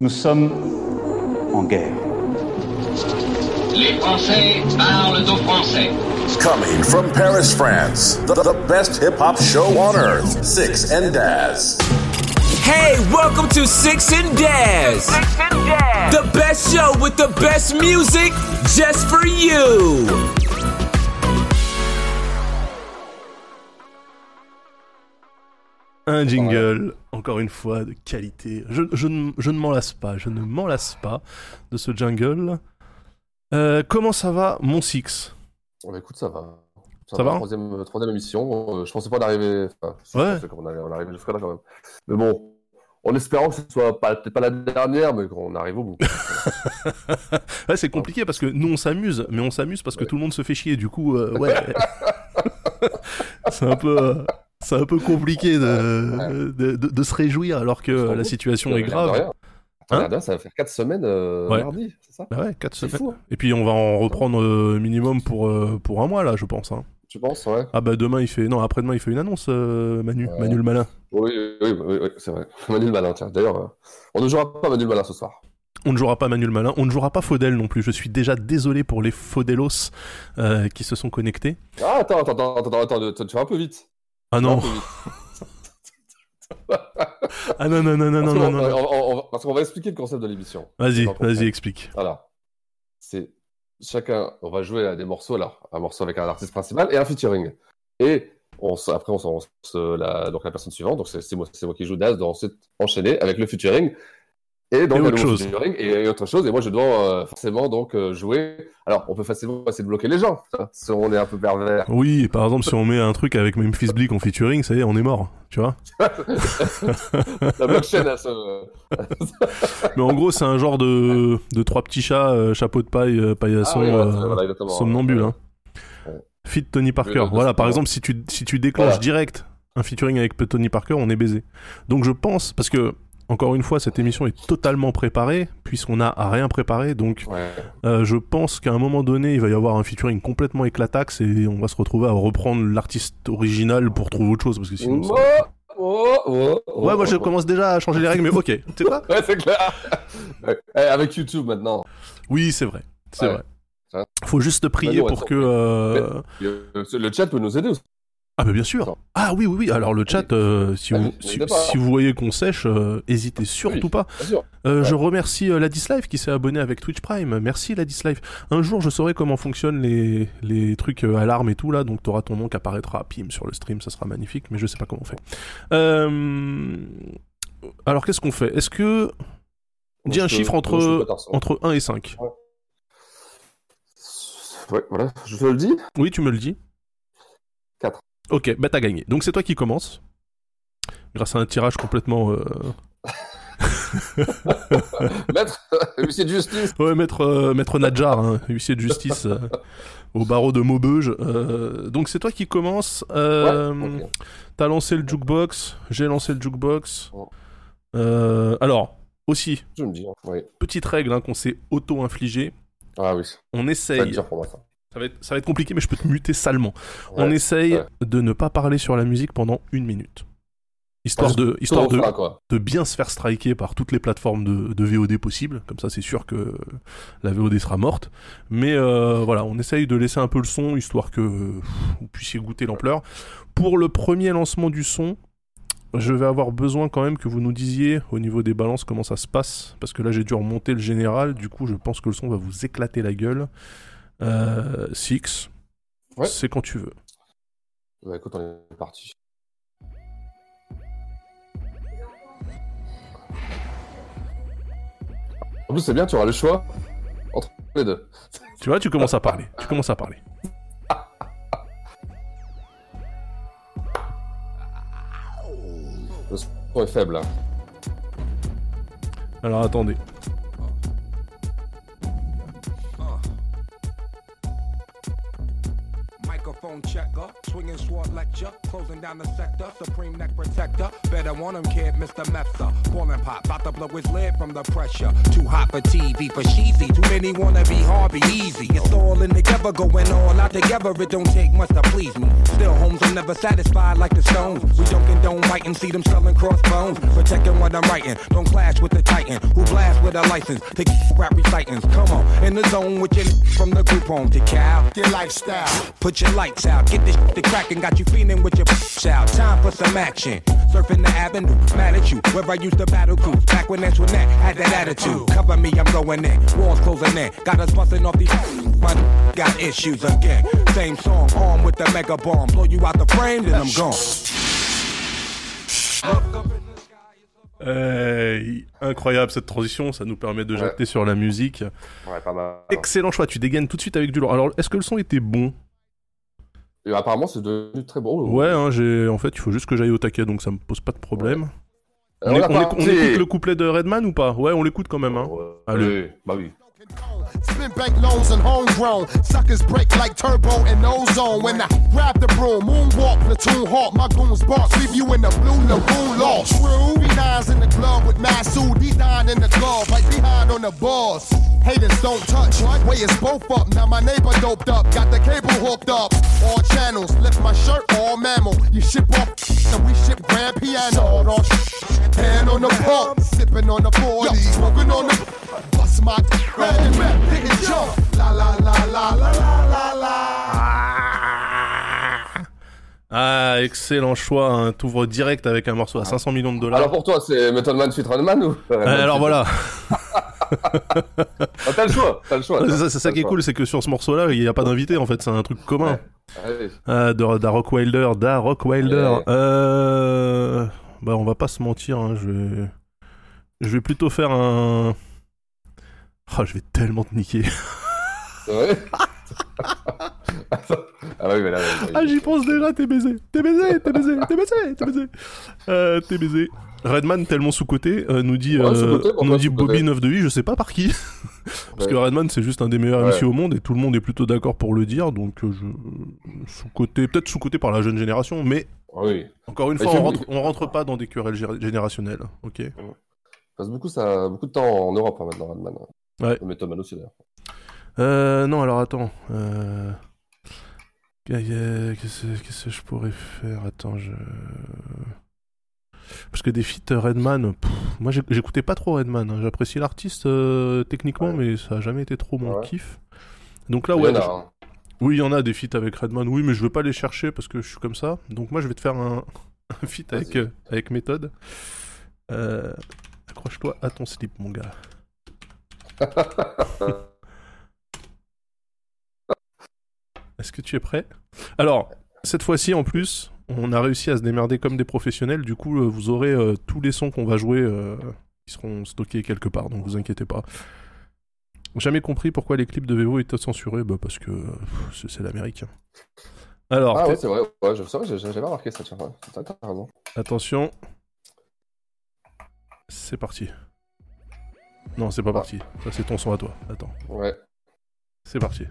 Nous sommes en guerre. Les Français parlent aux Français. Coming from Paris, France, the, the best hip hop show on earth, Six and Daz. Hey, welcome to Six and Daz. The best show with the best music just for you. Un jingle, encore une fois, de qualité. Je, je ne, je ne m'en lasse pas, je ne m'en lasse pas de ce jingle. Euh, comment ça va, mon Six? Bah, écoute, ça va. Ça va? Troisième, troisième émission. Euh, je pensais pas d'arriver. Enfin, je Ouais. pensais qu'on allait- on arrive jusqu'à là quand même. Mais bon, en espérant que ce soit peut-être pas la dernière, mais qu'on arrive au bout. Ouais, c'est compliqué parce que nous on s'amuse, mais on s'amuse parce que tout le monde se fait chier. Du coup, euh, ouais. c'est un peu. C'est un peu compliqué de, de, de- de se réjouir alors que la situation est grave. Hein ça va faire 4 semaines euh, Ouais. mardi, c'est ça Bah ouais, 4 C'est semaines. fou, hein. Et puis on va en reprendre euh, minimum pour, euh, pour un mois là, je pense. hein. tu penses Ouais. Ah bah demain il fait. Non, après-demain il fait une annonce, Manu. Ouais. Manu le malin. Oui, oui, oui, oui, c'est vrai. Manu le malin, tiens. D'ailleurs, on ne jouera pas Manu le malin ce soir. On ne jouera pas Manu le malin. On ne jouera pas Faudel non plus. Je suis déjà désolé pour les Faudelos qui se sont connectés. Ah, attends, attends, attends, attends, attends, attends, tu vas un peu vite. Ah non. Ah non, non, non, non, non, non, qu'on- non. non. on- on- on va- Parce qu'on va expliquer le concept de l'émission. Vas-y, vas-y, explique. Voilà. C'est chacun, on va jouer à des morceaux là, un morceau avec un artiste principal et un featuring. Et on se- après on se, la, donc la personne suivante, donc c'est moi, moi qui joue Daz, doit ensuite enchaîner avec le featuring. Et donc Et autre chose. et, et autre chose. Et moi je dois euh, forcément donc euh, jouer. Alors on peut facilement essayer de bloquer les gens, ça, si on est un peu pervers. Oui, par exemple, si on met un truc avec Memphis Bleak en featuring, ça y est, on est mort, tu vois. la blockchain, elle se- Mais en gros, c'est un genre de, de trois petits chats, euh, chapeau de paille, paillasson, Ah oui, voilà, somnambule. Hein. Ouais. Fit Tony Parker. Voilà, par le- exemple, si tu, si tu déclenches Voilà. direct un featuring avec Tony Parker, on est baisé. Donc je pense, parce que, encore une fois, cette émission est totalement préparée, puisqu'on n'a rien préparé, donc Ouais. euh, je pense qu'à un moment donné, il va y avoir un featuring complètement éclataxe et on va se retrouver à reprendre l'artiste original pour trouver autre chose, parce que sinon... Oh, oh, oh, oh, Ouais, moi je commence déjà à changer les règles, mais ok. Tu sais quoi Ouais, c'est clair. Eh, avec YouTube maintenant. Oui, c'est vrai. C'est Ouais. vrai. Faut juste prier pour que. euh, Le, le chat peut nous aider aussi. Ah, bah bien sûr. Ah, oui, oui, oui. Alors, le chat, euh, si, Ah, vous, mais si, vous voyez qu'on sèche, euh, hésitez surtout Oui. pas. Sûr. Euh, Ouais. Je remercie Ladislife qui s'est abonné avec Twitch Prime. Merci Ladislife. Un jour, je saurai comment fonctionnent les, les trucs alarmes et tout là. Donc, t'auras ton nom qui apparaîtra, pim, sur le stream. Ça sera magnifique, mais je sais pas comment on fait. Alors, qu'est-ce qu'on fait? Est-ce que. Dis un chiffre entre, entre 1 et 5. Ouais, voilà, je te le dis. Oui, tu me le dis. Ok, bah t'as gagné. Donc c'est toi qui commence. Grâce à un tirage complètement... euh, Maître, huissier de justice. Ouais, maître, euh, maître Nadjar, hein, huissier de justice euh, au barreau de Maubeuge. Euh, donc c'est toi qui commence. Euh, Ouais. T'as lancé le jukebox, j'ai lancé le jukebox. Oh. Euh, alors, aussi, Je me dis, hein, oui. petite règle hein, qu'on s'est auto-infligée. Ah oui, On essaye, être dur pour moi ça. Ça va, être, ça va être compliqué mais je peux te muter salement. on essaye ouais. de ne pas parler sur la musique pendant une minute. Histoire de, histoire de, Enfin, quoi. de bien se faire striker par toutes les plateformes de, de VOD possibles. Comme ça, c'est sûr que la VOD sera morte. Mais euh, voilà, on essaye de laisser un peu le son, histoire que vous puissiez goûter l'ampleur. Pour le premier lancement du son, je vais avoir besoin quand même que vous nous disiez au niveau des balances comment ça se passe. Parce que là, j'ai dû remonter le général. Du coup, je pense que le son va vous éclater la gueule. Euh, Six, Ouais. c'est quand tu veux. Bah écoute, on est parti. En plus, c'est bien, tu auras le choix entre les deux. Tu vois, tu commences à parler. Tu commences à parler. Le son est faible. hein. Alors attendez. Check checker swinging sword lecture, closing down the sector, supreme neck protector. Better want him, kid, Mr. Mepsa. Ballin' pop, about to blow his lid from the pressure. Too hot for TV, for cheesy. Too many wanna be hard, be easy. It's all in together, going all out together. It don't take much to please me. Still, homes are never satisfied like the Stones. We don't condone biting, see them selling crossbones. Protecting what I'm writing, don't clash with the Titan who blast with a license to rap recitings. Come on, in the zone with your from the group home to Cal. Your lifestyle. Put your lights out, get this to crackin', got you feeling with your shout. Time for some action. Surfing the avenue, mad at you. Where I used to battle cruise, back when Antoinette had that attitude. Cover me, I'm going in. Walls closing in, got us busting off these. My got issues again. Same song, armed with the mega bomb. Blow you out the frame, then I'm gone. Hey, incroyable cette transition, ça nous permet de Ouais. jacter sur la musique. Ouais, pas mal. Excellent choix, tu dégaines tout de suite avec du lourd. Alors, est-ce que le son était bon? Et apparemment, c'est devenu très bon. Ouais, hein, j'ai en fait, il faut juste que j'aille au taquet, donc ça me pose pas de problème. On, écoute le couplet de Redman ou pas? Ouais, on l'écoute quand même. Hein. Ouais. Allez. Bah oui. Spin bank loans and homegrown. Suckers break like turbo and ozone. When I grab the broom, moonwalk, platoon hawk. My goons bark, leave you in the blue lagoon lost. True. B9's in the glove with Masood. He dying in the glove, right behind on the boss. Haters don't touch. Way is both up. Now my neighbor doped up. Got the cable hooked up. All channels. Lift my shirt, all mammal. You ship off, and we ship grand piano. Hand on the pump. Sipping on the 40. Smoking on the. Bust my Ah, excellent choix, hein. t'ouvres direct avec un morceau à 500 millions de dollars. Alors pour toi, c'est Method Man Fit Runman ou Euh, alors voilà, Ah, T'as le choix, t'as le choix. c'est ça, qui est cool, c'est que sur ce morceau-là, il n'y a pas d'invité en fait, c'est un truc commun. Allez. Ah, de, d'Arrock Wilder, d'Arrock Wilder. Ouais. Euh... Bah, on va pas se mentir, hein, je vais... Je vais plutôt faire un... Ah, je vais tellement te niquer. C'est vrai Ah oui, mais là... Ah, j'y pense déjà, t'es baisé. T'es baisé, t'es baisé, t'es baisé, t'es baisé. Euh, t'es baisé. Redman, tellement sous-côté, euh, nous dit, Ouais, euh, nous dit Bobby 9 de 8, je sais pas par qui. Parce que. Redman, c'est juste un des meilleurs Ouais. MC au monde et tout le monde est plutôt d'accord pour le dire. Donc, je... sous-côté, peut-être sous-côté par la jeune génération, mais Ah Oui. encore une Mais fois, on rentre, on rentre pas dans des querelles gé- générationnelles. Ok. Il passe beaucoup, ça, beaucoup de temps en Europe hein, maintenant, Radman. Ouais. Method Man aussi d'ailleurs. Euh, non, alors attends. Euh... Qu'est-ce que je pourrais faire? Attends, je. Parce que des feats Redman, pff, moi j'écoutais pas trop Redman. hein. J'apprécie l'artiste euh, techniquement, Ouais. mais ça a jamais été trop mon Ouais. kiff. Donc là, Il y ouais. en a, hein. Oui, il y en a des feats avec Redman, oui, mais je veux pas les chercher parce que je suis comme ça. Donc moi, je vais te faire un, un feat avec, euh, avec méthode. Euh, Accroche-toi à ton slip, mon gars. Est-ce que tu es prêt? Alors, cette fois-ci, en plus, on a réussi à se démerder comme des professionnels. Du coup, euh, vous aurez euh, tous les sons qu'on va jouer euh, qui seront stockés quelque part, donc vous inquiétez pas. Jamais compris pourquoi les clips de Vevo étaient censurés, bah parce que c'est c'est l'Amérique. Alors, Ah ouais, c'est vrai, ouais, je- j'ai- j'avais pas remarqué ça, t'as raison. attention. C'est parti. Non, c'est pas parti. Ça, c'est ton son à toi. Attends, Ouais. c'est parti.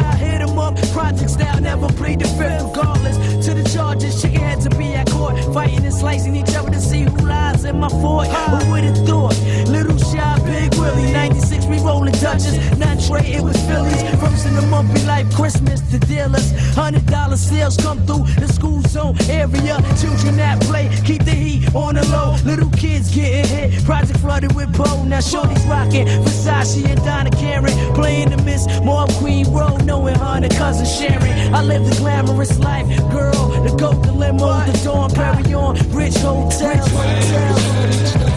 Where hit up. Project style never plead the fifth, regardless. To the charges, chicken heads to be at court. Fighting and slicing each other to see who lies in my fort. Who would have thought? Little shy, big Willie. 96, we rolling Dutchess. Not Trey, it was Phillies. First in the month, we like Christmas. to dealers, hundred dollar sales come through the school zone area. Children that play, keep the heat on the low. Little kids getting hit. Project flooded with Poe. Now Shorty's rocking Versace and Donna Karen. Playing the Miss Mob Queen Road, knowing her and cousin Sharon. I live the glamorous life, girl. The goat, the limo, the dawn, Perry on, rich hotels.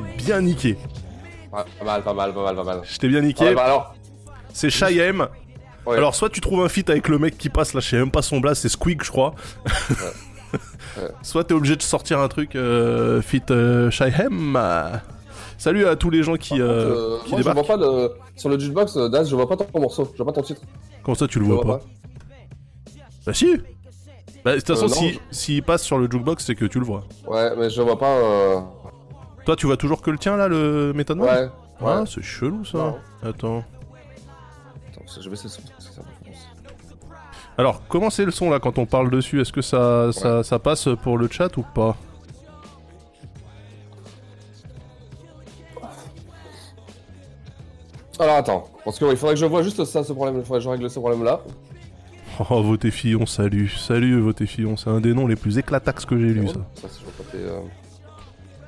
Bien niqué. Ouais, pas mal, pas mal, pas mal, pas mal. Je t'ai bien niqué. Ouais, bah alors, C'est. Ouais. Alors, soit tu trouves un feat avec le mec qui passe là, je sais même pas son blast, c'est Squeak, je crois. Soit t'es obligé de sortir un truc euh, feat euh. Salut à tous les gens qui, euh, contre, euh, qui moi, je débarquent. vois pas. Sur le jukebox, Daz, je vois pas ton morceau, je vois pas ton titre. Comment ça, tu le vois, vois pas Bah si Bah, de toute façon, non, si- je- s'il passe sur le jukebox, c'est que tu le vois. Ouais, mais je vois pas. Toi, tu vois toujours que le tien là, le Man Ouais. Ah, Ouais. c'est chelou ça. Non. Attends. Attends, je vais que France. Alors, comment c'est le son là quand on parle dessus? Est-ce que ça, ça, ça passe pour le chat ou pas? Alors attends, parce qu'il faudrait que je vois juste ça, ce problème. Il faudrait que je règle ce problème-là. Oh, Voté Fillon, salut. Salut, Voté Fillon. C'est un des noms les plus éclatax que j'ai lu ça. Ça,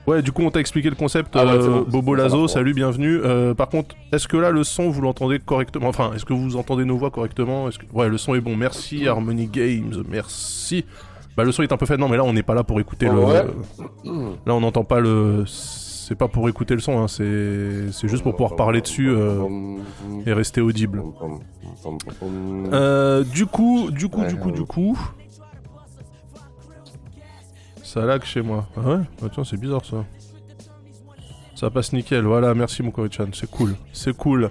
Ouais, du coup, on t'a expliqué le concept. Ah euh, Bobo Lazo, salut, bienvenue. Euh, par contre, est-ce que là, le son, vous l'entendez correctement? Enfin, est-ce que vous entendez nos voix correctement? Que... Ouais, le son est bon. Merci, Harmony Games. Merci. Bah, le son est un peu fait. Non, mais là, on n'est pas là pour écouter le. Ouais. Là, on n'entend pas le. C'est pas pour écouter le son, hein. c'est c'est juste pour pouvoir parler dessus euh, et rester audible. Du coup, du coup, du coup, du coup. Ça lag chez moi. Ah ouais Bah tiens, c'est bizarre ça. Ça passe nickel, voilà, merci mon Chan, c'est cool, c'est cool.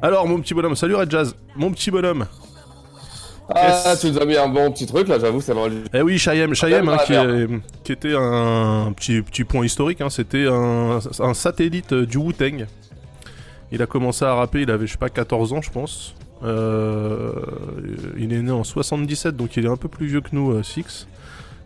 Alors mon petit bonhomme, salut Red Jazz, mon petit bonhomme. Ah, tu nous as mis un bon petit truc là, j'avoue, c'est vraiment. Eh oui, Chayem, Chayem hein, Ah, qui, merde. est- qui était un petit, petit point historique, hein, c'était un, un satellite euh, du Wu-Tang. Il a commencé à rapper, il avait je sais pas 14 ans je pense. Euh, il est né en 77, donc il est un peu plus vieux que nous, euh, Six.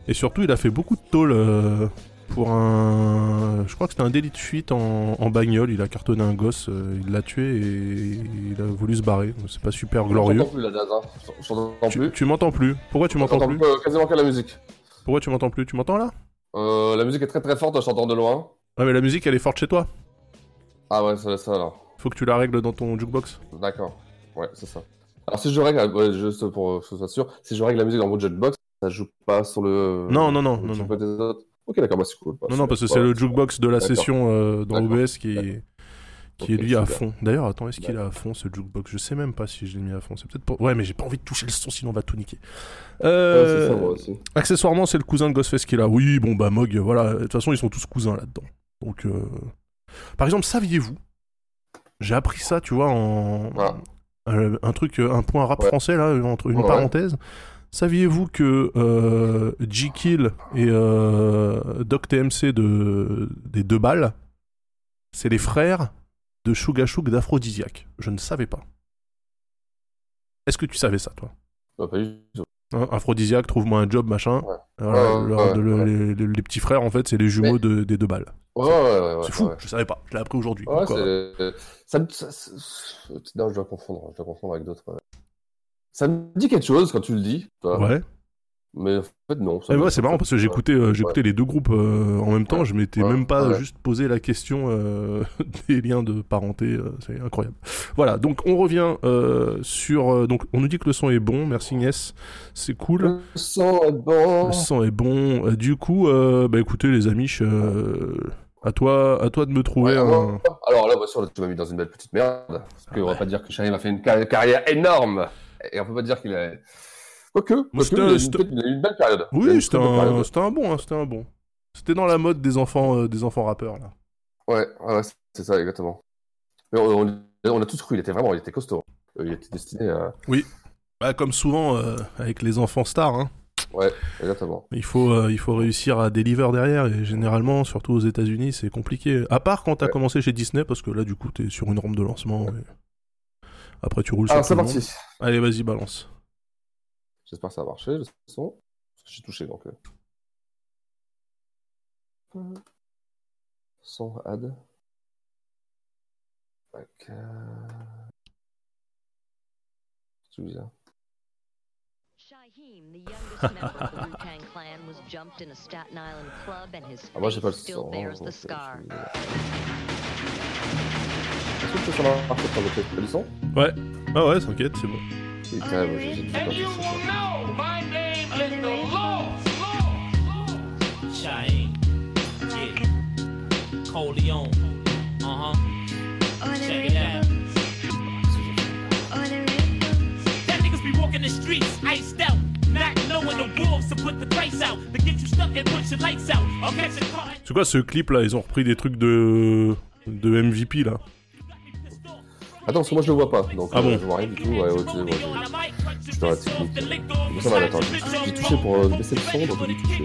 Et surtout, il a fait beaucoup de tôle euh, pour un... Je crois que c'était un délit de fuite en, en bagnole. Il a cartonné un gosse, euh, il l'a tué et il a voulu se barrer. C'est pas super glorieux. plus Je t'entends Tu, tu m'entends plus Pourquoi tu m'entends plus que- quasiment que la musique. Pourquoi tu m'entends plus? Tu m'entends là? Euh, la musique est très très forte, je t'entends de loin. Ouais, mais la musique elle est forte chez toi. Ah ouais, c'est ça alors. Faut que tu la règles dans ton jukebox. D'accord. Ouais, c'est ça. Alors si je règle, juste pour que ce soit sûr, si je règle la musique dans mon jetbox, ça joue pas sur le. Non, non, non, le non, non. des autres. Ok, d'accord, bah c'est cool. Bah, Non, non, parce que c'est le jukebox de la session euh, dans. OBS qui est, qui est lui à fond. D'ailleurs, attends, est-ce qu'il est à fond ce jukebox? Je sais même pas si je l'ai mis à fond. C'est peut-être pour... Ouais, mais j'ai pas envie de toucher le son sinon on va tout niquer. Euh... c'est ça, moi aussi. Accessoirement, c'est le cousin de Ghostface qui est là. Oui, bon, bah, Mog, voilà. De toute façon, ils sont tous cousins là-dedans. Donc, euh... par exemple, saviez-vous J'ai appris ça, tu vois, en. Ah. Euh, un truc, un point rap Ouais. français, là, entre une Ouais. parenthèse. Saviez-vous que euh, G-Kill et euh, Doc TMC de... des deux balles, c'est les frères de Suga Shug d'Aphrodisiaque? Je ne savais pas. Est-ce que tu savais ça, toi? Bah, pas du tout. Hein, Aphrodisiaque, trouve-moi un job, machin. Ouais. Voilà, Ouais, leur- ouais, de- le- ouais. Les, les- les petits frères, en fait, c'est les jumeaux de- des deux balles. Ouais, ouais, ouais. ouais c'est fou, Ouais, je savais pas, je l'ai appris aujourd'hui. Ouais, Donc, c'est. Ça me. ça- ça- Non, je dois confondre. Je dois confondre avec d'autres. Ouais. Ça me dit quelque chose quand tu le dis. toi. ouais. Mais en fait, non. ça ouais, c'est marrant parce que j'écoutais euh, les deux groupes euh, en même temps, je m'étais Ouais, même pas ouais. juste posé la question euh, des liens de parenté, euh, c'est incroyable. Voilà, donc on revient sur donc on nous dit que le son est bon, merci Inès, c'est cool. Le son est bon. Le son est bon. Du coup, bah écoutez les amis, je- euh, à toi à toi de me trouver Ouais, un ouais. Alors là, bien sûr, tu m'as mis dans une belle petite merde. Parce qu'on va pas dire que Shalim a fait une car- carrière énorme. Et on peut pas dire qu'il a. Quoique, c'était il, un- il a eu une belle période. Oui, c'était un c'était un bon, hein, c'était un bon. C'était dans la mode des enfants euh, des enfants rappeurs là. Ouais, ouais, c'est ça, exactement. Mais on, on- on a tous cru, il était vraiment, il était costaud. Euh, Il était destiné à. Bah, comme souvent euh, avec les enfants stars, hein. Ouais, exactement. Il faut, euh, il faut réussir à deliver derrière et généralement, surtout aux États-Unis, c'est compliqué. À part quand t'as Ouais. commencé chez Disney, parce que là, du coup, t'es sur une rampe de lancement. et Après, tu roules sur Alors, tout c'est parti. Allez, vas-y, balance. J'espère que ça a marché, le son. Parce que j'ai touché, donc. euh. Son, add. Ok. C'est bizarre. Ah, moi, j'ai pas le the scar. euh, Est-ce que ça va marcher pour le fait T'as du son Ouais. Ah ouais, t'inquiète, c'est bon. J'ai tout c'est will ça. know my name is the law. Shaheem. Yeah. Coleon. Check it out. That niggas be walking the streets, iced out. C'est quoi ce clip là? Ils ont repris des trucs de de MVP là. Attends, parce que moi je le vois pas, donc Ah euh, bon? je vois rien du tout. Ouais, ouais, moi, je je suis dans la technique. Mais ça va, attends, j'ai j'ai touché pour euh, baisser le son, donc j'ai touché.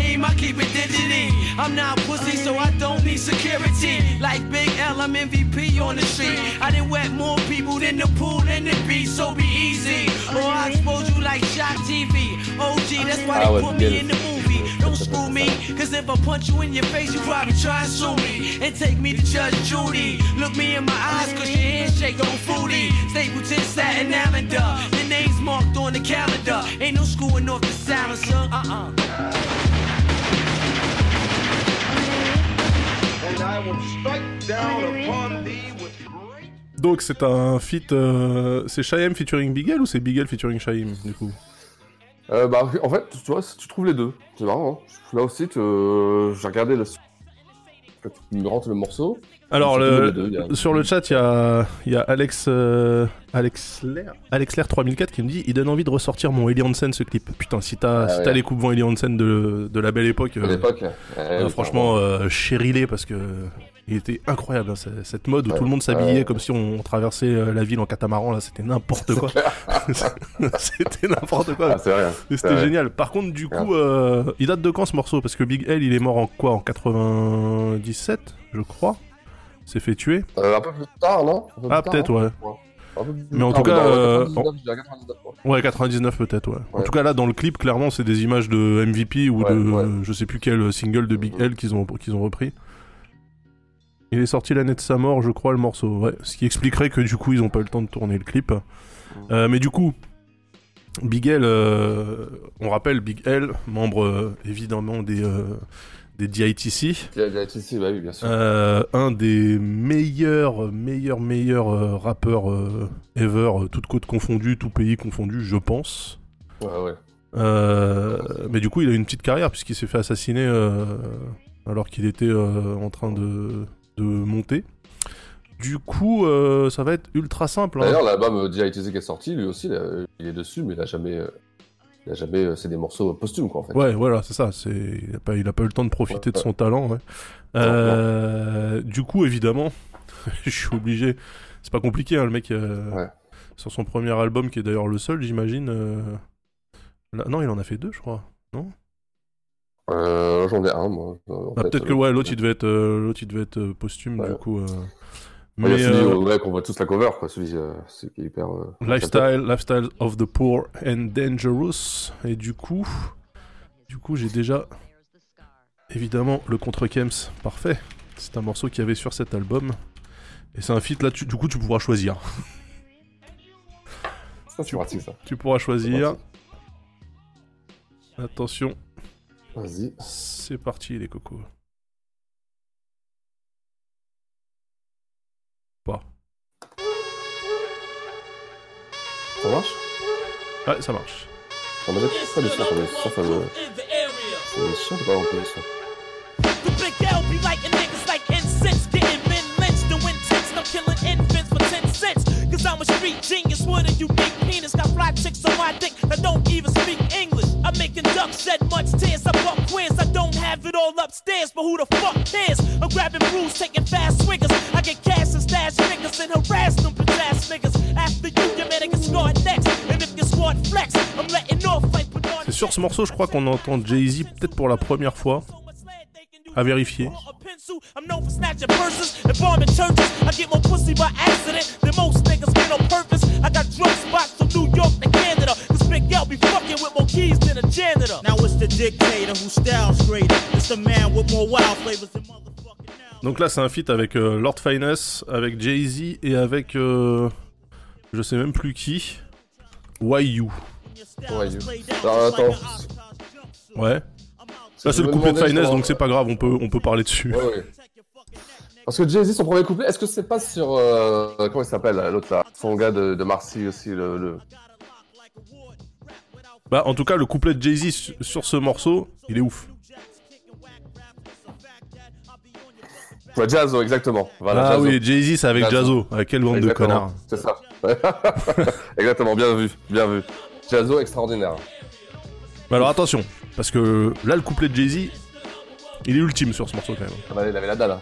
I keep it dignity. I'm not pussy, so I don't need security. Like Big L, I'm MVP on the street. I done wet more people than the pool and the beach, so be easy. Or I expose you like Shot TV. OG, that's why they put me in the movie. Don't screw me, cause if I punch you in your face, you probably try and sue me. And take me to Judge Judy. Look me in my eyes, cause your handshake oh, on fruity. Stapleton, Staten Islander. The name's marked on the calendar. Ain't no screwing off the silencer. Uh-uh. Donc c'est un feat. euh, c'est Shyam featuring Bigel ou c'est Bigel featuring Shyam du coup? Euh, bah, en fait, tu vois, tu trouves les deux. C'est marrant. Hein. Là aussi, tu- euh, j'ai regardé le. Tu me rentres le morceau. Alors le- deux, a- sur le chat il y a, il y a Alex euh, Alex Lair Alex Lair 3004 qui me dit il donne envie de ressortir mon Eli Hansen ce clip. Putain si t'as Ah si ouais. les coupes vent Eli Hansen de, de la belle époque. Euh, euh, euh, franchement euh, chérilé parce que il était incroyable hein, cette mode où Ouais. tout le monde s'habillait Ouais. comme si on traversait la ville en catamaran là c'était n'importe quoi. c'était n'importe quoi. Ah, C'est C'était génial. Par contre, du coup, euh, il date de quand ce morceau? Parce que Big L, il est mort en quoi? En 97, je crois. S'est fait tuer. Euh, un peu plus tard, non? Un peu Ah, peut-être, ouais. Peu plus Mais en tard, tout cas, dans- euh, 99, je dirais 99, ouais. Ouais, 99 peut-être, ouais. En Ouais. tout cas, là, dans le clip, clairement, c'est des images de MVP ou Ouais, de ouais. je sais plus quel single de Big Mhm. L qu'ils ont, qu'ils ont repris. Il est sorti l'année de sa mort, je crois, le morceau. Ouais. Ce qui expliquerait que du coup, ils ont pas eu le temps de tourner le clip. Euh, mais du coup, Big L, euh, on rappelle Big L, membre euh, évidemment des, euh, des DITC. Ici, bah oui, bien sûr. Euh, un des meilleurs, meilleurs, meilleurs euh, rappeurs euh, ever, toutes côtes confondues, tout pays confondu, je pense. Ouais, ouais. Mais du coup, il a une petite carrière puisqu'il s'est fait assassiner alors qu'il était en train de, de monter. Du coup, ça va être ultra simple. hein. D'ailleurs, l'album DITZ qui est sorti, lui aussi, il est dessus, mais il a jamais. Euh, Il a jamais. euh, C'est des morceaux posthumes, quoi, en fait. Ouais, voilà, c'est ça. C'est... Il, a pas, il a pas eu le temps de profiter Ouais, de son talent. ouais. Euh, Du coup, évidemment, je suis obligé. C'est pas compliqué, hein, le mec. euh. Sur son premier album, qui est d'ailleurs le seul, j'imagine. euh, là- Non, il en a fait deux, je crois. Euh, J'en ai un, moi. euh, Ah, peut-être euh, que ouais, l'autre il devait être, euh, l'autre il devait être euh, posthume du coup. Ouais, Mais celui euh, où, ouais, qu'on voit tous la cover, quoi. Celui, euh, celui qui est hyper. euh, lifestyle, lifestyle of the poor and dangerous. Et du coup, du coup j'ai déjà évidemment le contre Kems parfait. C'est un morceau qu'il y avait sur cet album. Et c'est un feat là, tu- du coup tu pourras choisir. Ça, c'est pratique, ça. Tu pourras choisir. Attention, Vas-y. c'est parti les cocos. Pas. Ça marche Ouais, ça marche. On va mettre son, attendez, ça, ça me. C'est chiant de pas. The big L be lighting niggas like incense, getting men lynched and I'm killing infants for 10 cents. Cause I'm a street genius with a unique penis. Got fly chicks on my dick that don't even speak English. I'm making ducks shed much tears. I fuck queers. I don't have it all upstairs, but who the fuck cares? I'm grabbing brews, taking fast swingers. I get cash and stash niggas and harass them bitch ass niggas. After you, your man get scored next. And if your squad flex, I'm letting off like. C'est sur ce morceau, je crois qu'on entend Jay-Z peut-être pour la première fois. À vérifier. I'm known for snatching purses and bombing churches. I get more pussy by accident than most niggas get on purpose. I got drug spots from New York to Canada. This big L be fucking with more keys than a janitor. Now it's the dictator who styles greater. It's the man with more wild flavors than motherfucking now. Donc là, c'est un feat avec euh, Lord Finesse, avec Jay-Z et avec. euh, je sais même plus qui. Ouais, you. Alors attends. Ouais. Là, c'est le couplet de Finesse, donc c'est pas grave, on peut, on peut parler dessus. Ouais, ouais. Parce que Jay-Z, son premier couplet, est-ce que c'est pas sur. euh, comment il s'appelle l'autre là Son gars de, de Marcy aussi, le. le... Bah, en tout cas, le couplet de Jay-Z su- sur ce morceau, il est ouf. Ouais, Jazzo, exactement. Voilà, ah Jazzo. oui, Jay-Z, c'est avec Jazzo. Ah, quelle bande de connards. C'est ça. exactement, bien vu, bien vu. Jazzo, extraordinaire. Mais alors attention, parce que là, le couplet de Jay-Z, il est ultime sur ce morceau quand même. Ah bah, il avait la dalle. hein.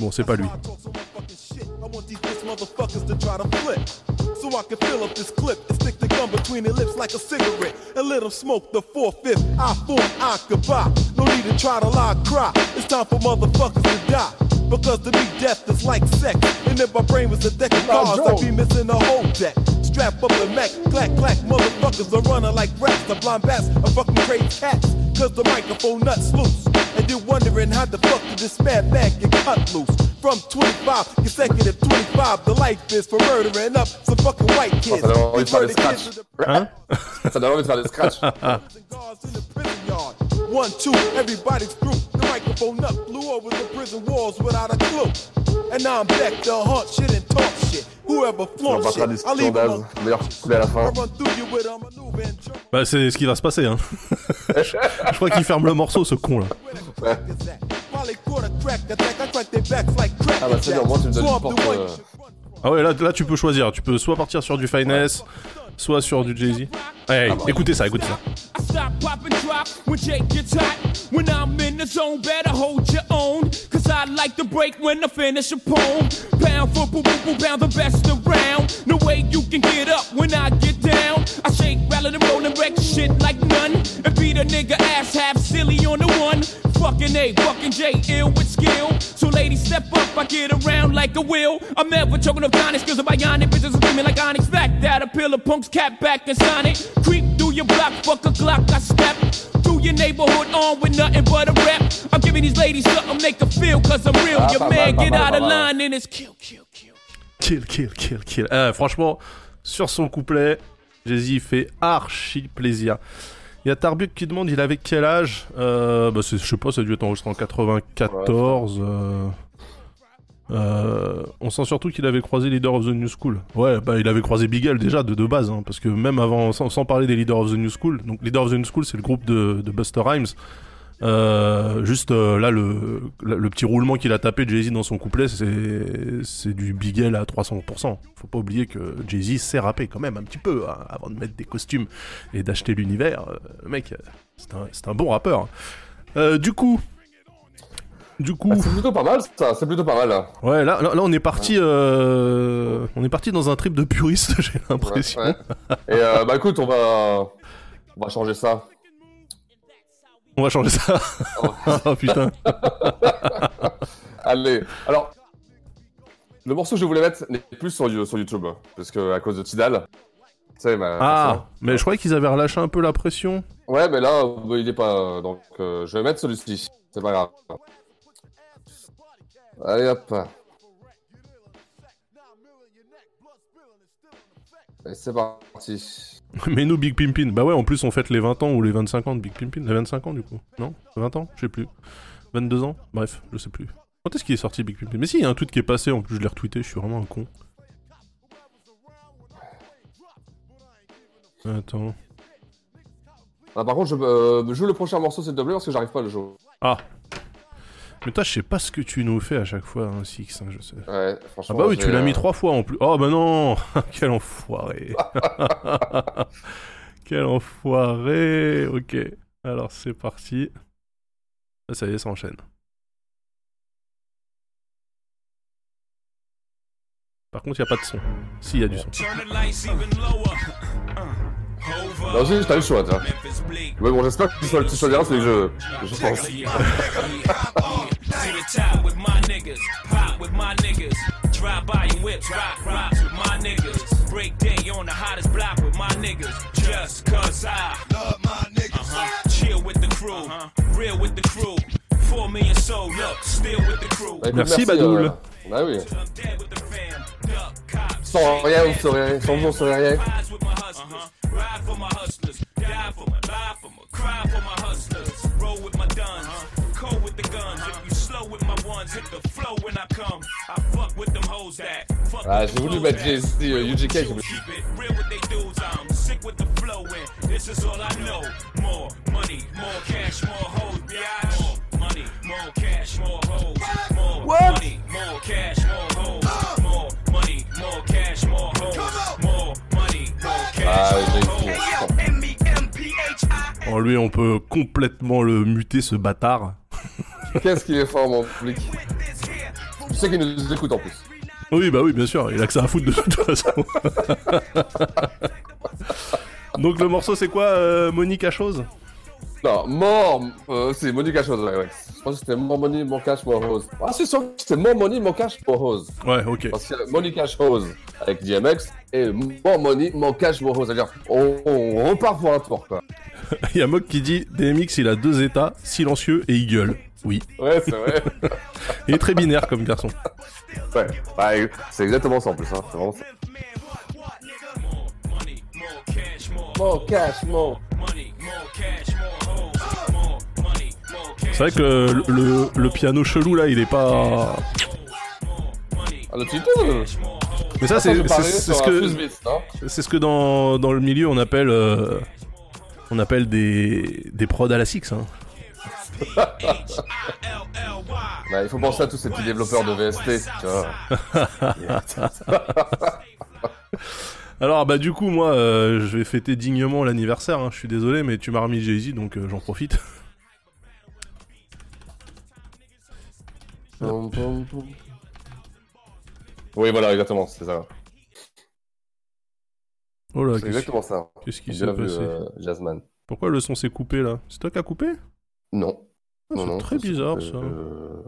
Bon, c'est pas lui. I want these bitch motherfuckers to try to flip. So I can fill up this clip and stick the gun between their lips like a cigarette and let them smoke the four-fifth I form occupy. No need to try to lie, cry. It's time for motherfuckers to die. Because to me, death is like sex. And if my brain was a deck of cards, I'd be missing a whole deck. Strap up the Mac, clack, clack. Motherfuckers are running like rats. The blind bats are fucking crazy cats. Cause the microphone nuts loose. And you're wondering how the fuck did this mad bag get cut loose? From 25, consecutive 25, the life is for murdering up some fucking white kids. ça donne envie de faire des These murder scratchs. kids are the- Hein Ça One, two, everybody's through. The microphone up flew over the prison walls without a clue. And now I'm back to hunt shit and talk shit. On Meilleur à la fin. I run through you with a maneuver and jump. Bah, c'est ce qui va se passer, hein. Je crois qu'il ferme le morceau, ce con là. Ah bah c'est bien, moins tu me donnes une porte. euh, Ah ouais, là, là tu peux choisir. Tu peux soit partir sur du Finesse, soit sur du Jay-Z. Hey, écoutez ça, écoutez ça. I stop, pop, and drop when Jake gets hot. When I'm in the zone, better hold your own. I like to break when I finish a poem. Pound for boo boo boo, pound the best around. No way you can get up when I get down. I shake, rattle, and roll and wreck shit like none. And beat a nigga ass half silly on the one. Fucking A, fucking J, ill with skill. So ladies, step up, I get around like a wheel. I'm never choking up Onyx, cause I'm bionic. Bitches screaming like Onyx. Fact that a pillar punks cap back and Sonic. Creep through your block, fuck a Glock, I step. Your neighborhood on with nothing but a rep. I'm giving these ladies something they can feel, cause I'm real. Ah, your pas man mal, pas get mal, out of mal. line and it's kill, kill, kill. Kill, kill, kill, kill. Eh, franchement, sur son couplet, Jay-Z fait archi plaisir. Il y a Tarbuk qui demande il avait quel âge? Euh, bah c'est- Je sais pas, ça a dû être enregistré en 94. euh, euh, on sent surtout qu'il avait croisé Leader of the New School. Ouais, bah il avait croisé Bigel déjà de, de base, hein, parce que même avant, sans, sans parler des Leader of the New School, donc Leader of the New School c'est le groupe de, de Buster Rhymes. Euh, juste euh, là le, le, le petit roulement qu'il a tapé Jay-Z dans son couplet c'est c'est du Bigel à 300%. Faut pas oublier que Jay-Z sait rapper quand même un petit peu hein, avant de mettre des costumes et d'acheter l'univers. Le mec c'est un, c'est un bon rappeur. Euh, du coup du coup Ah, c'est plutôt pas mal ça, c'est plutôt pas mal. Ouais, là, là, là, on est parti, euh, on est parti dans un trip de puriste, j'ai l'impression. Ouais, ouais. Et euh, bah écoute, on va, on va changer ça. On va changer ça. oh putain. Allez, alors, le morceau que je voulais mettre n'est plus sur, You- sur YouTube, parce que à cause de Tidal. Tu sais, bah, Ah, mais je croyais qu'ils avaient relâché un peu la pression. Ouais, mais là, euh, il est pas. Donc, euh, je vais mettre celui-ci. C'est pas grave. Allez hop. Et c'est parti. mais nous, Big Pimpin. Bah ouais, en plus, on fête les 20 ans ou les 25 ans de Big Pimpin. Les 25 ans, du coup. Non? 20 ans? Je sais plus. 22 ans? Bref, je sais plus. Quand est-ce qu'il est sorti Big Pimpin Mais si, il y a un tweet qui est passé, en plus, je l'ai retweeté, je suis vraiment un con. Attends. Ah, par contre, je euh, joue le prochain morceau, s'il te plaît, parce que j'arrive pas à le jouer. Ah Mais toi, je sais pas ce que tu nous fais à chaque fois, hein, Six, hein, je sais. Ouais, Ah franchement. bah oui, j'ai, tu l'as mis euh, trois fois en plus. Oh bah non Quel enfoiré Quel enfoiré Ok, alors c'est parti. Ah, ça y est, ça enchaîne. Par contre, il a pas de son. Si, il y a du son. Lower. Là aussi, t'as le choix. Mais bon, j'espère que tu tu choisiras celui que je, je pense. To top with my niggas, pop with my niggas, drive by in whips, rock rocks with my niggas, break day on the hottest block with my niggas, just cause I love my niggas. Uh-huh. uh-huh. Chill with the crew, uh-huh. real with the crew. Bah, écoute, Merci, Badoul. euh, Bah oui. Sans rien, on serait rien. Sans vous, on rien. Uh-huh. Ride for my hustlers, die for my, lie for my, cry for my hustlers. Roll with my duns, Ah, j'ai voulu mettre. Jay-Z, euh, UGK, j'ai cash, Ah, more Jay-Z. En lui, on peut complètement le muter, ce bâtard. Qu'est-ce qu'il est fort, mon public. Tu sais qu'il nous écoute en plus. Oui, bah oui, bien sûr, il a que ça à foutre de toute façon. Donc le morceau, c'est quoi, euh, Monique à chose? Non, mort. Euh, c'est Monica Chose, ouais, ouais. Je pense que c'était More Money, More Cash, More Rose. Ah, c'est sûr que c'était More Money, More Cash, More Rose. Ouais, ok. Parce y a Monica Chose avec DMX et More Money, More Cash, More Rose. C'est-à-dire, on, on repart pour un tour, quoi. Il y a Mock qui dit DMX, il a deux états, silencieux et il gueule. Oui. Ouais, c'est vrai. Il est très binaire comme garçon. ouais, ouais, c'est exactement ça en plus. Hein. C'est vraiment ça. C'est vrai que le, le- le piano chelou là, il est pas. Ah, le titre Mais ça, c'est ce que hein. c'est ce que dans, dans le milieu on appelle euh, on appelle des des prods à la six. Hein. Bah, il faut penser à tous ces petits développeurs de VST, tu vois. Alors bah du coup moi euh, je vais fêter dignement l'anniversaire. hein. Je suis désolé mais tu m'as remis Jay-Z donc euh, j'en profite. Oui, voilà, exactement, c'est ça. Oh là, C'est qu'est-ce- exactement ça. Qu'est-ce qui s'est vu, passé euh, Jazzman. Pourquoi le son s'est coupé là? C'est toi qui as coupé? Non. Ah, Non, c'est non, très bizarre ça. euh,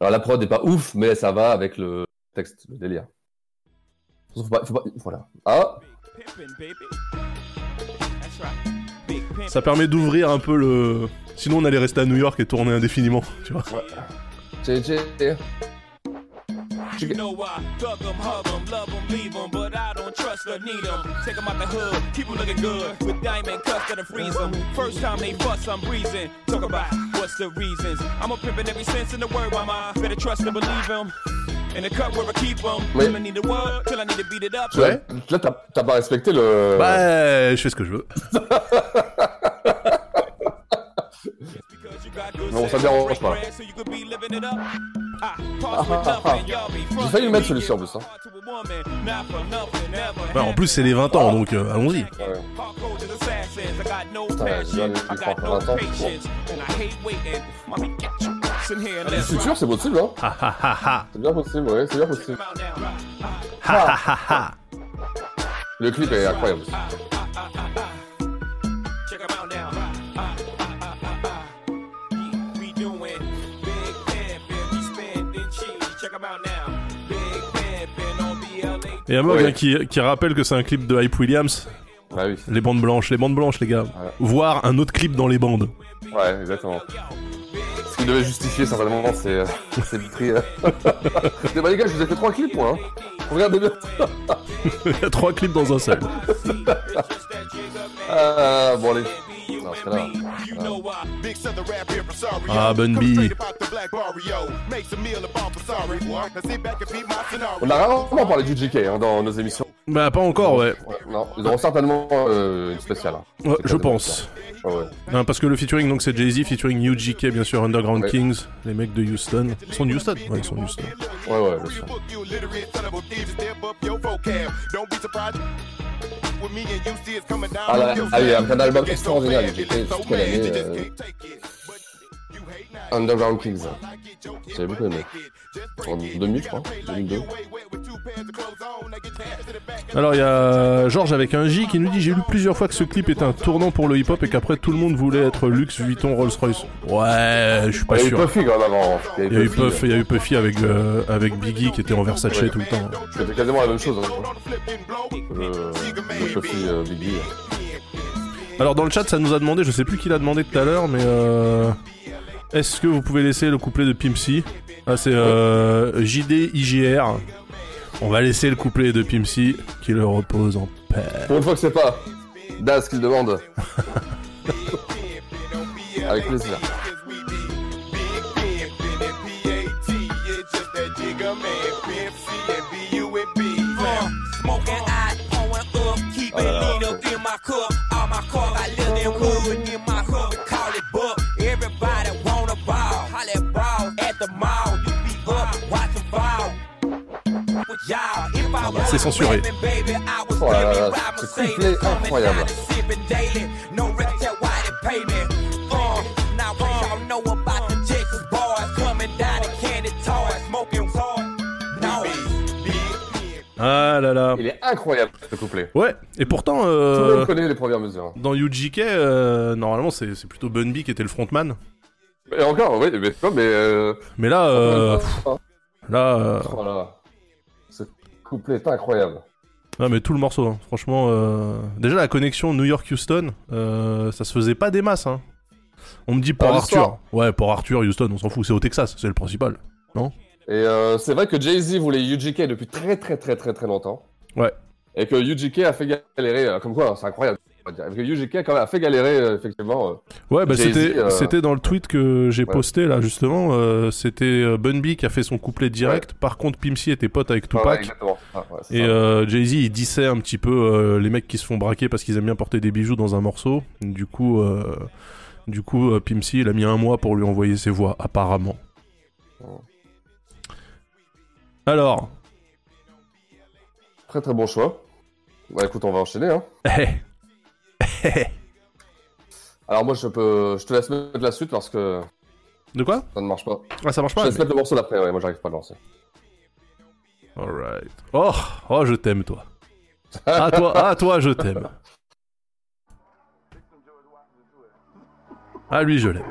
Alors la prod est pas ouf, mais ça va avec le texte, le délire. Faut pas, faut pas... Voilà. Ah Ça permet d'ouvrir un peu le. Sinon on allait rester à New York et tourner indéfiniment, tu vois. JJ. You know I or need 'em. Take 'em out the hood, keep 'em looking good, with diamond cuts that'll freeze 'em. First time they fuss, I'm breezing. Talk about what's the reasons. I'm a pimp in every sense in the word, mama. Better trust and believe 'em. In the cut where I keep 'em. Oui. Till I need the word, till I need to beat it up. Tu vois, Là, t'as pas respecté le. Bah, je fais ce que je veux. Non, ça dérange pas. Ah, ah, ah. be J'ai failli le mettre celui-ci en plus. Hein. Ouais, en plus c'est les 20 ans donc euh, allons-y. Ouais. Hardcore to the assassins. I got no Putain, j'ai bien passion. les I écrans got pour no 20 ans. patience. And I hate waiting. Mommy, get your ass in here and Le let's futur, c'est possible, hein. C'est bien possible, ouais, c'est bien possible. Le clip est incroyable. aussi. Et un mot Ouais. hein, qui, qui rappelle que c'est un clip de Hype Williams. Ah oui. Les bandes blanches, les bandes blanches les gars. Voir un autre clip dans les bandes. Ouais, exactement. Ce qui devait justifier certainement, c'est euh, c'est le prix. euh. Bah les gars, je vous ai fait trois clips, moi. Hein. Regardez bien. Il y a trois clips dans un seul. Ah, bon allez. Ah, Bun B. On a rarement parlé du JK hein, dans nos émissions. Bah pas encore ouais. Ouais, non, ils auront certainement euh, une spéciale. hein. Ouais, je pense. sûr. Ouais. Non, parce que le featuring donc c'est Jay-Z featuring UGK bien sûr Underground. Kings, les mecs de Houston. Ils sont de Houston Ouais, ils sont de Houston. Ouais, ouais, bien sûr. Ah, là, ah, side. un album extraordinaire mad, du you JK, get so c'est quelle mad, année you just euh, Underground Kings. J'avais beaucoup aimé. En 2000, je crois. 2002. Alors il y a Georges avec un J qui nous dit j'ai lu plusieurs fois que ce clip était un tournant pour le hip-hop et qu'après tout le monde voulait être Lux, Vuitton, Rolls-Royce. Ouais, je suis pas Il y a eu sûr. Puffy quand même avant. Il y a eu Puff, il y a eu Puffy avec euh, avec Biggie qui était en Versace Ouais. tout le temps. C'était quasiment la même chose. Hein. Le Puffy euh, Biggie. Alors dans le chat ça nous a demandé, je sais plus qui l'a demandé tout à l'heure, mais euh, Est-ce que vous pouvez laisser le couplet de Pimp C Ah, c'est euh, JD IGR. On va laisser le couplet de Pimp C qui le repose en paix. Pour une fois que c'est pas Daz qui le demande. Avec plaisir. To candy toys, smoking hard. No. Ah là là. Il est incroyable ce couplet. Ouais, et pourtant, Tout le euh, monde connaît les premières mesures. dans UGK, euh, normalement, c'est c'est plutôt Bun B qui était le frontman. Et encore, oui, mais, mais euh, Mais là, euh, oh là, euh, là là. Couplet est incroyable. non, mais tout le morceau, hein. franchement. euh, Déjà, la connexion New York-Houston, euh, ça se faisait pas des masses. Hein. On me dit pour Ah, Arthur. Ouais, pour Arthur, Houston, on s'en fout, c'est au Texas, c'est le principal. Non? Et euh, c'est vrai que Jay-Z voulait UGK depuis très très très très très longtemps. Ouais. Et que UGK a fait galérer, comme quoi, c'est incroyable. On va dire. Et que UGK quand même a fait galérer, euh, effectivement. euh, Ouais, bah c'était euh, c'était dans le tweet que j'ai ouais. posté là justement. euh, c'était euh, Bun B qui a fait son couplet direct. Par contre, Pimp C était pote avec ouais, Tupac. Ah, Et Jay-Z, il dissait un petit peu les mecs qui se font braquer parce qu'ils aiment bien porter des bijoux dans un morceau. Du coup, du coup C, il a mis un mois pour lui envoyer ses voix, apparemment. Alors, Très très bon choix. Bah écoute, on va enchaîner. Hein. Alors moi, je peux, je te laisse mettre la suite parce que de quoi? ça ne marche pas. Ah, ça marche Je pas te laisse mais- mettre le morceau d'après. Ouais, moi, j'arrive pas à le lancer. Alright. Oh, oh, je t'aime, toi. Ah, toi, ah, toi, je t'aime. Ah, lui, je l'aime.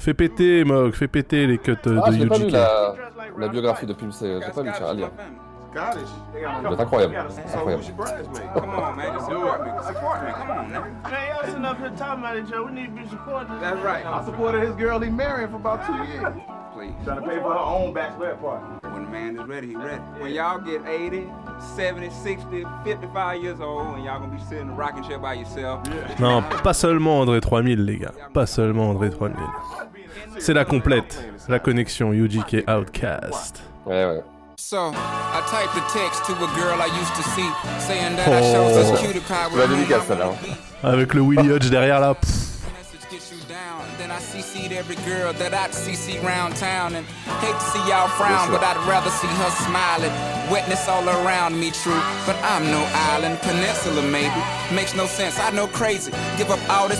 Fais péter, Mog, fais péter les cuts euh, Ah, de l'ai pas lu la, la biographie de Pimp C. J'ai pas lu, à lire. C'est incroyable. C'est incroyable. Please. Trying to pay for her own bachelorette party. When the man is ready, he ready. When y'all get 80, 70, 60, 55 years old, and y'all gonna be sitting in a rocking chair by yourself. Non, pas seulement André 3000, les gars. Pas seulement André 3000. C'est la complète. La connexion UGK Outcast. Ouais, ouais. So, I typed a text to a girl I used to see, saying that I showed Oh. this cutie pie dédicace, celle-là. hein. Avec le Willie Hodge derrière là. pff. CC'd every girl that I'd CC round town and hate to see y'all frown, but I'd rather see her smiling. Witness all around me, true, but I'm no island, peninsula maybe. Makes no sense, I know crazy. Give up all this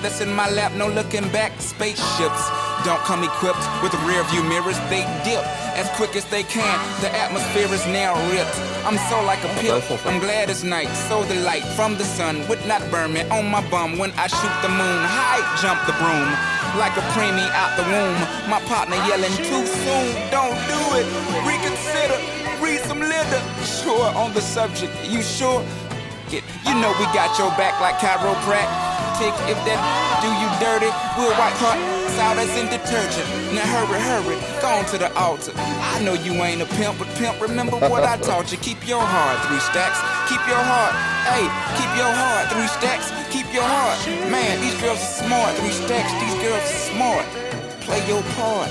that's in my lap, no looking back. Spaceships don't come equipped with rear view mirrors, they dip as quick as they can. The atmosphere is now ripped. I'm so like a pimp. I'm glad it's night, so the light from the sun would not burn me on my bum when I shoot the moon. High jump the broom like a preemie out the womb. My partner yelling too soon, don't do it. Reconsider, read some litter. Sure on the subject, you sure? Get, you know we got your back like chiropractic. If that do you dirty, we'll wipe her in detergent. Now hurry, hurry, go on to the altar. I know you ain't a pimp, but pimp, remember what I taught you. Keep your heart, three stacks. Keep your heart, hey, keep your heart, three stacks. Keep your heart. Man, these girls are smart, three stacks. These girls are smart. Play your part.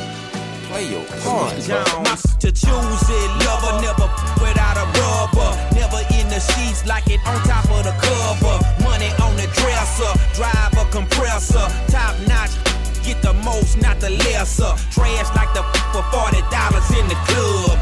Play your part. to choose it. Lover never without a rubber. Never in the sheets like it on top of the cover. Money on the dresser. Drive a compressor. Top notch. Get the most, not the lesser. Trash like the f- for forty dollars in the club.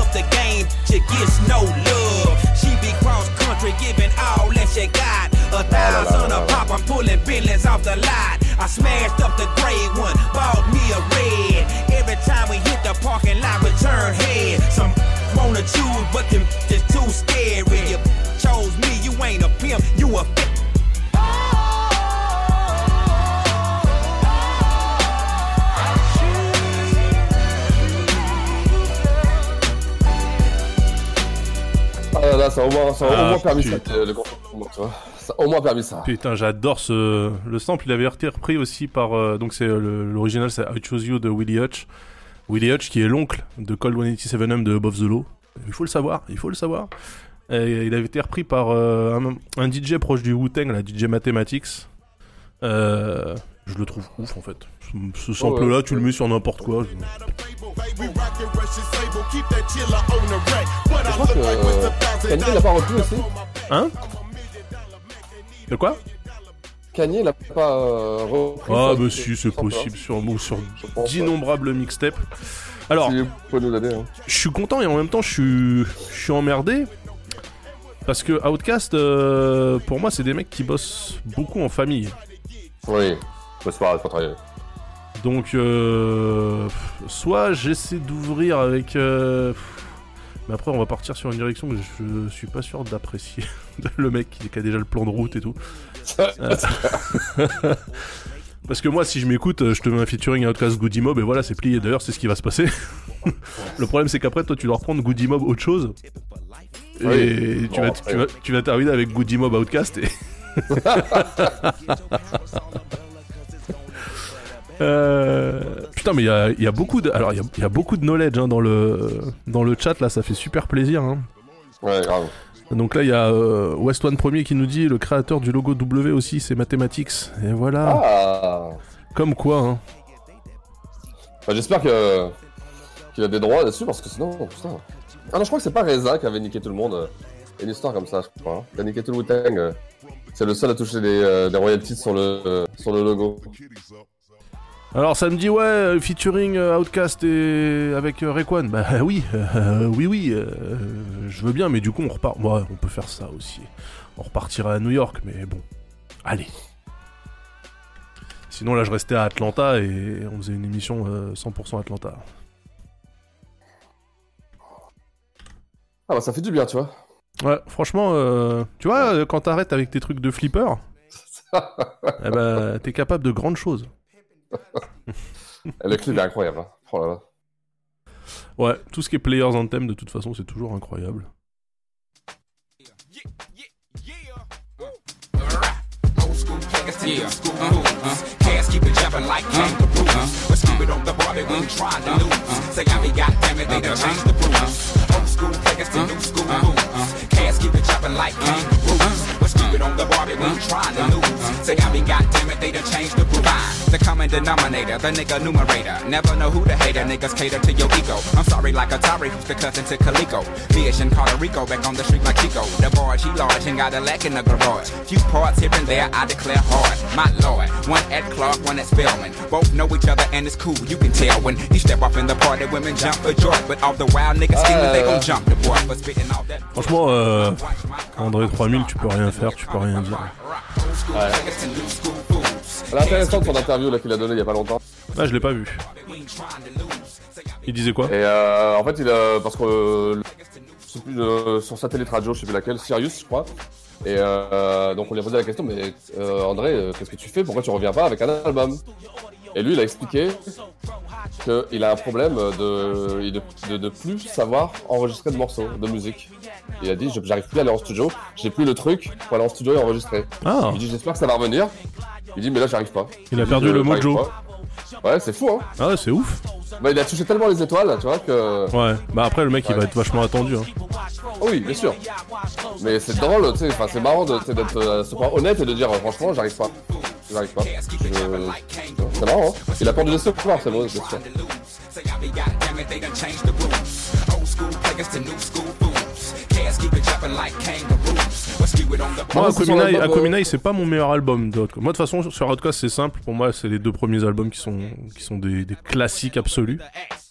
Up the game, she gets no love. She be cross country, giving all that she got. A thousand a pop, I'm pulling billions off the lot. I smashed up the gray one, bought me a red. Every time we hit the parking lot, we turn head. Some wanna choose, but them just too scary. You chose me, you ain't a pimp, you a là là, ça a au moins, ça a au moins permis putain. ça, le confinement, tu vois. Ça a au moins permis ça. Putain, j'adore ce. Le sample, il avait été repris aussi par. euh, Donc, c'est euh, l'original, c'est I Chose You de Willie Hutch. Willie Hutch, qui est l'oncle de Cold 187M de Above the Law. Il faut le savoir, il faut le savoir. Et il avait été repris par euh, un, un DJ proche du Wu-Tang, la DJ Mathematics. Euh, je le trouve ouf en fait. Ce, ce sample-là, tu le mets sur n'importe quoi. je- Je crois que euh, Kanye l'a pas repris aussi. Hein De quoi Kanye l'a pas euh, repris. Ah, bah si, ce c'est possible sur, d'innombrables mixtapes. Alors, hein. je suis content et en même temps je suis, emmerdé. Parce que Outcast, euh, pour moi, c'est des mecs qui bossent beaucoup en famille. Oui, c'est pas grave, faut travailler. Donc, euh, soit j'essaie d'ouvrir avec. euh, mais après, on va partir sur une direction que je suis pas sûr d'apprécier. le mec qui, a déjà le plan de route et tout. Euh, Parce que moi, si je m'écoute, je te mets un featuring à Outcast Goody Mob et voilà, c'est plié. D'ailleurs, c'est ce qui va se passer. le problème, c'est qu'après, toi, tu dois reprendre Goody Mob autre chose. Et Oui. tu, Bon, vas, tu, vas, tu vas terminer avec Goody Mob Outcast et. Euh, Putain, mais il y a, il y a beaucoup de, alors il y a, il y a beaucoup de knowledge hein, dans le dans le chat là, ça fait super plaisir. Hein. Ouais, grave. Donc là, il y a euh, West One Premier qui nous dit le créateur du logo W aussi, c'est Mathematics. Et voilà. Ah Comme quoi. Hein. Bah, J'espère que qu'il a des droits là-dessus parce que sinon, putain. Ah non, je crois que c'est pas Reza qui avait niqué tout le monde. Il y a une histoire comme ça, je crois. hein. Il a niqué tout le Wu-Tang. euh. C'est le seul à toucher des, euh, des royalties sur le, euh, sur le logo. Alors ça me dit ouais, euh, featuring euh, Outcast et avec euh, Rayquan. Bah oui, euh, oui, oui, euh, je veux bien, mais du coup on repart. Ouais, on peut faire ça aussi. On repartira à New York, mais bon, allez. Sinon là je restais à Atlanta et on faisait une émission euh, 100% Atlanta. Ah bah ça fait du bien, tu vois. Ouais, franchement, euh, tu vois, quand t'arrêtes avec tes trucs de flipper, eh ben, t'es capable de grandes choses. Le clip est incroyable. Hein. Oh là là. Ouais, tout ce qui est Players Anthem, de toute façon, c'est toujours incroyable. Yeah, cats keep it jumping like kangaroos. But stupid on the Barbie, we trying to lose. Say, I mean, goddamn it, they done changed the rules. Old school players to new school moves. Cats keep it jumping like kangaroos. But stupid on the body trying to lose. Say, I mean, goddamn it, they done changed the rules. The common denominator, the nigga numerator. Never know who the hater, niggas cater to your ego. I'm sorry, like Atari, who's the cousin to Calico. Fish in Puerto Rico, back on the street like Chico. The barge, he large and got a lack in the garage. Few parts here and there, I declare hard. My lord, one at Clark, one at Spellman. Both know each other and it's cool, you can tell when you step up in the party, women jump for joy. But all the wild niggas scheming, they gon' euh. jump the boy for spitting all that. Franchement, euh, André 3000, tu peux rien faire, tu peux rien dire. Elle est intéressante son interview là qu'il a donné il y a pas longtemps. Ah, je l'ai pas vu. Il disait quoi? Et euh, en fait, il a. Parce que. euh, plus, euh, sur satellite radio, je sais plus laquelle, Sirius, je crois. Et euh, donc on lui a posé la question, mais euh, André, euh, qu'est-ce que tu fais? Pourquoi tu reviens pas avec un album? Et lui, il a expliqué qu'il a un problème de, de, de, de plus savoir enregistrer de morceaux de musique. Il a dit, j'arrive plus à aller en studio, j'ai plus le truc pour aller en studio et enregistrer. Ah. Il dit, j'espère que ça va revenir. Il dit, mais là, j'arrive pas. Il a perdu le mojo. pas. Ouais, c'est fou, hein. Ah ouais, c'est ouf. Bah, il a touché tellement les étoiles, tu vois, que. Ouais, bah après le mec il va être vachement attendu. Hein. Oh oui, bien sûr. Mais c'est drôle, tu sais, enfin, c'est marrant d'être euh, à ce point honnête et de dire, euh, franchement, j'arrive pas. J'arrive pas. Je- C'est marrant, hein. Il a peur de décevoir, c'est vrai, c'est sûr. Say, I mean, goddamn it, they done changed the rules. Old school players to new school fools. Cats keep it jumping like kangaroos. Moi, Aquaminai, c'est pas mon meilleur album de. Moi, de toute façon, sur Outcast, c'est simple. Pour moi, c'est les deux premiers albums qui sont, qui sont des, des classiques absolus.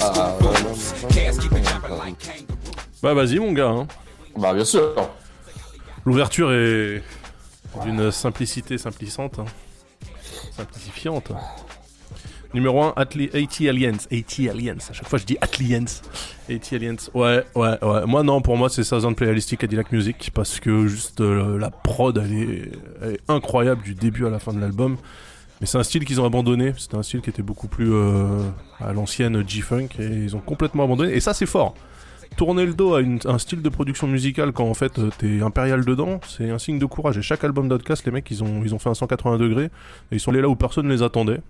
Ah. Bah, vas-y, mon gars. Hein. Bah bien sûr. L'ouverture est d'une simplicité simplissante, hein. simplifiante. Numéro 1, Atli 80 Aliens. 80 Aliens. À chaque fois, je dis Atliens. 80 Aliens. Ouais, ouais, ouais. Moi, non, pour moi, c'est Southern Playalistic Cadillac Music parce que juste euh, la prod, elle est, elle est incroyable du début à la fin de l'album. Mais c'est un style qu'ils ont abandonné. C'était un style qui était beaucoup plus euh, à l'ancienne G-Funk et ils ont complètement abandonné. Et ça, c'est fort. Tourner le dos à une- un style de production musicale quand en fait euh, t'es impérial dedans, c'est un signe de courage. Et chaque album d'Outcast, les mecs, ils ont, ils ont fait un 180 degrés et ils sont allés là où personne ne les attendait.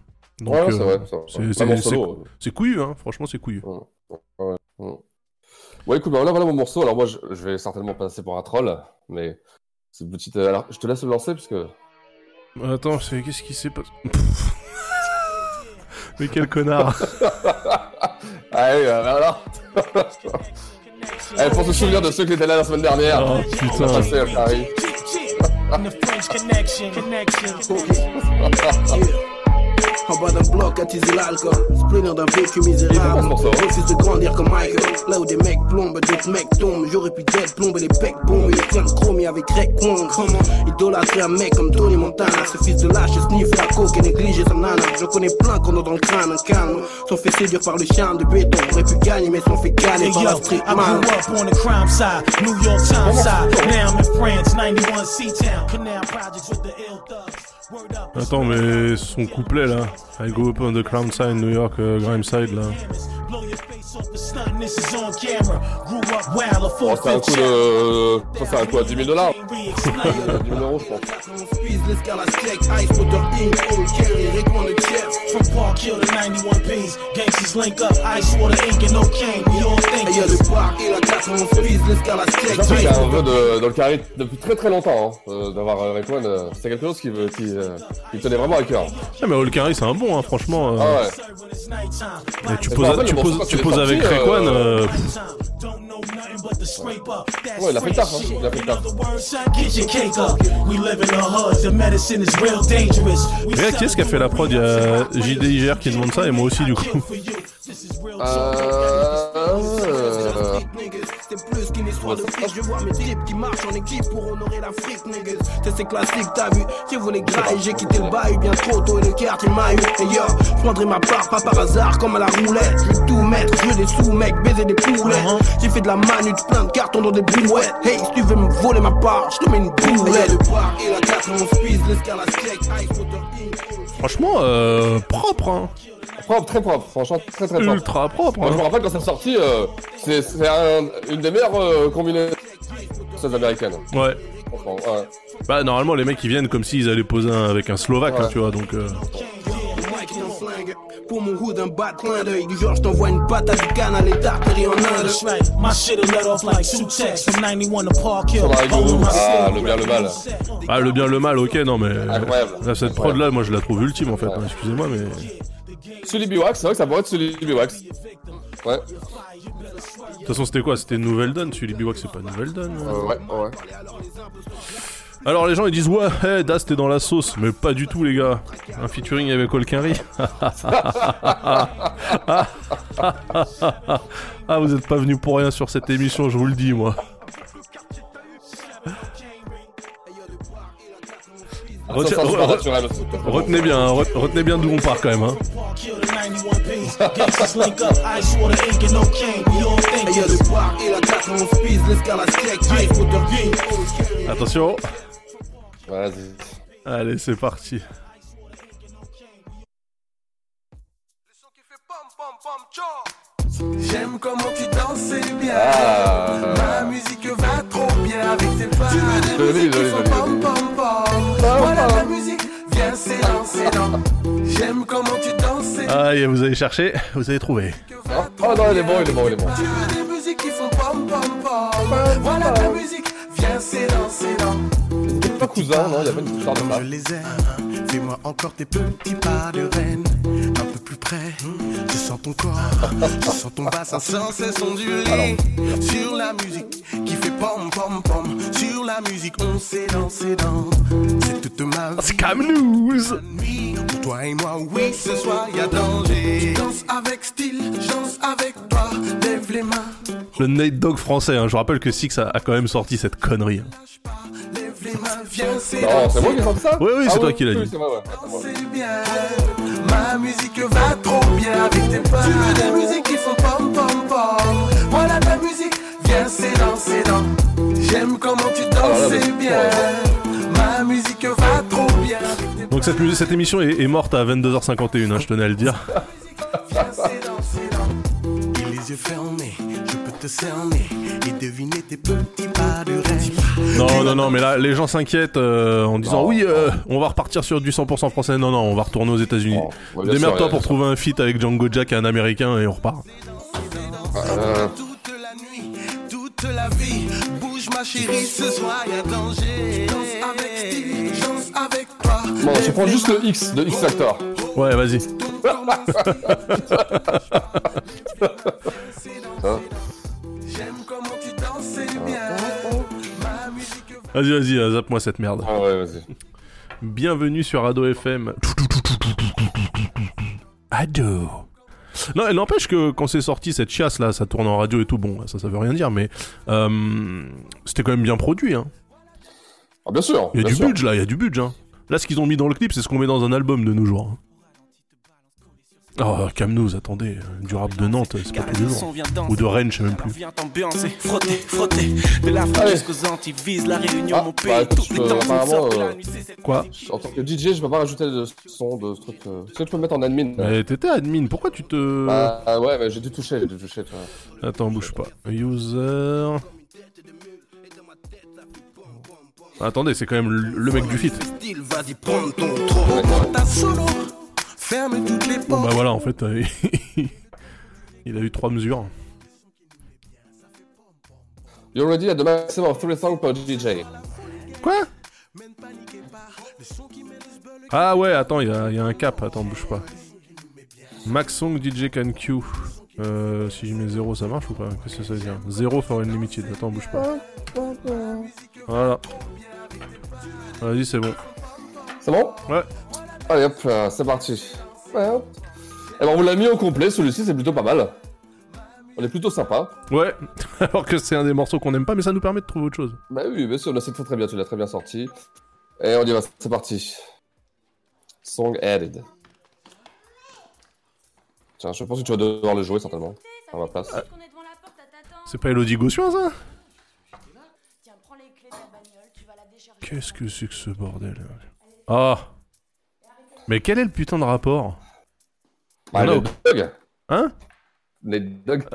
Donc, Ouais, c'est euh, vrai, c'est couillu, hein. franchement, c'est couillu. Ouais, ouais. Ouais, écoute, bah voilà, voilà mon morceau. Alors moi, je, je vais certainement passer pour un troll, mais c'est petite. euh, Alors, je te laisse le lancer puisque. Attends, c'est qu'est-ce qui s'est passé Mais quel connard Allez, euh, alors. Allez, pour se souvenir de ceux qui étaient là la semaine dernière. Oh, putain. On va passer à Paris. Bas d'un bloc, attiser l'alcool. Splenir d'un vécu misérable. Refuse de grandir comme Michael. Là où des mecs plombent, d'autres mecs tombent. J'aurais pu d'être plomber les pecs bombes. Et les flingues chromées avec Greg Wong. Idolâtrer un mec comme Tony Montana? Ce fils de lâche sniffe la coke et néglige sa nana. Je connais plein qu'on a dans le crâne un calme. Sont fait séduire par le charme de béton. Aurait pu gagner, mais sont fait gagner Hey par la street I man. grew up on the crime side, New York Times side. Now I'm in France, 91 C-Town. Canal Projects with the ill thugs. Attends, mais son couplet là, I go up on the crown side, New York, euh, grime side là. Oh, c'est un coup de. Ça, c'est un coup à 10 000 dollars. 10 000 euros, je pense. Squeeze l'escalade check, Ice Water Inc. Old Carry, Rickman the chef. From Park Hill to 91 P's, gangsters link up, ice water, ink and no cane. We all think Et y'a le bar et la 91 Squeeze l'escalade check. J'ai qu'il y a un vœu de, dans le carré depuis très très longtemps, hein, euh, d'avoir euh, Rayquan. euh, c'est quelque chose qui, veut- qui, euh, me tenait vraiment à cœur. Ah, mais Carry, c'est un bon, hein, franchement. euh. Ah ouais. Et tu poses, tu poses, tu il avec euh, pff, Ouais, il a fait le taf, hein. Il a fait le taf. Regarde, qui est-ce qui a fait la prod? Il y a JDIGR qui demande ça et moi aussi du coup. Euh... C'est plus qu'une histoire de fric. Je vois mes types qui marchent en équipe pour honorer l'Afrique, niggas. C'est ces classiques, t'as vu. J'ai voulu grailler, j'ai quitté le bail bien trop tôt et le quartier m'a eu. Et yo, je prendrai ma part, pas par hasard, comme à la roulette. Je veux tout mettre, je veux des sous, mec, baiser des poulets. J'ai fait de la manute, plein de cartons dans des brouettes. Hey, si tu veux me voler ma part, je te mets une boulette. le bar et la 91 Squeeze, l'escalade Ice Water. Franchement, euh, propre, hein. Propre, très propre, franchement, très très propre. Ultra propre, Moi, je hein. me rappelle quand c'est sorti, euh, c'est c'est un- une des meilleures euh, combinaisons américaines. Ouais. Ouais. Bah, normalement, les mecs ils viennent comme s'ils allaient poser un- avec un Slovaque, hein, tu vois, donc. Pour mon hood, un bas clin d'œil. Du genre, je t'envoie une patate du canal et d'artillerie en Inde. Right. My shit'll let off like two texts from 91 to Park Hill. Ah, le bien, le mal. Ah, le bien, le mal, ok, non, mais. Incroyable. Là, cette prod là, moi je la trouve ultime en fait, hein, excusez-moi, mais. Sully Biwax, c'est vrai que ça pourrait être Sully Biwax. Ouais. De toute façon, c'était quoi? C'était une nouvelle donne, celui Biwak, c'est pas une nouvelle donne. hein. Euh, ouais, ouais. Alors les gens ils disent ouais, hey, Das t'es dans la sauce, mais pas du tout les gars. Un featuring avec Olkinry. ah vous êtes pas venus pour rien sur cette émission, je vous le dis moi. Re- re- retenez bien, hein, re- retenez bien d'où on part quand même. Hein. Park Hill to 91 P's, gangsters link up, ice water, ink and no cane. We all think Et y'a le bar et la 91 Squeeze, l'escalade check, Ice Water Inc. Attention. Vas-y. Allez c'est parti. J'aime comment tu danses, c'est bien. Ah. Ma musique va trop bien avec tes pas. Tu veux des musiques qui font pom pom pom. Voilà ta musique, viens c'est lent, c'est lent. J'aime comment tu danses, Aïe, vous avez cherché, vous avez trouvé. Oh, oh non, il est bon, il est bon, il est bon. Tu veux des musiques qui font pom pom pom. Voilà ta musique, viens c'est lent, c'est lent. Pas cousin, non, il y a pas une histoire de ça. Je les aime. Fais-moi encore tes petits pas de reine. Un peu plus près. Je sens ton corps. Je sens ton bassin sans cesse onduler. Sur la musique qui fait pom pom pom. Sur la musique, on s'élance, s'élance. C'est toute ma vie. C'est comme. Pour toi et moi, oui, ce soir y a danger. Je danse avec style, je danse avec toi. Lève les mains. Le Nate Dogg français, hein. je rappelle que Six a, a quand même sorti cette connerie. hein. Non, c'est moi qui chante ça Oui, oui, c'est Ah toi qui l'as dit. c'est moi, ouais. Attends, moi. danser bien. Ma musique va trop bien avec tes potes. Tu veux des musiques qui font pom pom pom. Voilà ta musique, viens, c'est dans, c'est dans. J'aime comment tu danses, Ah, là, mais- c'est bien. Ma musique va trop bien avec tes Donc cette, émission est, est morte à 22h51, hein, je tenais à le dire. viens, c'est dans, c'est dans. Et les yeux fermés, je peux te cerner et deviner tes petits pas de rêve. Non, non, non, mais là, les gens s'inquiètent euh, en disant oui, euh, on va repartir sur du 100% français. Non, non, on va retourner aux États-Unis. Oh, Démerde-toi pour trouver un feat avec Django Jack et un américain et on repart. Euh, Toute la nuit, toute la vie, bouge ma chérie, ce soir y a danger. Danse avec Stevie, danse avec toi. Bon, je prends juste le X de X Factor. Ouais, vas-y. Hein J'aime comment tu danses, c'est bien. Ma musique Vas-y, vas-y, euh, zappe-moi cette merde. Ah ouais, vas-y. Bienvenue sur Ado FM. Ado. Non, elle n'empêche que quand c'est sorti cette chiasse là, ça tourne en radio et tout, bon, ça, ça veut rien dire, mais euh, c'était quand même bien produit. Hein. Ah, bien sûr. Il y a du sûr. budget là, il y a du budget. Hein. Là, ce qu'ils ont mis dans le clip, c'est ce qu'on met dans un album de nos jours. Oh, Camnous, attendez, euh, du rap de Nantes, c'est pas tous les jours. Ou de Rennes, je sais même plus. Viens t'ambiancer, frotter, frotter. De l'Afrique jusqu'aux Antilles, vise la Réunion, Ah, mon pays. bah, temps de euh, la nuit, c'est cette Quoi En tant que DJ, je peux pas rajouter de son de ce truc. euh, Est-ce que tu peux me mettre en admin Mais t'étais admin, pourquoi tu te... Bah ah ouais, mais j'ai dû toucher, j'ai dû toucher. Attends, bouge pas. User... Attendez, c'est quand même le le mec du feat. Ferme toutes les Bon bah voilà, en fait, euh, il a eu trois mesures. You're ready at the maximum of 3 songs per DJ. Quoi? Ah ouais, attends, il y a, il y a un cap, attends, bouge pas. Max Song DJ Can Q. Euh, si je mets 0, ça marche ou pas? Qu'est-ce que ça veut dire? 0 for unlimited, attends, bouge pas. Voilà. Vas-y, c'est bon. C'est bon? Ouais. Allez hop, euh, c'est parti. Ouais, hop. Eh ben on vous l'a mis au complet, celui-ci c'est plutôt pas mal. On est plutôt sympa. Ouais, alors que c'est un des morceaux qu'on aime pas, mais ça nous permet de trouver autre chose. Bah oui, bien sûr, là c'est très très bien, tu l'as très bien sorti. Et on y va, c'est parti. Song added. Tiens, je pense que tu vas devoir le jouer certainement. À ma place. C'est pas Elodie Gossuin, ça? Qu'est-ce que c'est que ce bordel? Ah Mais quel est le putain de rapport Ah, au- dogs Hein Les dogs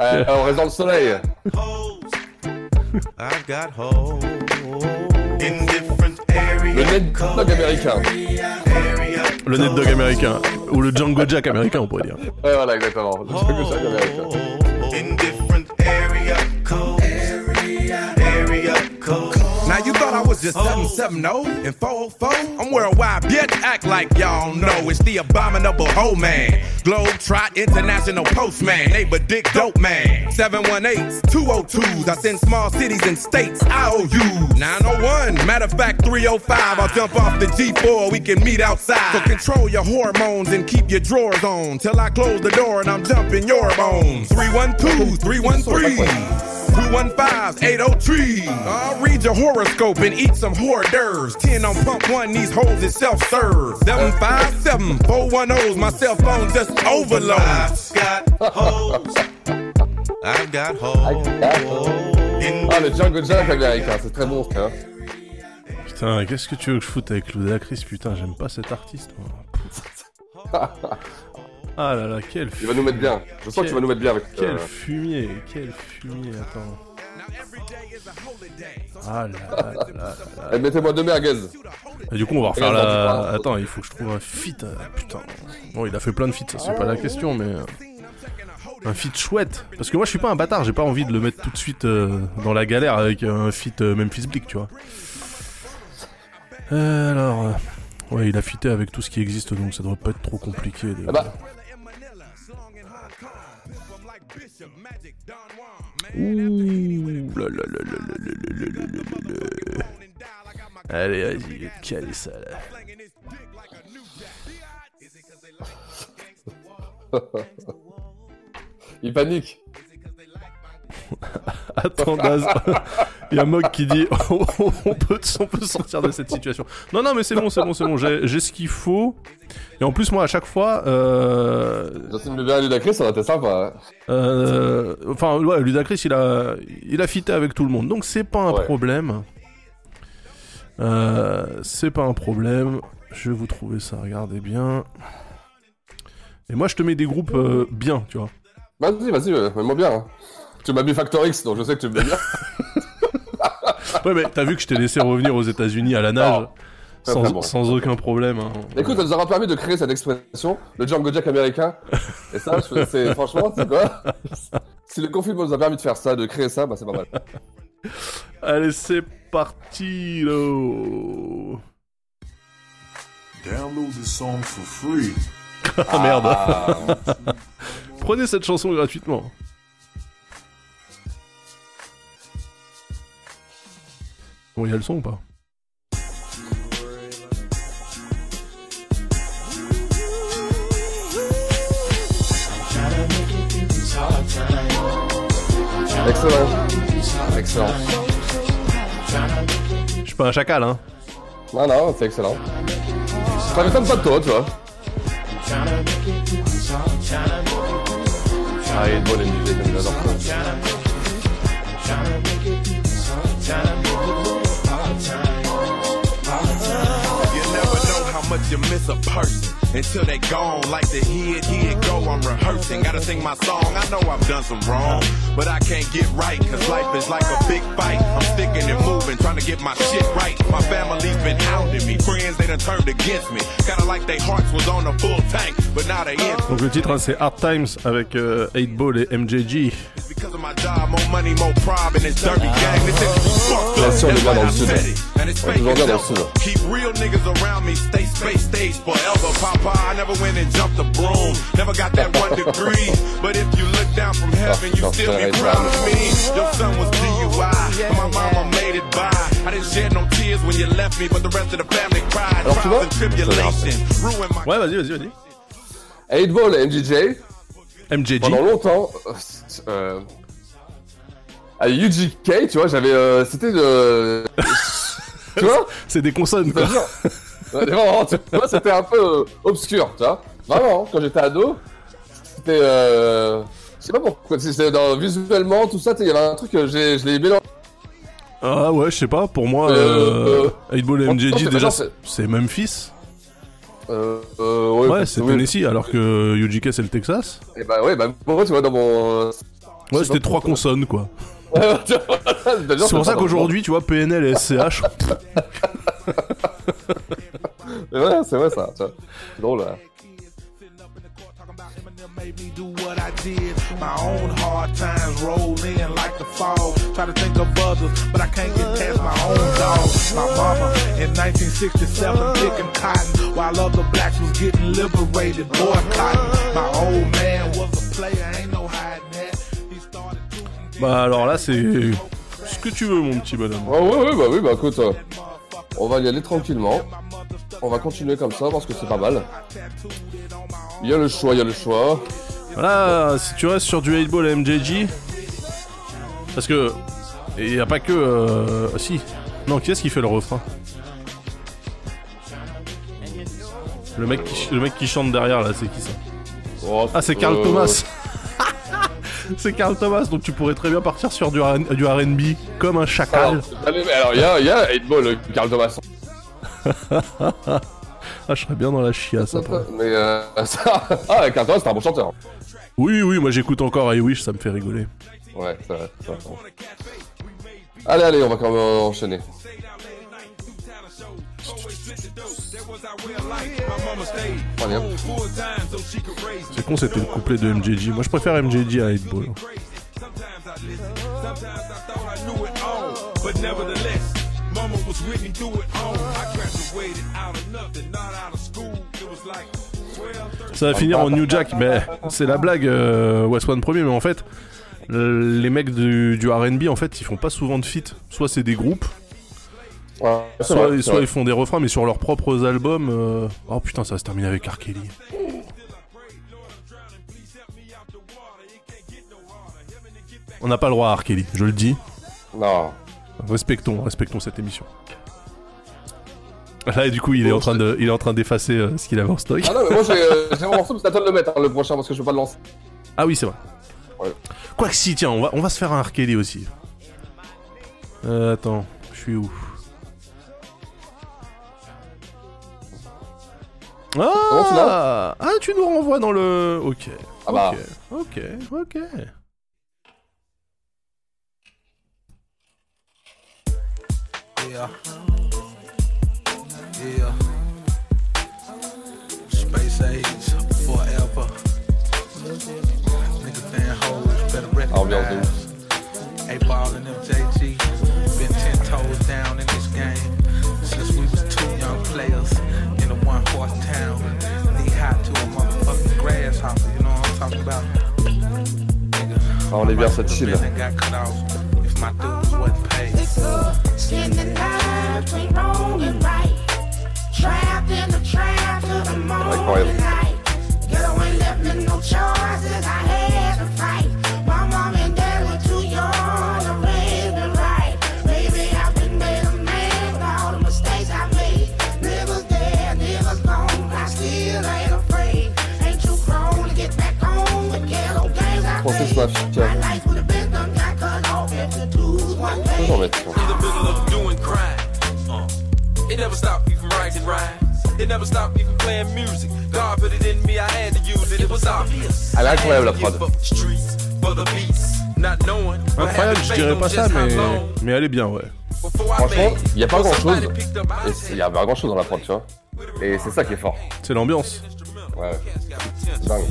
Euh, on reste dans le soleil. I've got holes in different areas. Le net dog américain. Le net dog américain. Ou le Django Jack américain, on pourrait dire. Ouais, voilà, exactement. Le Django Jack américain. In different area codes. Area, area codes. Now you thought I was just 770 and 404? I'm worldwide, bitch. Act like y'all know it's the abominable hoe man. Globe Trot International Postman, neighbor dick dope man. 718s, 202s. I send small cities and states IOU. 901, matter of fact 305. I'll jump off the G4. We can meet outside. So control your hormones and keep your drawers on till I close the door and I'm dumping your bones. 312s, 313s. 215s, 803. I'll read your horoscope and eat some hors d'oeuvres. 10 on pump one, these hoes is self serve. 757 410s, my cell phone just overload. I've got holes. I've got holes. In Ah, le Django Jack américain, c'est très bon ce. Putain, qu'est-ce que tu veux que je foute avec Ludacris Putain, j'aime pas cet artiste. moi. Ah là là, quel Il va nous mettre bien. Je sens que tu vas nous mettre bien avec. Quel euh, fumier, quel fumier, attends. Ah là là là là. Eh, Mettez-moi deux merguez. Et du coup, on va refaire la. Attends, il faut que je trouve un feat. euh, putain. Bon, il a fait plein de feats, ça c'est pas la question, mais. euh, Un feat chouette. Parce que moi, je suis pas un bâtard, j'ai pas envie de le mettre tout de suite euh, dans la galère avec un feat euh, Memphis Bleak, tu vois. Alors. euh, Ouais, il a fité avec tout ce qui existe, donc ça devrait pas être trop compliqué. de- Ah bah. Ouh là là là là là là là là là. Allez, vas-y, calez ça là. Il panique. Attends, Daz. Il y a Mog qui dit on, peut, on peut sortir de cette situation. Non, non, mais c'est bon, c'est bon, c'est bon. J'ai j'ai ce qu'il faut. Et en plus, moi, à chaque fois. Euh... Justin Bieber et Ludacris, ça aurait été sympa. hein. Euh, enfin, ouais, Ludacris, il a, il a fité avec tout le monde, donc c'est pas un Ouais. problème. Euh, c'est pas un problème. Je vais vous trouver ça, regardez bien. Et moi, je te mets des groupes euh, bien, tu vois. Vas-y, vas-y, euh, mets-moi bien. hein. Tu m'as mis Factor X, donc je sais que tu me mets bien. Ouais, mais t'as vu que je t'ai laissé revenir aux États-Unis à la nage Très, sans, très bon. sans aucun problème. hein. Écoute, ça nous aura permis de créer cette expression, le Django Jack américain. Et ça, c'est franchement, c'est quoi Si le confinement nous a permis de faire ça, de créer ça, bah c'est pas mal. Allez, c'est parti, là. Download the song for free. Ah merde. Ah. Prenez cette chanson gratuitement. Bon, il y a le son ou pas Excellent. Excellent. Je suis pas un chacal, hein. Non, non, c'est excellent. Ça m'étonne pas de toi, tu vois. Ah, il est bon, les musiques, j'adore ça. Much you miss a person until they gone. Like the hit, here go. I'm rehearsing, gotta sing my song. I know I've done some wrong, but I can't get right. Cause life is like a big fight. I'm sticking and moving, trying to get my shit right. My family's been hounding me. Friends, they done turned against me. Kinda like they hearts was on a full tank, but now they in. Donc le titre hein, c'est Hard Times avec euh, 8 Ball et MJG. Because of my job, more money, more pride, and this dirty gang. This is fucked Bien up. sûr, on est That's bien why dans le sud. Said it. And it's fake toujours bien as dans le hell. sud. Keep real niggas around me, stay space stage forever. Papa, I never went and jumped the broom. Never got that one degree. But if you look down from heaven, you still be proud of me. Your son was DUI, and my mama made it by. I didn't shed no tears when you left me, but the rest of the family cried. Alors, tu vois Trials and tribulation, ruined my Ouais, vas-y, vas-y, vas-y. 8 Ball et MJJ, pendant longtemps, euh, à UGK, tu vois, j'avais, euh, c'était de, tu vois, C'est des consonnes quoi. Vraiment, c'était un peu euh, obscur, tu vois. Vraiment, quand j'étais ado, c'était, euh, je sais pas pourquoi, c'était dans, visuellement, tout ça, il y avait un truc que je l'ai mélangé. Ah ouais, je sais pas, pour moi, Euh, euh, 8 Ball et non, MJG c'est- déjà c'est Memphis. Euh, euh, ouais, Ouais, c'est oui. Tennessee, alors que UGK c'est le Texas. Et bah ouais, bah pour moi, tu vois, dans mon. euh, Ouais, c'était trois consonnes quoi. C'est C'est pour ça qu'aujourd'hui, tu vois, PNL et SCH. C'est vrai ça, tu vois. C'est drôle, là. made me do what I did. My own hard times roll in like the fall. Try to think of others, but I can't get past my own dog. My mama in 1967 picking cotton while other blacks was getting liberated, boycotting. My old man was a player, ain't no hiding Bah alors là, c'est ce que tu veux, mon petit bonhomme. Ouais, ouais, ouais, bah oui, bah écoute, euh, on va y aller tranquillement. On va continuer comme ça parce que c'est pas mal. Il y a le choix, il y a le choix. Voilà, si tu restes sur du 8 Ball et MJG. Parce que. Il n'y a pas que. euh, si. Non, qui est-ce qui fait le refrain? Le mec, qui, le mec qui chante derrière là, c'est qui ça? Oh, Ah, c'est Carl euh, Thomas C'est Carl Thomas, donc tu pourrais très bien partir sur du, du RB comme un chacal. Alors, mais alors, il y a, y a 8 Ball, euh, Carl Thomas. ah, je serais bien dans la chiasse après. Mais euh, ça. Ah, Carl Thomas, c'est un bon chanteur. Oui, oui, moi j'écoute encore I Wish, ça me fait rigoler. Ouais, c'est vrai. Allez, allez, on va quand même enchaîner. C'est con, c'était le couplet de MJG. Moi je préfère MJG à 8 Ball. But nevertheless, mama was with me through it all. I graduated out of nothing, not out of school. It was like 12, 13. Ça va finir en New Jack, mais c'est la blague euh, West One premier, mais en fait, le- les mecs du, du RB, en fait, ils font pas souvent de feat. Soit c'est des groupes, Ouais, soit, vrai, ils font des refrains, mais sur leurs propres albums. euh, Oh putain, ça va se terminer avec R. Kelly. On n'a pas le droit à R. Kelly, je le dis. Non. Respectons, respectons cette émission. Là, et du coup, il est en train de, il est en train d'effacer euh, ce qu'il avait en stock. Ah non, mais moi j'ai euh, un morceau, mais c'est à toi de le mettre hein, le prochain parce que je peux pas le lancer. Ah oui, c'est vrai. Ouais. Quoique si, tiens, on va, on va se faire un R. Kelly aussi. Euh, attends, je suis où? Comment tu Ah, ah, tu nous renvoies dans le. Ok. Ah bah. Ok, ok, ok. Yeah. Yeah. Space age forever. Nigga fan hoes better recognize. A ball and MJG been ten toes down in this game since we was two young players in a one horse town. Knee high to a motherfucking grasshopper. You know what I'm talking about? Ah, on est bien cette chill. Been got cut off if my dudes wasn't paid. Standing line between wrong and right. Trapped in the trap to the morning light. Ghetto ain't left me no choices. I of doing crime. Uh, it never stopped me from writing rhymes. It never stopped me from playing music. God put it in me, I had to use it. It was obvious. Elle est incroyable la prod. Incroyable, je dirais pas ça, mais, mais elle est bien, ouais. Franchement, il n'y a pas grand chose. Il y a pas grand chose dans la prod, tu vois. Et c'est ça qui est fort. C'est l'ambiance. Ouais.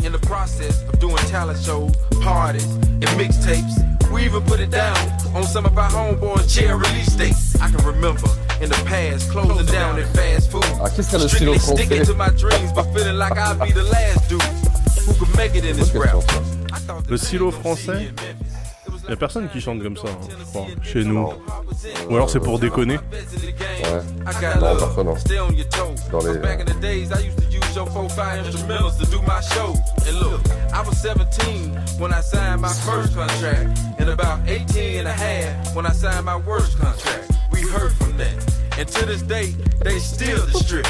In the process of doing talent shows, parties, and mixtapes. We even put it down on some of our homeboys' chair release dates. I can remember in the past closing down at fast food. Ah, qui serait le stylo Strictly sticking français to my dreams, but feeling like I'd be the last dude who could make it in this Bonne rap. question, ça. Le silo français y a personne qui chante comme ça, hein, je crois, chez nous. Ou alors c'est pour déconner. Ouais. I Non, personne, non. stay on your toes. Dans les. Back in the days, I used to use your 4-5 instrumentals to do my shows. And look, I was 17 when I signed my first contract. And about 18 and a half when I signed my worst contract. We heard from that. And to this day, they still distribute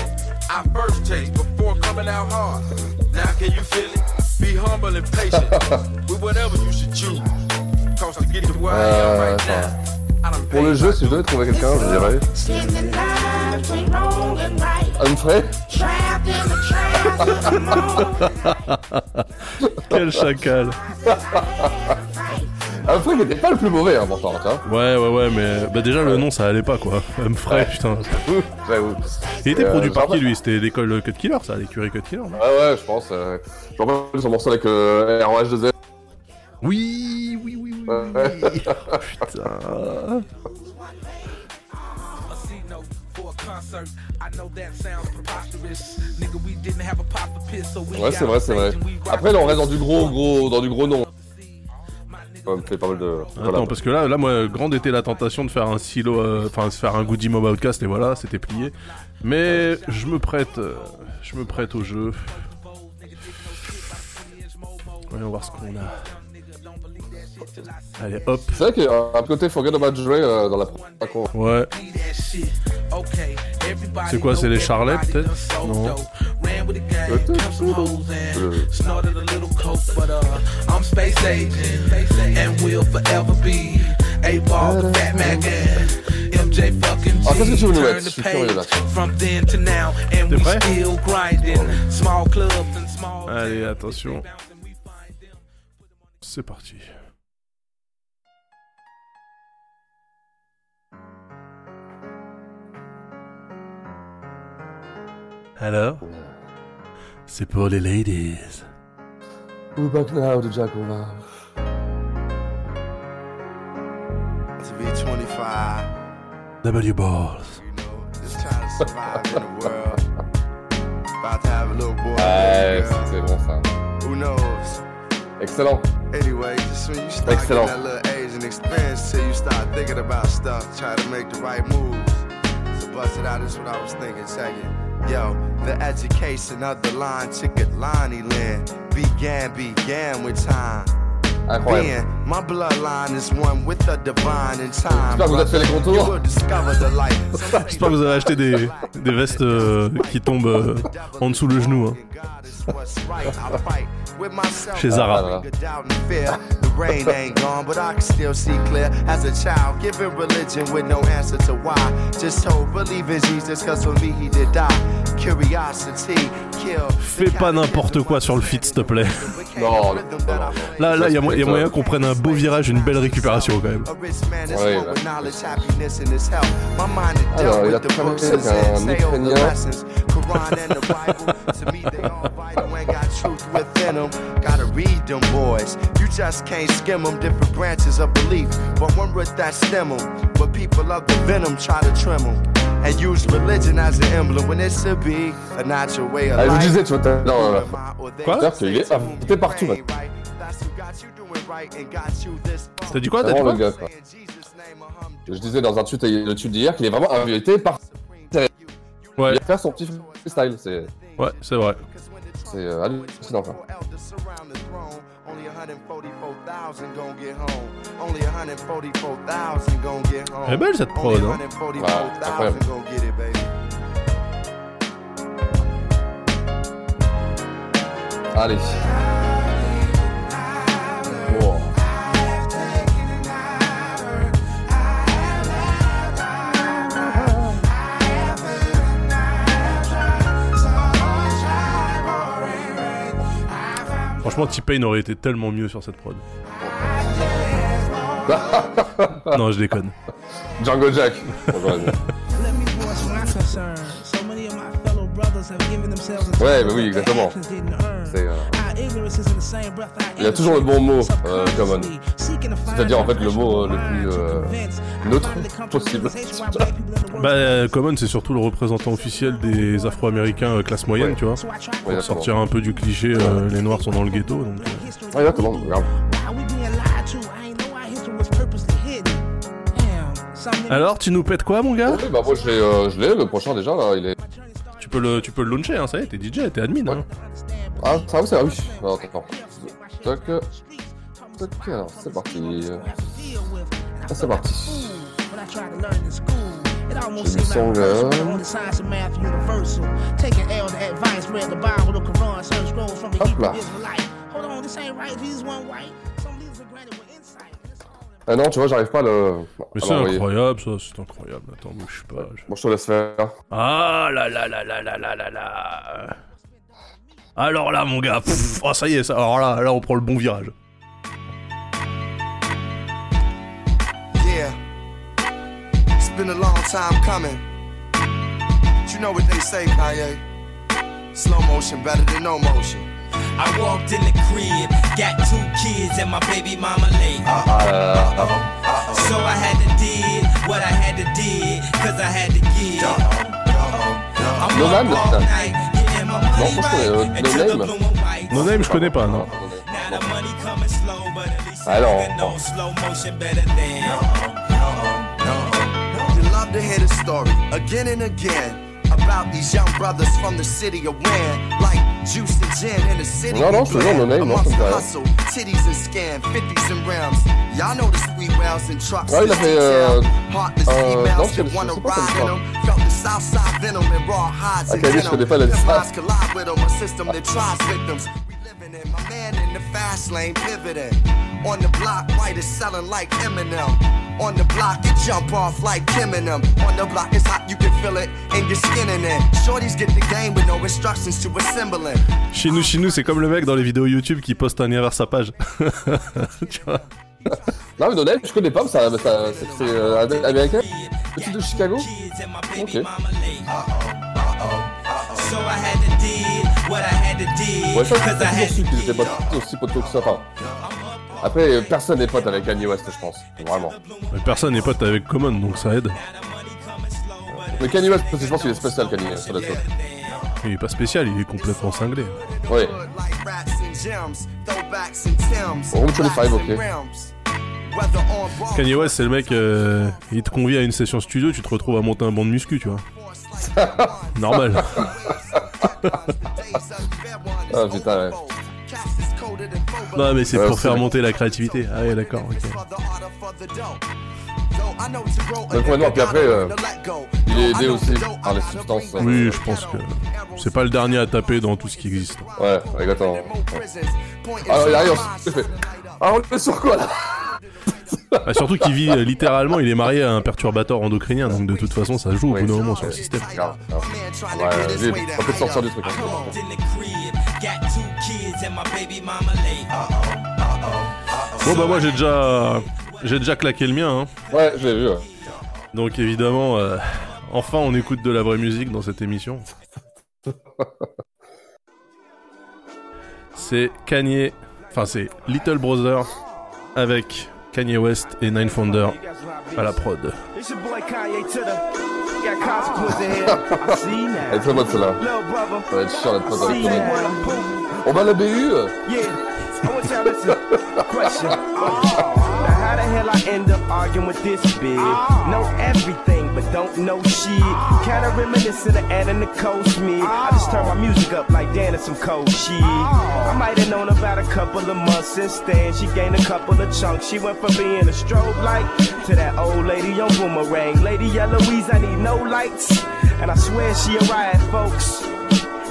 our first taste before coming out hard. Now can you feel it? Be humble and patient with whatever you should choose. Euh, attends. Pour le jeu, si je devais trouver quelqu'un, je dirais. Humphrey? Quel chacal. Humphrey qui était pas le plus mauvais, hein, pourtant, tu vois. Ouais, ouais, ouais, mais bah déjà le nom ça allait pas quoi. Humphrey, putain. J'avoue. Il était Euh, produit par qui lui? C'était l'école Cut Killer, ça, l'écurie Cut Killer. Ouais, ouais, je pense. Euh... Je me rappelle son morceau avec euh, ROH2Z. Oui, oui, oui, oui. Putain. Ouais, c'est vrai, c'est vrai. Après, là, on reste dans du gros, gros, dans du gros nom. Ça me fait pas mal de. Attends, voilà. parce que là, là, moi, grande était la tentation de faire un silo, euh, enfin, se faire un Goody Mob Outcast, et voilà, c'était plié. Mais je me prête, euh, je me prête au jeu. Voyons voir ce qu'on a. Allez, hop. C'est vrai qu'il y a un côté Forget About Dre euh, dans la con. Ouais. C'est quoi, c'est les Charlets, peut-être? Non. Ah, qu'est-ce que tu veux nous Turn mettre? Je the suis curieux là. page from then to now, and T'es we prêt? Allez, attention. C'est parti. Alors C'est pour les ladies. We're back now to Jack Love. To be 25, W Balls. just trying to survive in the world. About to have a little boy. Ah, ouais, c'est bon ça. Who knows? Excellent. Anyway, just when you start Excellent. getting that little age and experience till you start thinking about stuff, try to make the right moves. So bust it out, this is what I was thinking, check it. Yo, the education of the line ticket Lonnie Land began, began with time. Incroyable. being. My bloodline is one with the divine in time. J'espère que vous avez fait les contours. You will discover the light. J'espère que vous avez acheté des, des vestes euh, qui tombent euh, en dessous le genou. hein. Chez Zara. doubt and fear. The rain ain't gone, but I can still see clear. As a child, giving religion with no answer to why. Just told, believe in Jesus, cause for me he did die. Curiosity, kill. Fais pas n'importe quoi sur le feed, s'il te plaît. Non, non, Là, là, il y a, mo- y a moyen qu'on prenne un beau virage, une belle récupération quand même. Ouais, Alors, il a avec un Ukrainien. Quran and the Bible, to me they all vital and got truth within them. Gotta read them boys. You just can't skim them. Different branches of belief, but one root that stem them. But people of the venom try to trim them. And use religion as an emblem when it should be a natural way of Ah, je vous disais, tu vois, t'as- non, Quoi C'est-à-dire qu'il est invité partout. T'as dit quoi T'as dit quoi le gars, quoi. Je disais dans un tweet, le tweet d'hier qu'il est vraiment invité par. Ouais. Faire son petit freestyle, c'est. Ouais, c'est vrai. C'est euh, hallucinant. Quoi. Elle est belle cette prod, hein ouais, incroyable. Allez. Franchement, T-Pain aurait été tellement mieux sur cette prod. non, je déconne. Django Jack. ouais, bah oui, exactement. C'est. Euh... Il y a toujours le bon mot, euh, Common. C'est-à-dire en fait le mot euh, le plus euh, neutre possible. Bah, Common, c'est surtout le représentant officiel des Afro-Américains euh, classe moyenne, tu vois. Pour sortir un peu du cliché, euh, les Noirs sont dans le ghetto. Donc, euh, Ouais, exactement, Alors, tu nous pètes quoi, mon gars? Oui, bah moi je l'ai, euh, je l'ai, le prochain déjà là, il est. tu peux, le, tu peux le launcher, hein, ça y est, t'es DJ, t'es admin. Hein. Ah, ça oui, ah oui. Alors. Toc. Toc, alors c'est parti. Ah, c'est parti. It almost du like. Ah non, tu vois, j'arrive pas à le. Mais c'est incroyable, ça, c'est incroyable. Attends, moi, je sais pas. je- Bon, je te laisse faire. Ah là là là là là là là là. Alors là, mon gars, pff, oh, ça y est, ça, alors là, là, on prend le bon virage. Yeah. It's been a long time coming. But you know what they say, Kanye? Slow motion better than no motion. I walked in the crib, got two kids and my baby mama late. So I had to did what I had to did, cause I had to give. I'm No up Name, all putain. night, getting my money franchement, right. And No till the Name. blue and white. No Name, je connais pas, non. Now the money coming slow, but at least Alors. I know slow motion better than. You love to hear the story again and again about these young brothers from the city of Wayne, like Juice and gin in the city. No, don't say no name. Don't say hustle, titties and scam, 50s and rounds. Y'all know the sweet rounds and trucks. Ouais, il a fait. Euh, euh, non, je ne them. Felt the south side venom and raw hides okay, and venom. Their minds collide with them, a system that tries victims. We living in my man in the fast lane pivoting. On the block, white is selling like Eminem? On the block, it jump off like Kim and them. On the block, it's hot, you can feel it in your skin and it. Shorties get the game with no instructions to assemble it. Chez nous, chez nous, c'est comme le mec dans les vidéos YouTube qui poste un erreur sa page. tu vois Non, mais No Name, je connais pas, mais ça, ça, c'est euh, américain. Petit de Chicago Ok. So I had to did what I had to did, Ouais, ça, c'est étaient pas aussi potos que ça. Enfin, après, euh, personne n'est pote avec Kanye West, je pense. Vraiment. Mais Personne n'est pote avec Common, donc ça aide. Mais Kanye West, parce que je pense qu'il est spécial, Kanye West, sur la chose. Il est pas spécial, il est complètement cinglé. Oui. Room 25, ok. Kanye West, c'est le mec, euh, il te convie à une session studio, tu te retrouves à monter un banc de muscu, tu vois. Normal. Ah putain, ouais. Non, mais c'est Ouais, pour faire vrai. monter la créativité. Ah ouais, d'accord. ok. Donc, complètement. Puis après, euh, il est aidé aussi par les substances. euh, Oui, je pense que c'est pas le dernier à taper dans tout ce qui existe. Ouais, exactement. Ouais. Alors, il arrive, on fait. Ah, on est sur quoi là? Ah, surtout qu'il vit euh, littéralement, il est marié à un perturbateur endocrinien, donc de toute façon, ça joue au bout d'un moment sur le système. Ouais, on peut sortir du truc. hein. Bon bah moi j'ai déjà j'ai déjà claqué le mien. Hein. Ouais, je l'ai vu. ouais. Donc évidemment, euh, enfin on écoute de la vraie musique dans cette émission. C'est Kanye, enfin c'est Little Brother avec Kanye West et Nine Founder à la prod. Elle est très bonne celle-là. Little brother. Ça va être chiant avec. On va euh. Yeah. I want. Question. Now, how the hell I end up arguing with this big? Know everything, but don't know shit. Kinda reminiscent of Anna Nicole Smith. I just turn my music up like Dan and some cold shit. I might have known about a couple of months since then. She gained a couple of chunks. She went from being a strobe light to that old lady on boomerang. Lady Eloise, I need no lights. And I swear she a riot, folks.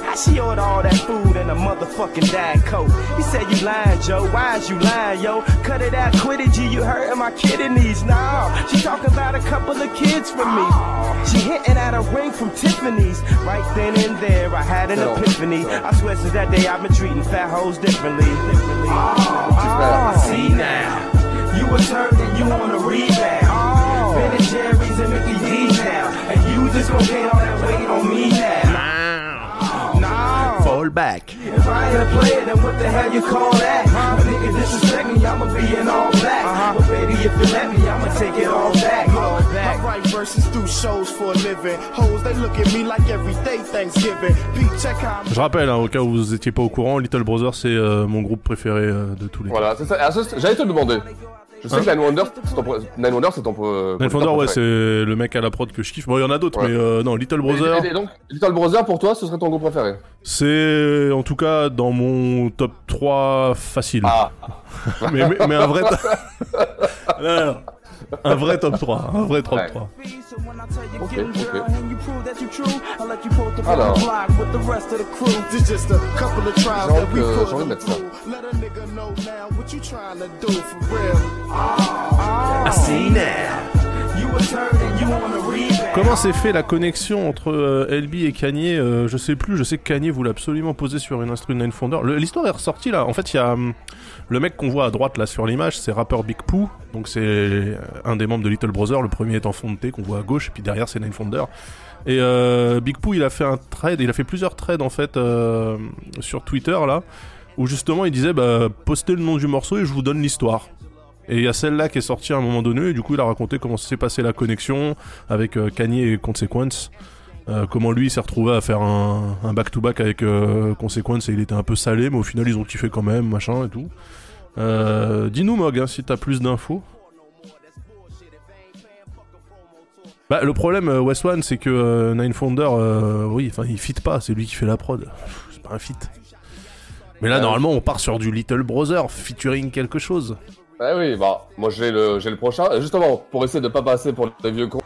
How she order all that food in a motherfucking Diet Coke? He said, You lying, Joe. Why is you lying, yo? Cut it out, quit it, G. You hurting my kidneys. Nah, she talking about a couple of kids from me. She hinting at a ring from Tiffany's. Right then and there, I had an epiphany. I swear since that day, I've been treating fat hoes differently. differently. Oh, see now. You was hurt and you on a rebound. Ben and Jerry's and Mickey D's now. And you just gonna gain all that weight on me now. No. Fall back. If I ain't a player, then what the hell you call that? A nigga disrespect me, I'ma be in all black. But baby, if you let me, I'ma take it all back. All back. I write verses through shows for a living. Hoes, they look at me like every day Thanksgiving. Pete, check how I'm Je rappelle, hein, au cas où vous étiez pas au courant, Little Brother c'est euh, mon groupe préféré euh, de tous les temps. Voilà, c'est ça. J'allais te le demander. Je sais Hein que Nine Wonder, c'est ton, pr- Nine Wonder, c'est ton. euh, Nine Founder, ouais, préféré. c'est le mec à la prod que je kiffe. Bon, il y en a d'autres, mais euh, non, Little Brother, Et, et donc, Little Brother, pour toi, ce serait ton groupe préféré? C'est en tout cas dans mon top 3 facile. Ah. mais, mais, mais un vrai. Non, non. Un vrai top 3. Un vrai top 3. Ok, ok. Alors. Trials J'ai envie, de mettre ça. Let a nigga know now what you trying to do for real. I see now. Comment s'est fait la connexion entre euh, LB et Kanye euh, Je sais plus, je sais que Kanye voulait absolument poser sur une instru de Nine Founder. L'histoire est ressortie là. En fait, il y a hum, le mec qu'on voit à droite là sur l'image, c'est rappeur Big Pooh. Donc c'est euh, un des membres de Little Brother. Le premier étant Fonte qu'on voit à gauche, et puis derrière c'est Nine Founder. Et euh, Big Pooh, il a fait un trade, il a fait plusieurs trades en fait sur Twitter là, où justement il disait bah postez le nom du morceau et je vous donne l'histoire. Et il y a celle-là qui est sortie à un moment donné, et du coup il a raconté comment s'est passé la connexion avec euh, Kanye et Consequence. Euh, comment lui il s'est retrouvé à faire un un back-to-back avec euh, Consequence et il était un peu salé, mais au final ils ont kiffé quand même, machin et tout. Dis-nous Mog, hein, si t'as plus d'infos. Bah, le problème, West One, c'est que Nine Founder, oui, enfin, il fit pas, c'est lui qui fait la prod. C'est pas un fit. Mais là, Ah oui. normalement, on part sur du Little Brother featuring quelque chose. Ah oui, bah, moi j'ai le, j'ai le prochain. Et Justement, pour essayer de pas passer pour les vieux cons,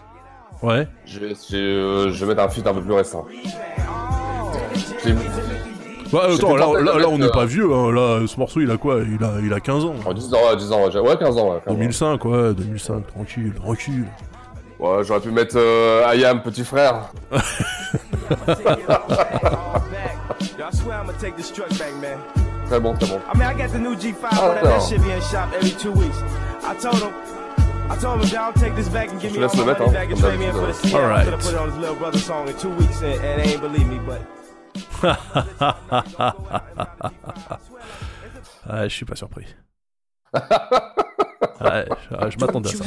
Ouais. je vais, j'ai, euh, je vais mettre un feat un peu plus récent. J'ai- Bah, attends, là, on n'est euh, pas vieux, hein. là, ce morceau, il a quoi? Il a, il a 15 ans. Oh, 10 ans, ouais, 10 ans, ouais, j'ai- ouais, 15 ans, ouais. 15 ans. 2005, ouais, 2005, tranquille, tranquille. Ouais, j'aurais pu mettre euh, petit frère. I swear I'ma take this truck back, man. Très bon, très bon. I mean, I got the new G5, whatever that no. shit be in shop every two weeks. I told him, I told him, y'all take this back and give Je me all laisse le my mettre, money hein, back and comme trade me in for the d'habitude. CD. I Alright. could have put it on his little brother song in two weeks and, and they ain't believe me, but Ah, je suis pas surpris. Ouais, je, je m'attendais à ça.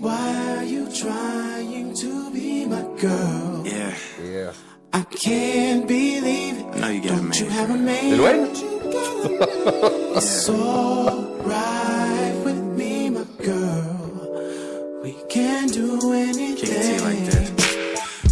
Why are you trying to be my girl? Yeah. Yeah. I can't believe it. I know you got a Don't you man. have a man? Lil Wayne? It's alright with me, my girl. We can do anything. Can't like that.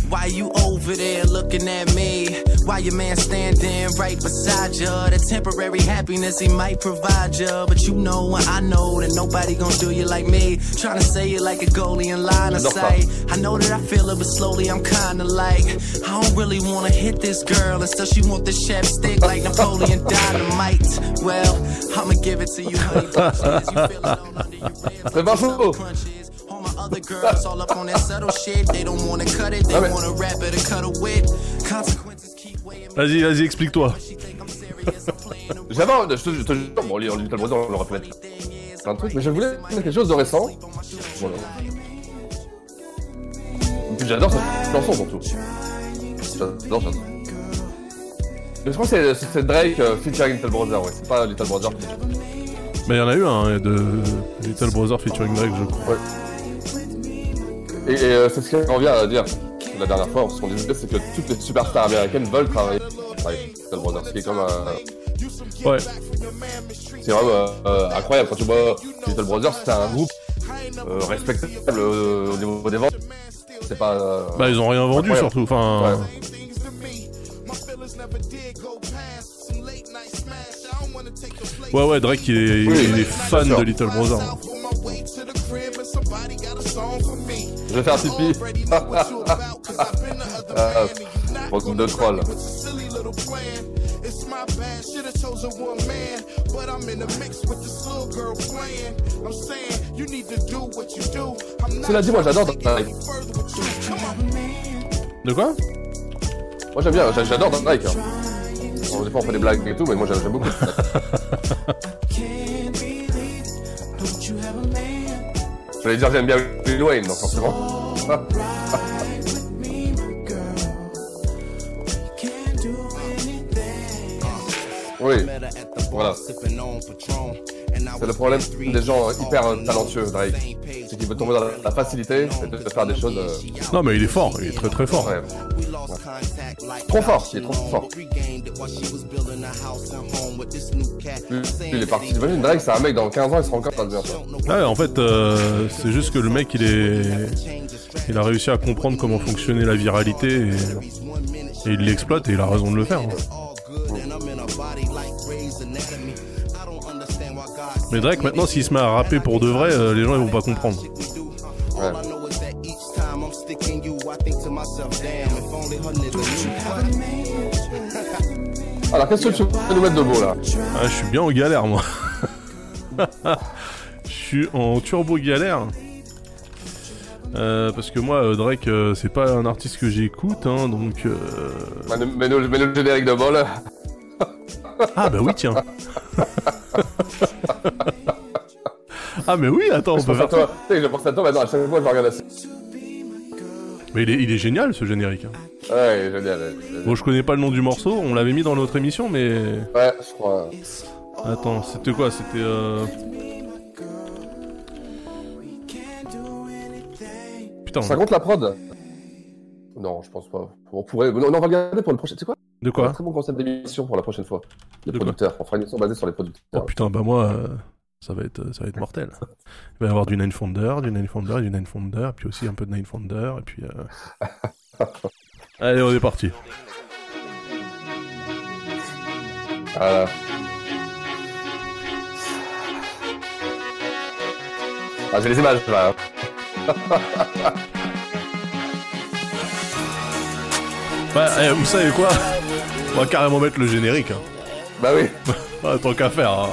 Why you over there looking at me? While your man standing right beside you, the temporary happiness he might provide you. But you know and I know that nobody gonna do you like me. Trying to say it like a goalie in line of sight. I know that I feel it, but slowly I'm kinda like, I don't really wanna hit this girl. And still she want the chef stick like Napoleon Dynamite. Well, I'ma give it to you, honey. You feel it all under your ribs. C'est pas faux. All my other girls all up on that subtle shit. They don't wanna cut it, they wanna wrap it or cut it with. Consequences keep weighing me Vas-y, vas-y, explique-toi. J'adore, je te, jure, bon, les Little Brother, on l'aurait pu mettre plein de trucs, mais je voulais quelque chose de récent. Voilà. J'adore cette chanson surtout. J'adore, j'adore. Mais je crois que c'est- Drake euh, featuring Little Brother, ouais, c'est pas Little Brother. Mais il y en a eu un hein, de Little Brother featuring Drake, je crois. Ouais. Et, et, euh, c'est ce qu'on revient à dire la dernière fois, ce qu'on disait, c'est que toutes les superstars américaines veulent travailler avec Little Brother, ce qui est comme un... Ouais. C'est vraiment euh, euh, incroyable quand tu vois Little Brother, c'est un groupe euh, respectable euh, au niveau des ventes. C'est pas. euh, Bah, ils ont rien vendu incroyable. surtout. Enfin, ouais, ouais, Drake, il est, Oui, il est bien fan de Little Brother. Je vais faire pipi. euh, pour de troll. It's my bad, should've chose a one man, but I'm in the mix with this little girl playing. I'm saying you need to do what you do. I'm not Cela dit, moi j'adore Drake. De quoi? Moi j'aime bien, j'a- j'adore Drake. Hein. Bon, des fois on fait des blagues et tout, mais moi j'aime beaucoup. J'allais dire j'aime bien Lil Wayne, donc forcément. Oui, voilà. C'est le problème des gens hyper talentueux, Drake. C'est qu'il veut tomber dans la, facilité et de faire des choses. euh, Non, mais il est fort, il est très très fort. ouais. Trop fort, il est trop fort. Lui, il est parti. T'imagines, Drake, c'est un mec dans 15 ans, il sera encore pas bien. Ouais, en fait, euh, c'est juste que le mec, il est, il a réussi à comprendre comment fonctionnait la viralité et, et il l'exploite et il a raison de le faire. hein. Mais Drake, maintenant, s'il se met à rapper pour de vrai, euh, les gens ils vont pas comprendre. Ouais. Alors, qu'est-ce que tu veux nous mettre de beau là Ah, je suis bien en galère, moi. Je suis en turbo galère. Euh, parce que moi, euh, Drake, c'est pas un artiste que j'écoute, hein, donc. euh, mets -nous le générique de bol. Ah bah oui, tiens. ah mais oui, attends, on peut faire toi. Je pense à toi maintenant, à chaque fois je regarde Mais il est, il est génial ce générique. hein. Ouais, génial. génial. Bon, je connais pas le nom du morceau, on l'avait mis dans notre émission, mais. Ouais, je crois. Attends, c'était quoi? C'était. Euh... Putain. Ça compte la prod? Non, je pense pas. On pourrait. Non, on va regarder pour le prochain. Sais quoi? De quoi? Un très bon concept d'émission pour la prochaine fois. Les De producteurs. On fera une émission basée sur les producteurs. Oh putain, bah moi, euh, ça va être, ça va être mortel. Il va y avoir du Nine Founder, du Nine Founder, du Nine Founder, puis aussi un peu de Nine Founder, et puis. euh, Allez, on est parti. Voilà. Ah, j'ai les images là. Bah, eh, vous savez quoi? On va carrément mettre le générique. Hein. Bah oui. Ah, Tant qu'à faire. hein.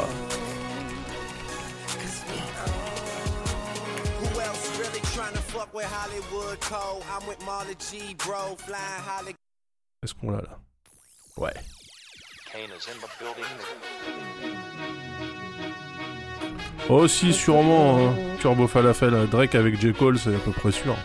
Est-ce qu'on l'a là? Ouais. Oh si, sûrement. hein. Turbo Falafel, euh, Drake avec J. Cole, c'est à peu près sûr.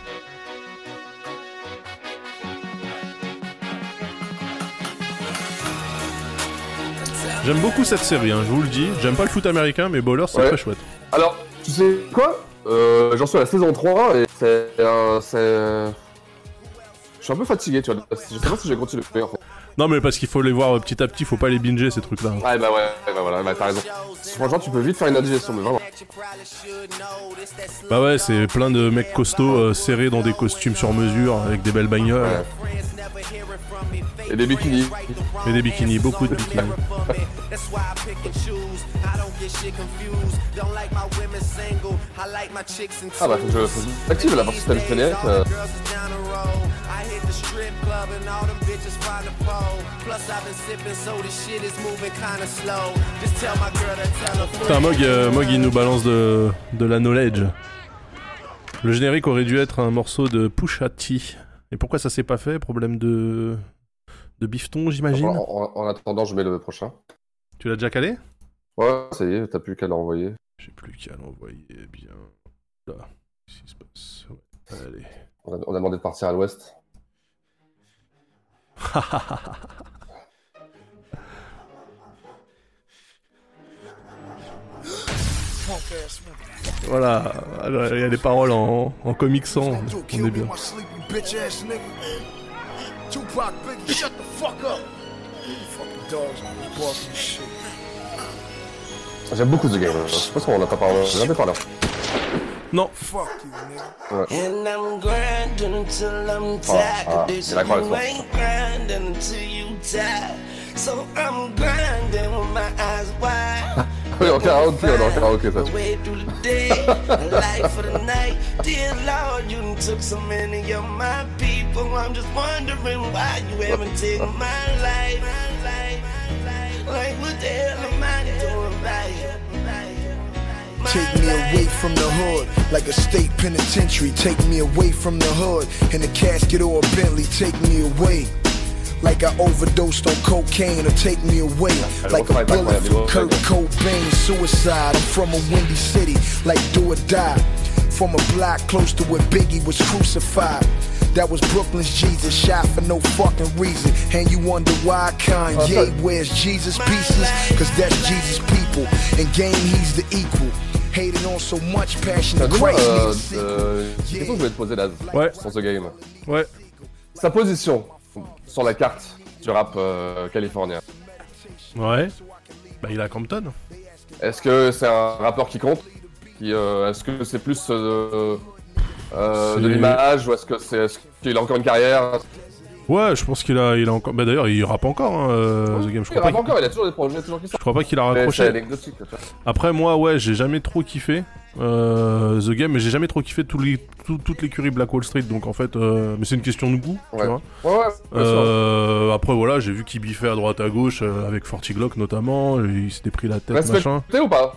J'aime beaucoup cette série, hein, je vous le dis. J'aime pas le foot américain, mais Ballers, c'est Ouais. très chouette. Alors, tu sais quoi? Euh, J'en suis à la saison 3 et c'est. euh, Je suis un peu fatigué, tu vois. Je sais pas si je vais continuer en fait. Non, mais parce qu'il faut les voir euh, petit à petit, faut pas les binger ces trucs-là. Ouais, bah ouais, ouais, bah voilà, bah t'as raison. Franchement, tu peux vite faire une indigestion, mais vraiment. Bah ouais, c'est plein de mecs costauds euh, serrés dans des costumes sur mesure avec des belles bagnoles. Et des bikinis. Et des bikinis, beaucoup de bikinis. That's why I pick and choose. I don't get shit confused. Don't like my women single. I like my chicks in Ah bah faut que je, active la partie style fenêtre. euh. Girls is down the road. I hit the strip club and all them bitches find the pole. Plus I've been sipping, so the shit is moving kinda slow. Just tell my girl to tell her Putain, Mog, euh, Mog, il nous balance de, de la knowledge. Le générique aurait dû être un morceau de Pusha T. Et pourquoi ça s'est pas fait? Problème de. de bifton, j'imagine? En, en- en attendant, je mets le prochain. Tu l'as déjà calé? Ouais, ça y est, t'as plus qu'à l'envoyer. J'ai plus qu'à l'envoyer bien. Là, qu'est-ce qui se passe? Ouais, Allez. On a, on a demandé de partir à l'ouest. Voilà, alors, il y a les paroles en, en comic sans, on est bien. Dogs barking shit. J'aime beaucoup The Game. Je sais pas si on en a pas parlé. J'en avais parlé. Non. Fuck you, nigga. Ouais. And I'm grinding until I'm Ah, tired. ah, This c'est la croix, you ça. ain't grinding until you tired. So I'm grinding with my eyes wide. Oui, en karaoké, on est en karaoké, ça. Way through the day, life for the night. Dear Lord, you took so many of my people. I'm just wondering why you haven't taken my life. Like, what the hell am I doing right? Take me away from the hood, like a state penitentiary. Take me away from the hood, in a casket or a Bentley. Take me away. Like I overdosed on cocaine, or take me away. Like a bullet from Kurt Cobain. Suicide. I'm from a windy city, like do or die. From a block close to where Biggie was crucified. That was Brooklyn's Jesus, shot for no fucking reason. And you wonder why Kanye wears Jesus pieces? Cause that's Jesus' people. In game, he's the equal. Hated on so much passion, the Dis-moi, Christ euh, euh, question que je voulais te poser, Daz. Ouais. Sur ce game? Ouais. Sa position sur la carte du rap euh, californien. Ouais. Bah, il a Compton. Est-ce que c'est un rappeur qui compte? Qui, euh, Est-ce que c'est plus euh, euh, de l'image ou est-ce que c'est est-ce qu'il a encore une carrière? Ouais, je pense qu'il a, il a encore. Bah, d'ailleurs, il rappe encore, hein, euh, The Game. Je Il crois rappe pas qu'il- encore, il a toujours des projets, toujours qui Je crois pas qu'il a raccroché. Tu. Après, moi, ouais, j'ai jamais trop kiffé euh, The Game, mais j'ai jamais trop kiffé tous les, tout- toute l'écurie Black Wall Street. Donc, en fait, euh, mais c'est une question de goût, tu Ouais. vois. Ouais, ouais, après, voilà, j'ai vu qu'il biffait à droite à gauche, avec Forty Glock notamment. il s'était pris la tête, machin. Respecté ou pas?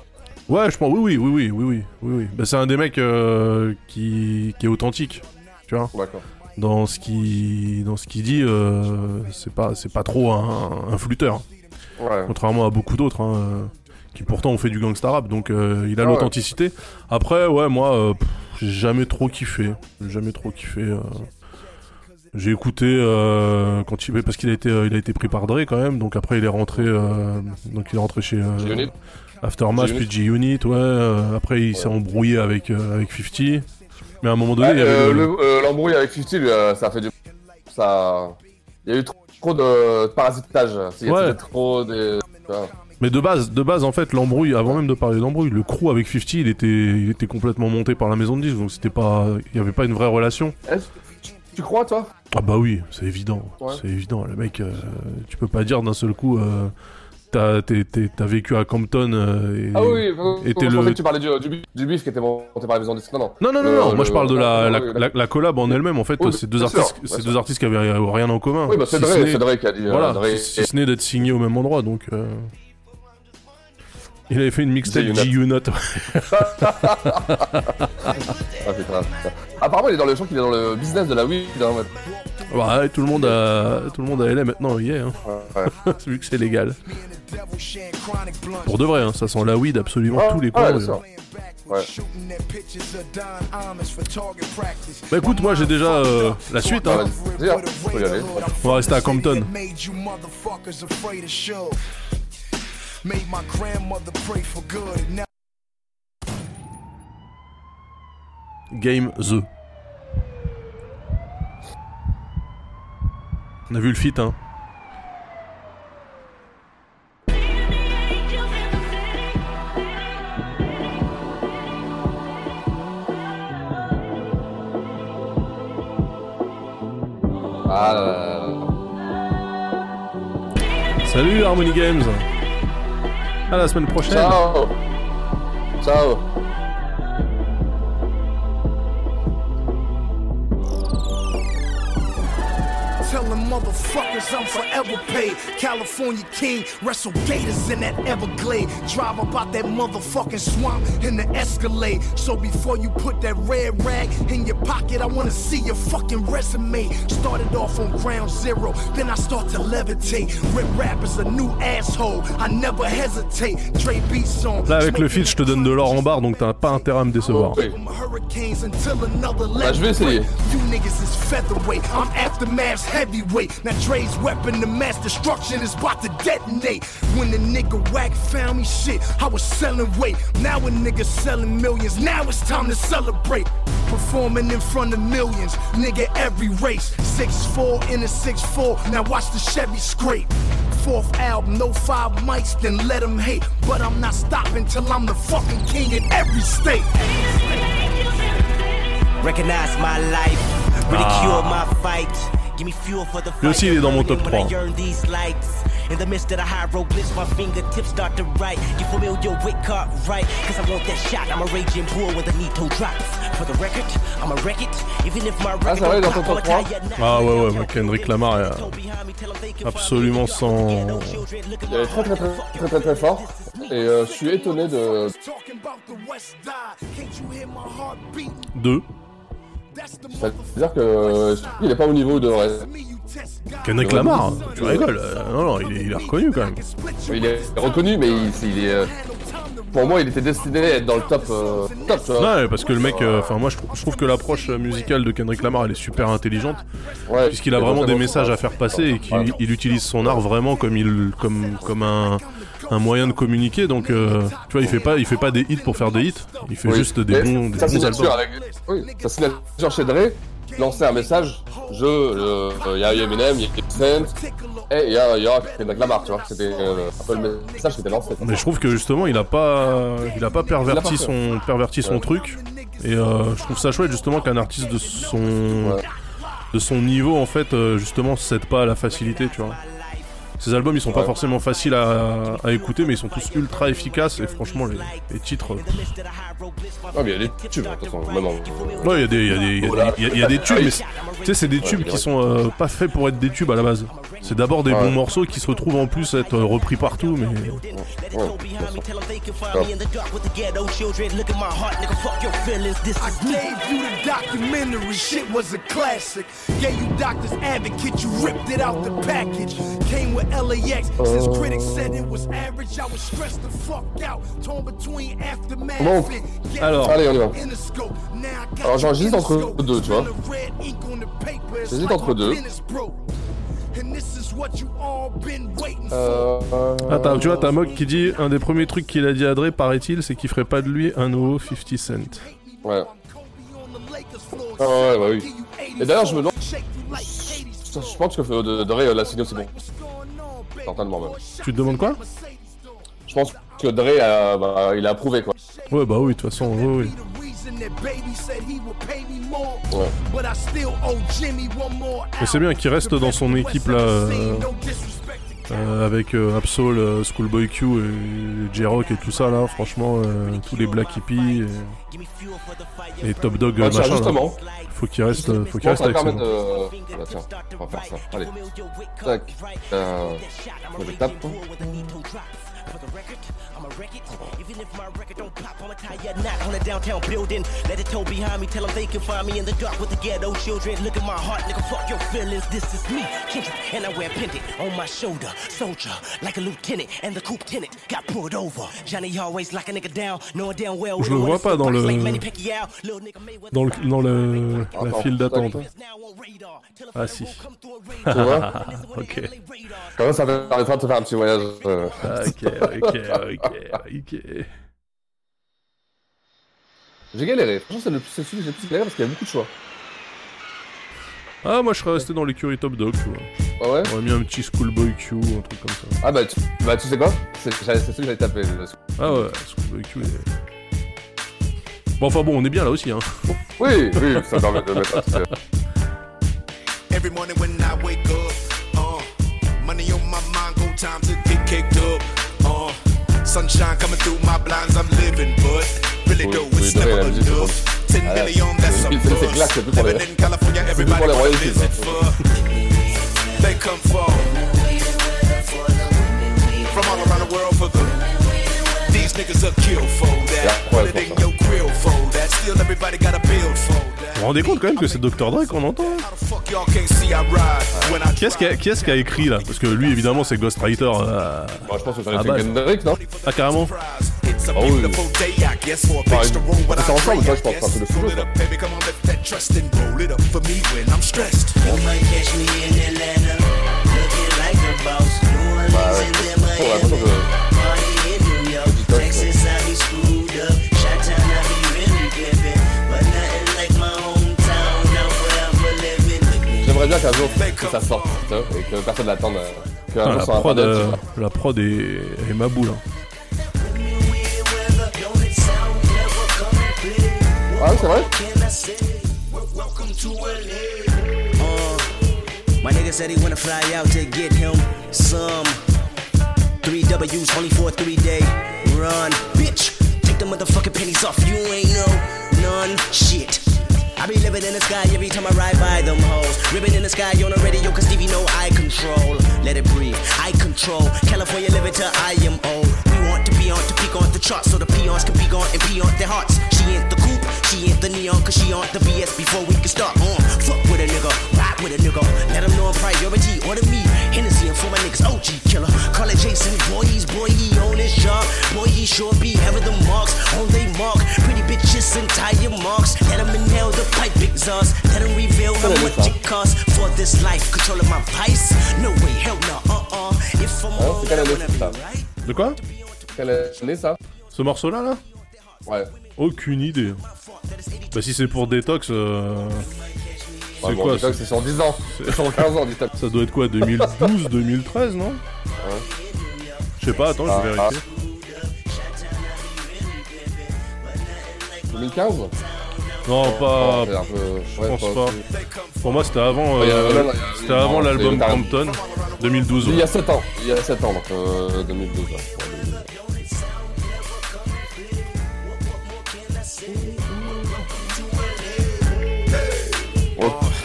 Ouais, je pense. Oui, oui, oui, oui, oui, oui. Bah, c'est un des mecs euh, qui... est authentique, tu vois. Dans ce qui dans ce qu'il dit euh, c'est pas trop un, flûteur contrairement à beaucoup d'autres hein, qui pourtant ont fait du gangsta rap donc euh, il a ah l'authenticité. Après ouais moi j'ai jamais trop kiffé. Jamais trop kiffé j'ai écouté quand il parce qu'il a été il a été pris par Dre quand même. Donc après il est rentré donc il est rentré chez Aftermath puis G-Unit, ouais. euh, après il s'est embrouillé avec euh, avec 50, mais à un moment donné, Ouais, il y avait euh, le- le- L'embrouille avec 50, lui, euh, ça a fait du. Ça. Il y a eu trop, trop de parasitage. Il y a Ouais. trop des. Mais de base, de base en fait, l'embrouille, avant même de parler d'embrouille, le crew avec 50, il était, il était complètement monté par la maison de disques, donc c'était pas, il y avait pas une vraie relation. Tu- Tu crois, toi? Ah bah oui, c'est évident, Ouais. c'est évident. Le mec, euh, tu peux pas dire d'un seul coup, euh, t'as, vécu à Compton euh, et, Ah oui, oui, et pensais le. que tu parlais du, du, du bif qui était monté par la maison disque. Non, non. Non, non, non, Le- non, moi je parle de la, ah, la, oui, la, la collab en elle-même, en fait, Oui, c'est deux, sûr, artistes, sûr. deux artistes qui avaient rien en commun. Oui, bah, c'est Si c'est Dre qui a dit, euh, Voilà, Dre- si, si ce n'est d'être signé au même endroit, donc. euh, Il avait fait une mixtape. G-Unit. Ah. Apparemment, il est dans le, je crois qu'il est dans le business de la weed. Hein. Bah, ouais, tout le monde a, tout le monde a LA maintenant, il y est, hein. Ouais. vu que c'est légal. Pour de vrai, hein, ça sent la weed absolument Ah, tous les coins. euh. sûr. Ouais. Bah écoute, moi j'ai déjà euh, la suite. Hein. Hein, faut y aller. On va rester à Compton. Made you motherfuckers afraid of show. Made my grandmother pray for good. and now Game The. On a vu le feat, hein. Ah là là là là. Salut Harmony Games. À la semaine prochaine. Ciao. Ciao. Motherfuckers I'm forever paid. California King, wrestle gators in that Everglade. Drive about that motherfucking swamp in the Escalade. So before you put that red rag in your pocket, I wanna see your fucking resume. Started off on ground zero, then I start to levitate. Rip rap is a new asshole. I never hesitate. Dre beats on. Là, avec le feat, je te donne de l'or en barre, donc t'as pas intérêt à me décevoir. Hurricanes Bah, je vais essayer. You niggas is featherweight. I'm aftermath's heavyweight. Now Dre's weapon of mass destruction is about to detonate. When the nigga whack found me shit, I was selling weight. Now a nigga selling millions. Now it's time to celebrate. Performing in front of millions, nigga every race. 6'4 in a 6'4. Now watch the Chevy scrape. Fourth album, no five mics, then let 'em hate. But I'm not stopping till I'm the fucking king in every state. Recognize my life, ridicule ah. my fight. Give me fuel for the Lui aussi, il est dans mon top When I 3. yearn these lights. In the midst of the hieroglyphs, my fingertips start to write. Get familiar with right? Cause I want that shot. I'm a raging bull when the Nito drops. For the record, I'm a wreck it. Even if my Ah, record ça va, il est dans don't ton pop, top I'ma 3 tie ya Ah ouais, ouais, Kendrick Lamar est euh, absolument sans. Il est très très très très très très fort. Et euh, je suis étonné de. Deux. C'est-à-dire que euh, je trouve qu'il est pas au niveau de reste. Kendrick Lamar, tu rigoles. euh, non, non, il est, il est reconnu quand même. Il est reconnu, mais il, il est. euh, Pour moi, il était destiné à être dans le top. euh, top tu vois. Ouais, parce que le mec, enfin moi je, trou- je trouve que l'approche musicale de Kendrick Lamar elle est super intelligente, Ouais, puisqu'il a vraiment des messages à faire passer et qu'il il utilise son art vraiment comme il, comme, comme un, un moyen de communiquer. Donc euh, tu vois, il fait pas, il fait pas des hits pour faire des hits, il fait Oui. juste des bons, des sa bons albums. avec- Oui, sa signature chez Dre, lancer un message, je, euh, il y a Eminem, il y a 50 Cent, et il y a, il y a Kendrick Lamar, tu vois. C'était euh, un peu le message qui était lancé. Mais je trouve que justement il a pas, il a pas perverti a pas son, perverti son Ouais. truc. Et euh, je trouve ça chouette justement qu'un artiste de son, de son niveau en fait euh, justement cède pas à la facilité, tu vois. Ces albums ils sont pas forcément faciles à, à écouter mais ils sont tous ultra efficaces et franchement les, les titres. Ah, mais il y a des tubes, de toute façon, même en- Ouais, il y a des, il y a des, il y a des- il y a- il y a des tubes, mais tu sais, c'est des tubes qui sont euh, pas faits pour être des tubes à la base. C'est d'abord des Ouais. bons morceaux qui se retrouvent en plus être euh, repris partout, mais shit was a classic. You Doctor's Advocate, you ripped it out the package. Came with LAX, since critics said it was average, I was stressed the fuck out. Torn between aftermath Bon, alors, allez, on y va. Alors, j'hésite entre deux, tu vois. J'hésite entre deux. Euh, Ah, t'as- tu vois, t'as Mog qui dit un des premiers trucs qu'il a dit à Dre, paraît-il, c'est qu'il ferait pas de lui un nouveau 50 Cent. Ouais. Ah ouais, bah oui. Et d'ailleurs, je me demande. Je je pense que euh, Dre l'a signé aussi bon. Certainement même. Tu te demandes quoi? Je pense que Dre a, bah, il a approuvé quoi. Ouais, bah oui, de toute façon, oui, Mais c'est bien qu'il reste dans son équipe là, euh, euh, avec euh, Absol, euh, Schoolboy Q et J-Rock et tout ça là, franchement, euh, tous les Black Hippies et, et Top Dog Ah, euh, machin. là. Faut qu'il reste, euh, faut qu'il reste avec ça. de. Bah, tiens, on va faire ça. Allez. Tac. Euh, je tape. Yeah, not pop on a tie yet night on a downtown building. Let it toe behind me. Tell them they can find me in the dark with the ghetto children. Look at my heart, nigga. Fuck your feelings. This is me, Kendrick, and I wear a pendant on my shoulder. Soldier, like a lieutenant, and the coupe tenant got pulled over. Johnny always lock a nigga down, knowing damn well. we Je le don't vois wanna pas dans le- like Manny Pacquiao. Little nigga Mayweather. Dans, le, dans le, la file d'attente. Ah si. Tu vois ok. Quand même, ça permettra de te faire un petit voyage. euh. Ok, ok, ok, ok. J'ai galéré. Franchement, c'est le c'est celui que j'ai le plus galéré parce qu'il y a beaucoup de choix. Ah, moi je serais resté dans l'écurie Top Dog, tu vois. Ah ouais? J'aurais mis un petit Schoolboy Q, un truc comme ça. Ah bah tu, bah, tu sais quoi? C'est c'est celui que j'allais taper. le- Ah ouais, Schoolboy Q est... Bon, enfin bon, on est bien là aussi, hein. Oui, oui, ça permet de mettre un petit, Every morning when I wake up, uh, money on my mind, go time to sunshine coming through my blinds, I'm living, but really though, it's never la musique, c'est enough. 10 Ah, that's a les- Living in California, everybody wanna visit for. They come for from all around the world for the. Vous vous rendez compte quand même que c'est Dr. Dre qu'on entend hein Qui est-ce qui, a- qui est-ce qui a écrit là? Parce que lui évidemment c'est Ghostwriter. Euh, Bah, je pense que c'est base. Kendrick, non? Ah carrément It's a Ah oui. a Bah, c'est ensemble, toi, je pense, c'est un peu guess. le studio, it up, baby, come on, lift that trust and roll it up for me when I'm stressed. You might catch me in Atlanta, looking like a boss. New Orleans Bah, ouais. York. Petit toc, Texas, I be screwed up. Chi-town, I be really pimpin', but nothing like my hometown. Now forever living. J'aimerais bien qu'un jour que ça sorte, et que personne n'attende. euh, Qu'un Ah, jour la, prod, euh, la prod est, est ma boule. hein. Ah, c'est vrai Uh, my nigga said he wanna fly out to get him some three W's only for a three day run. Bitch, take the motherfucking pennies off. You ain't no none shit. I be living in the sky every time I ride by them hoes. Ribbon in the sky on the radio, cause Stevie know I control. Let it breathe, I control. California living till I am old. We want to be on to peak on the charts so the peons can be gone and pee on their hearts. She ain't the coupe, she ain't the neon, cause she on the BS before we can start on. Fuck with a nigga, with a nigga. Let them know I'm priority, order me. Hennessy and for my niggas, OG killer. Call it Jason Voorhees, boy, he on his job. Boy, he sure be having the marks on they mark. Pretty bitches and tire marks. Let them inhale the pipe exhaust. Let them reveal how much it costs for this life. Controlling my vice? No way, hell no, uh uh. If I'm c'est quelle I année wanna be ça right. De quoi? Quelle année ça? Ce morceau là? Là Ouais. Aucune idée. Bah si c'est pour Detox, euh... c'est Ouais, quoi c'est sur 10 ans. C'est sur 15 ans, Detox. Ça doit être quoi 2012, 2013 non Je sais pas, attends, je vais Ah, vérifier. 2015 Non, pas. peu- Je ouais, pense pas. Pour moi, c'était avant. Ouais, euh, a- C'était avant l'album Compton, 2012. Il y ouais. a 7 ans. Il y a 7 ans, donc euh, 2012.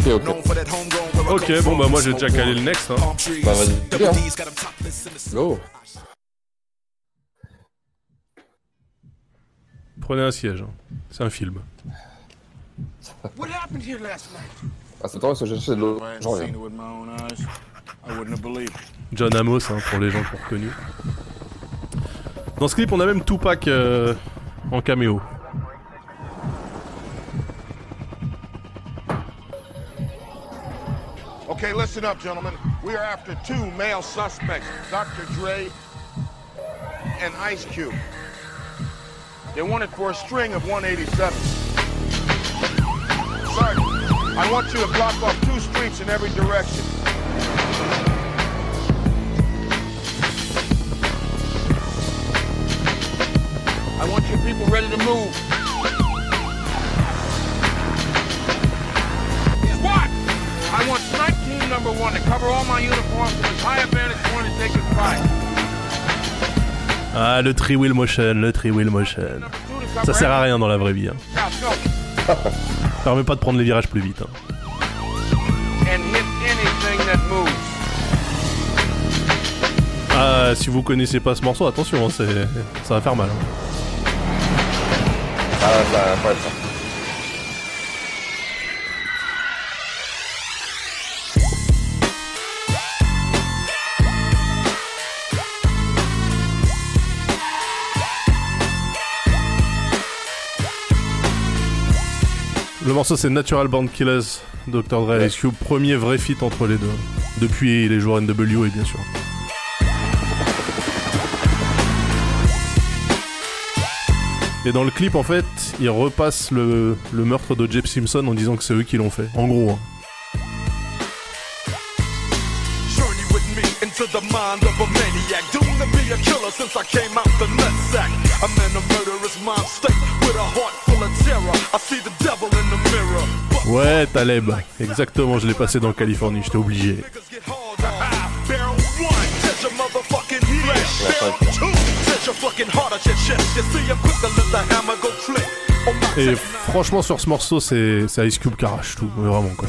Ok, ok. Ok, bon bah moi j'ai déjà calé le next. Hein. Bah vas-y, bien. Go. Prenez un siège. hein. C'est un film. What happened here last night? Ah, c'est temps, parce que j'ai cherché de l'eau. J'en reviens. John Amos hein, pour les gens qui ont reconnu. Dans ce clip, on a même Tupac euh, en caméo. Okay, listen up, gentlemen. We are after two male suspects, Dr. Dre and Ice Cube. They're wanted for a string of 187. Sergeant, I want you to block off two streets in every direction. I want your people ready to move. What? I want team number one to cover all my uniforms from as high a vantage point as they can find. Ah, le tree wheel motion, le tree wheel motion. Ça sert à rien dans la vraie vie. Hein. Ça permet pas de prendre les virages plus vite. hein. Ah, si vous connaissez pas ce morceau, attention, hein, c'est... ça va faire mal. hein. Ah, ça va pas être ça. Le morceau c'est Natural Born Killers, Dr. Dre et Ice Cube, premier vrai feat entre les deux. Depuis les jours NWA bien sûr. Et dans le clip en fait, ils repassent le, le meurtre de Jeb Simpson en disant que c'est eux qui l'ont fait. En gros. hein. Ouais, Taleb. Exactement, je l'ai passé dans Californie, j'étais obligé. Et franchement, sur ce morceau, c'est Ice Cube qui tout, vraiment quoi.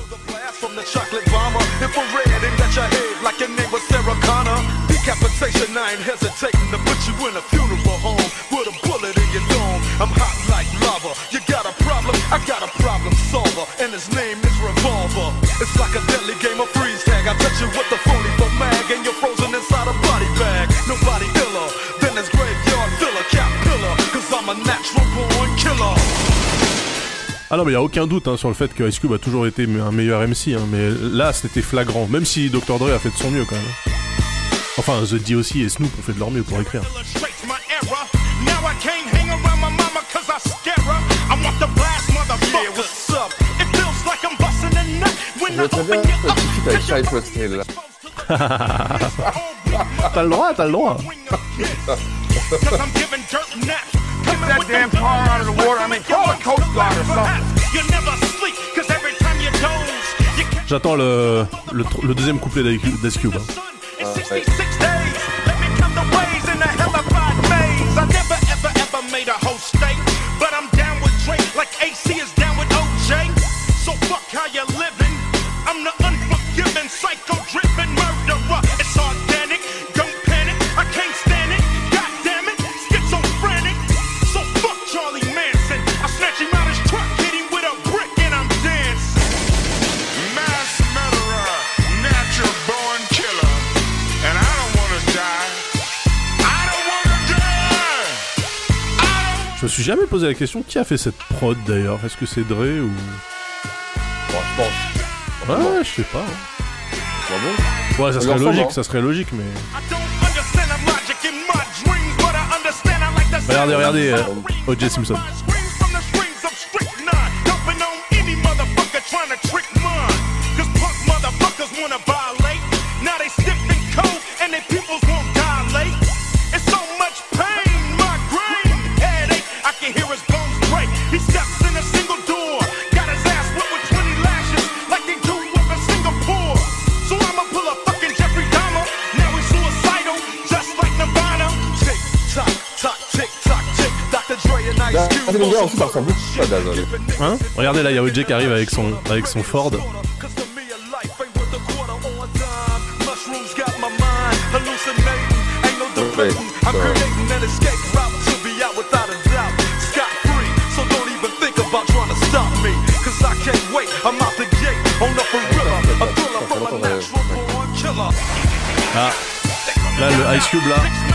Solver, and his name is Revolver. It's like a deadly game of freeze tag. I touch you with the phony for mag, and you're frozen inside a body bag. Nobody iller than this graveyard filler, cap pillar. Cause I'm a natural born killer. Ah non, mais il a aucun doute hein, sur le fait que Ice Cube a toujours été un meilleur MC, hein, mais là c'était flagrant, même si Dr. Dre a fait de son mieux quand même. Enfin, The D.O.C. et Snoop ont fait de leur mieux pour écrire. Je veux très bien avec t'as le droit, t'as le droit. That damn car out of the water. I mean, call the Coast Guard or something. J'attends le, le, le deuxième couplet d'Ice Cube. hein. in 66 suis jamais posé la question qui a fait cette prod d'ailleurs? Est-ce que c'est Dre ou? Bon, je pense. Ouais, ouais, je sais pas. hein. Bon, bon. Ouais, ça serait logique, hein. ça serait logique, mais. Regardez, regardez, euh, O.J. Simpson. Ice Cube. ah, le ça ressemble beaucoup à hein. Regardez là, il y a OJ qui arrive avec son, avec son Ford. Ouais, debating. I'm ça va. creating an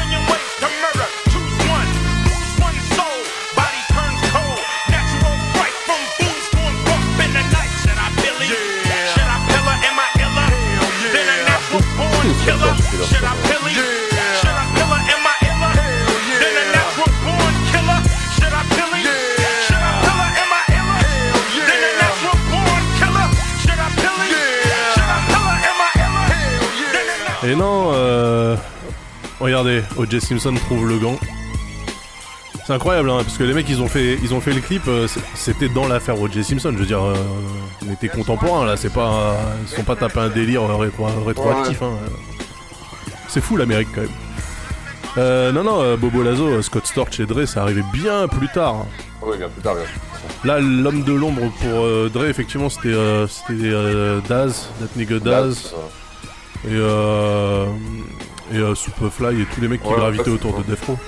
O.J. Simpson trouve le gant. C'est incroyable, hein, parce que les mecs, ils ont fait, ils ont fait le clip, euh, c'était dans l'affaire O.J. Simpson. Je veux dire, euh, on était contemporains là, c'est pas, euh, ils sont pas tapés un délire rétro- rétroactif. hein. C'est fou l'Amérique quand même. Euh, non, non, Bobo Lazo, Scott Storch et Dre, ça arrivait bien plus tard. hein. Bien plus tard, bien. Là, l'homme de l'ombre pour euh, Dre, effectivement, c'était euh, c'était euh, Daz, That Nigga Daz. Et, euh, et euh, Superfly et tous les mecs qui Ouais, gravitaient autour de ouais. Row.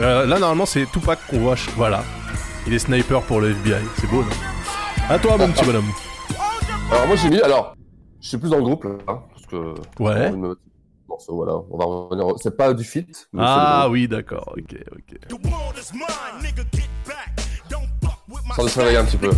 Euh, là, normalement, c'est Tupac qu'on voit. Voilà. Il est sniper pour le FBI. C'est beau, non? À toi, mon petit bonhomme. Alors moi j'ai mis, alors, je suis plus dans le groupe là, hein, parce que... Ouais. on me- Morceau, voilà, on va revenir, au- c'est pas du feat. Ah oui, d'accord. Ok, ok. Sans se réveiller un petit peu.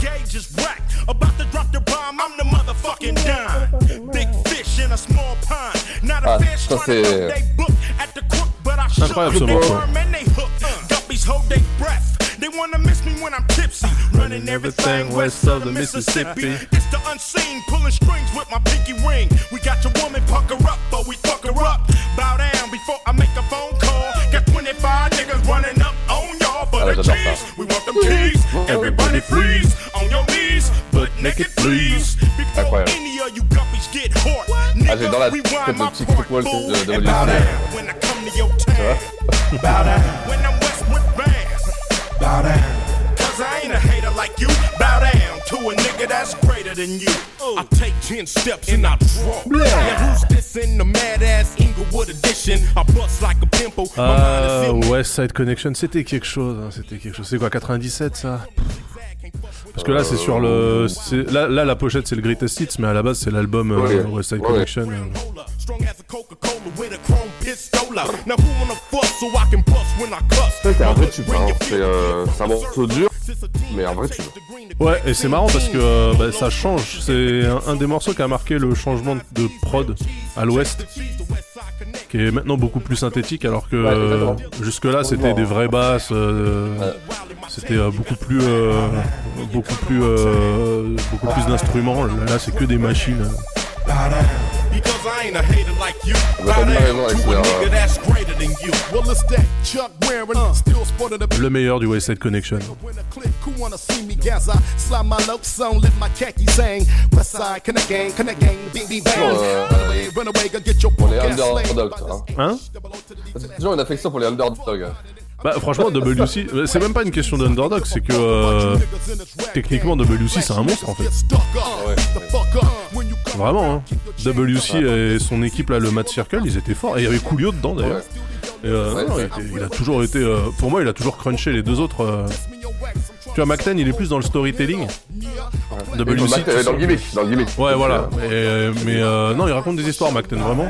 Ah, fish ça trying to c'est... load they book at the crook, but I shook Incroyable, ce the morceau. worm and they hook. Guppies hold their breath. They wanna miss me when I'm tipsy. Running everything west of the Mississippi. It's the unseen, pulling strings with my pinky ring. We got your woman pucker up, but we fuck her up. Bow down before I make a phone call. Got 25 niggas running up on y'all for the j'adore cheese. We want them keys. Everybody freeze on your knees, but naked please. Before any of you guppies get hot. Ah, j'ai dans la tête le petit football de, de Olivier. when I come to your town. Bow down when I'm Westwood bound. Bow down. Cause I ain't a hater like you. Bow down to a nigga that's greater than you. I take 10 steps and I draw. Now who's this in the mad ass Inglewood edition? I bust like a pimple. My mind Ah, is filled West Side Connection, c'était quelque chose. hein, c'était quelque chose. C'est quoi, 97 ça? Parce que là, c'est sur le. c'est- Là, là, la pochette, c'est le Greatest Hits, mais à la base, c'est l'album euh. West Side Ouais. Connection. euh. c'est un vrai tube. Hein. C'est euh, un morceau dur, mais un vrai tube. Ouais, et c'est marrant parce que euh, bah, ça change. C'est un, un des morceaux qui a marqué le changement de prod à l'ouest, qui est maintenant beaucoup plus synthétique, alors que Ouais, euh, jusque-là c'était des vraies basses, euh, c'était euh, beaucoup plus, euh, beaucoup plus, euh, beaucoup plus d'instruments. Là, c'est que des machines. Because I ain't a hater like you. The Le meilleur du West Side Connection. Pour les underdogs, hein. Hein? C'est toujours une affection pour les underdogs. Bah franchement WC, c'est même pas une question d'underdog, c'est que euh, techniquement WC c'est un monstre en fait. Vraiment hein. WC et son équipe là, le Mad Circle, ils étaient forts. Et il y avait Coolio dedans d'ailleurs. Et, euh, non, il, était- il a toujours été, euh, pour moi il a toujours crunché les deux autres. euh. Tu vois McTen il est plus dans le storytelling. Et WC, Mac- euh, dans le gimmick, dans le gimmick. Ouais voilà. Et, euh, mais euh, non il raconte des histoires McTen vraiment.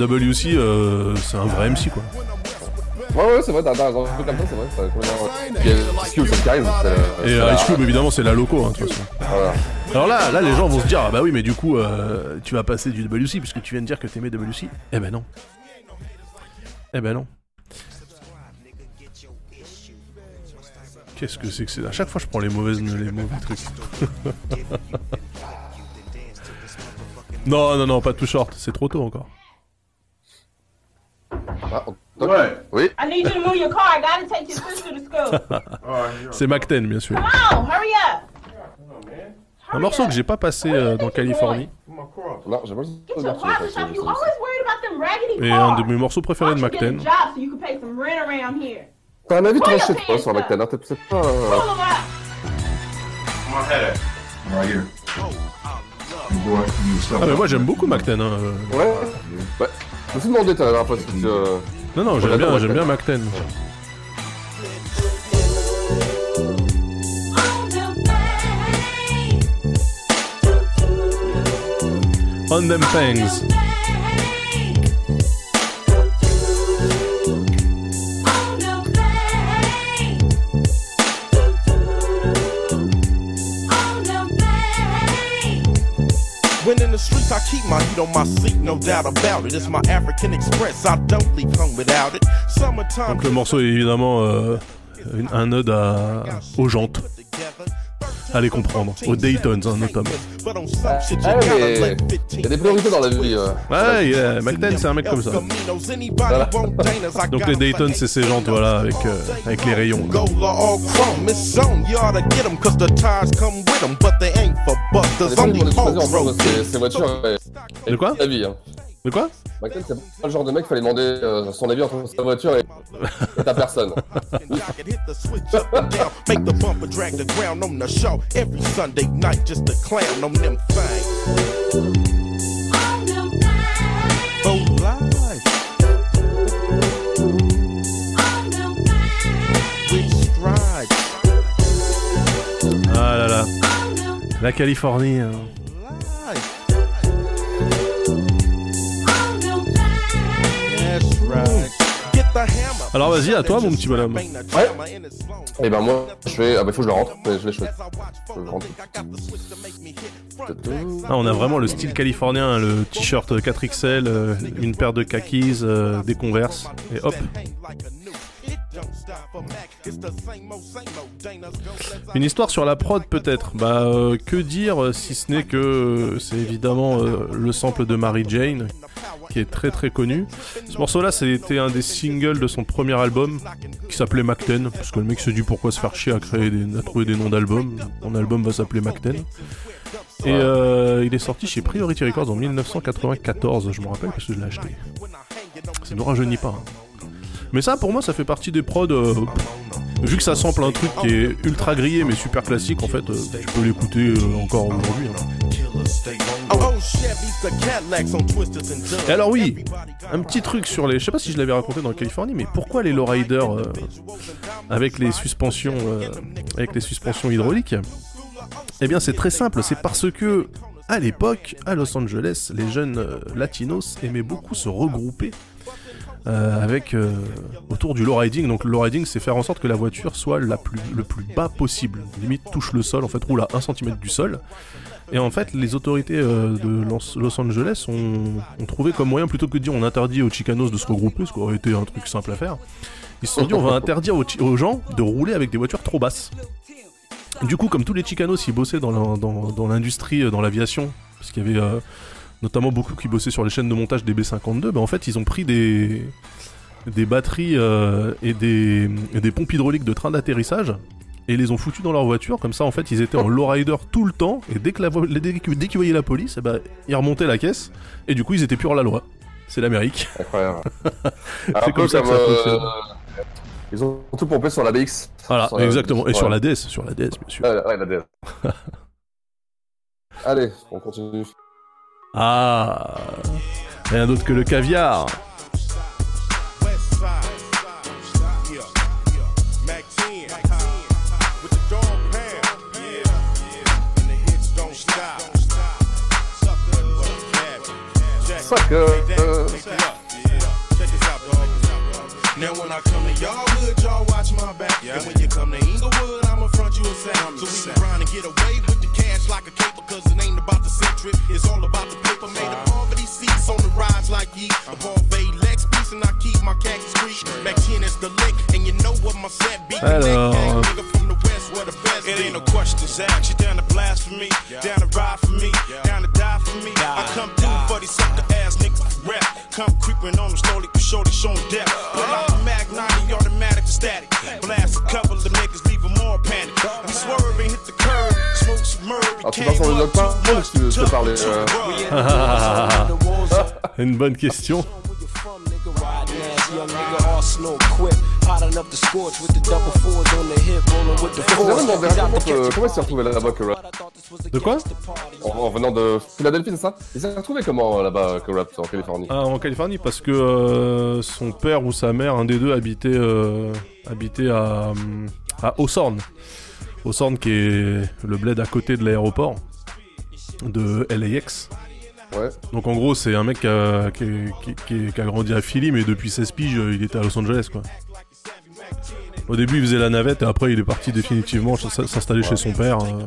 WC euh, c'est un vrai MC quoi. Ouais, ouais, c'est vrai, t'as raison. Un truc comme ça, c'est vrai. c'est complètement- Puis, euh, Ice Cube, c'est le charisme. c'est le- Et c'est euh, la- Ice Cube évidemment c'est la loco hein, de toute façon. Voilà. Alors là, là, les gens vont se dire, ah bah oui, mais du coup, euh, tu vas passer du WC puisque tu viens de dire que t'aimais WC. Eh ben non. Eh ben non. Qu'est-ce que c'est que c'est? À chaque fois, je prends les mauvaises, les mauvais trucs. non, non, non, pas too short. C'est trop tôt encore. Ah, on- Oui. I need you to move your car. I gotta take your sister to school. c'est McTen, bien sûr. Come on, hurry up. Un morceau que j'ai pas passé euh, dans Californie. Non, j'ai pas le Et un de mes morceaux préférés de here. T'as un avis tranché, toi, pants sur up. McTen, hein. T'es peut-être pas. Euh. Ah mais moi j'aime beaucoup McTen. Hein. euh. Ouais. Ouais. Je me suis demandé tout à l'heure si tu. euh, Non, non, j'aime bien, j'aime bien McTen. McTen. On them things. When in the streets, I keep my heat on my seat, no doubt about it. It's my African Express, I don't leave home without it. Summertime. Donc le morceau est évidemment euh, un ode à, aux jantes. Allez comprendre, aux Daytons hein, notamment. Ah, let Il y a des priorités dans la vie. euh. Ouais, yeah, McTen c'est un mec comme ça. I Donc les Daytons c'est ces jantes voilà avec, euh, avec les rayons. De rotate. ses, ses voitures De quoi? Sa vie. Hein. De quoi McTen, c'est pas le genre de mec qu'il fallait demander euh, son avis entre sa voiture et, et ta personne. Hit the switch up and down, Alors vas-y, à toi mon petit bonhomme. Ouais. Et ben moi, je vais. Ah bah faut que je le rentre, je l'ai choisi. Je le rentre. Ah, on a vraiment le style californien, hein, le t-shirt 4XL, euh, une paire de khakis, euh, des converses, et hop. Une histoire sur la prod peut-être. Bah euh, que dire euh, si ce n'est que euh, c'est évidemment le sample de Mary Jane qui est très très connu. Ce morceau-là, c'était un des singles de son premier album qui s'appelait McTen parce que le mec se dit pourquoi se faire chier à créer des, à trouver des noms d'albums? Mon album va s'appeler McTen. Et il est sorti chez Priority Records en 1994, je me rappelle parce que je l'ai acheté. Ça ne rajeunit pas. hein. Mais ça, pour moi, ça fait partie des prods. euh, vu que ça sample un truc qui est ultra grillé mais super classique, en fait, euh, tu peux l'écouter euh, encore aujourd'hui. hein. Et alors oui, un petit truc sur les... Je sais pas si je l'avais raconté dans Californie, mais pourquoi les lowriders euh, avec les suspensions avec les suspensions hydrauliques? Eh bien c'est très simple, c'est parce que à l'époque, à Los Angeles, les jeunes latinos aimaient beaucoup se regrouper euh, avec euh, autour du lowriding. Donc le lowriding, c'est faire en sorte que la voiture soit la plus, le plus bas possible, limite touche le sol, en fait roule à 1 cm du sol. Et en fait, les autorités euh, de Los Angeles ont, ont trouvé comme moyen, plutôt que de dire on interdit aux Chicanos de se regrouper, ce qui aurait été un truc simple à faire, ils se sont dit on va interdire aux, gens de rouler avec des voitures trop basses. Du coup, comme tous les Chicanos, ils bossaient dans la- dans- dans l'industrie, dans l'aviation, parce qu'il y avait notamment beaucoup qui bossaient sur les chaînes de montage des B-52, ben en fait, ils ont pris des, des batteries euh, et, des, et des pompes hydrauliques de train d'atterrissage et les ont foutus dans leur voiture. Comme ça, en fait, ils étaient en lowrider tout le temps. Et dès que la dès qu'ils dès qu'ils voyaient la police, eh ben, ils remontaient la caisse. Et du coup, ils étaient plus hors la loi. C'est l'Amérique. Incroyable. C'est comme ça que ça euh, fonctionne. Ils ont tout pompé sur la BX. Voilà, Sur la- exactement. Et sur la DS, sur la DS, bien sûr. Ouais, ouais, la DS. Allez, on continue. Ah, rien d'autre que le caviar. Yeah, yeah. Mac 10. With the dog pound. Yeah, yeah. And the hits don't stop. Sucker, but a cab. Check. Sucker. Hey, Dad, check it out. Yeah. Check this out, dog. Now when I come to y'all hood, y'all watch my back. And when you come to Inglewood, I'ma front you a sack. So we can grind and get away with the cash like a cause it ain't about the centric. It's all about the paper made of poverty seats on the rides like ye. A Bombay Lex piece and I keep my khaki street. Mac 10 is the lick, and you know what my set be. Alors, Nigga from the west, where the best It ain't no questions asked. You down to blast for me, down to ride for me, down to die for me. I come through for these sucker ass niggas for rap. Come creeping on them slowly, for sure they showing depth. Pull out the Mac 90, automatic to static. Blast a couple of them niggas, leave them more panic. We swerve and hit the curb, smoke some murder. Log pas Moi, je te- je te parlais. euh. Une bonne question. Euh, comment il s'est retrouvé là-bas, Corrupt De quoi en, en venant de Philadelphie, c'est ça Il s'est retrouvé comment euh, là-bas, Corrupt, en Californie Ah, en Californie, parce que euh, son père ou sa mère, un des deux, habitait, euh, habitait à, hum, à Hawthorne. Hawthorne qui est le bled à côté de l'aéroport de LAX. Ouais. Donc en gros, c'est un mec qui a, qui, qui- qui- qui a grandi à Philly, mais depuis 16 piges, il était à Los Angeles, quoi. Au début, il faisait la navette, et après, il est parti définitivement s'installer chez son père. euh.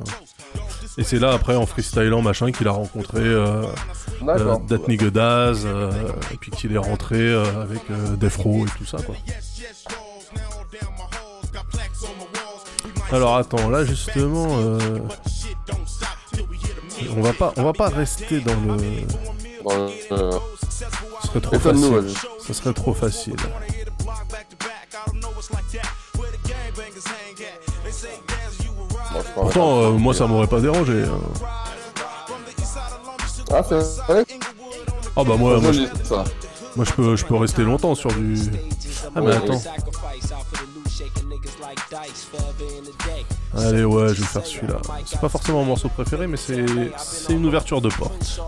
Et c'est là, après, en freestylant, machin, qu'il a rencontré euh, euh, Dat Nigga Daz, euh, et puis qu'il est rentré avec Row et tout ça, quoi. Alors attends, là justement, euh, on va pas, on va pas rester dans le. Euh, Ce serait trop facile. Ce serait trop facile. Pourtant, euh, moi, ça m'aurait pas dérangé. hein. Ah, c'est vrai Ah bah moi, moi, je, ça. moi, je peux, je peux rester longtemps sur du. Ah mais attends. Allez ouais, je vais faire celui-là. C'est pas forcément mon morceau préféré, mais c'est, c'est une ouverture de porte.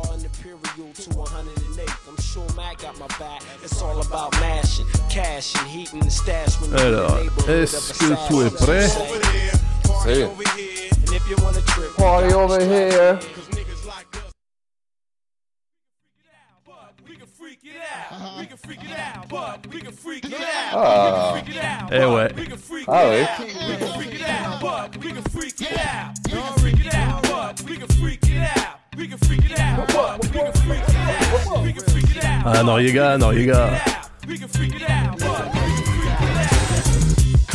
Alors, est-ce que tout est prêt? Party over here. Ah. Eh ouais. Ah ouais. Ah Noriega, Noriega.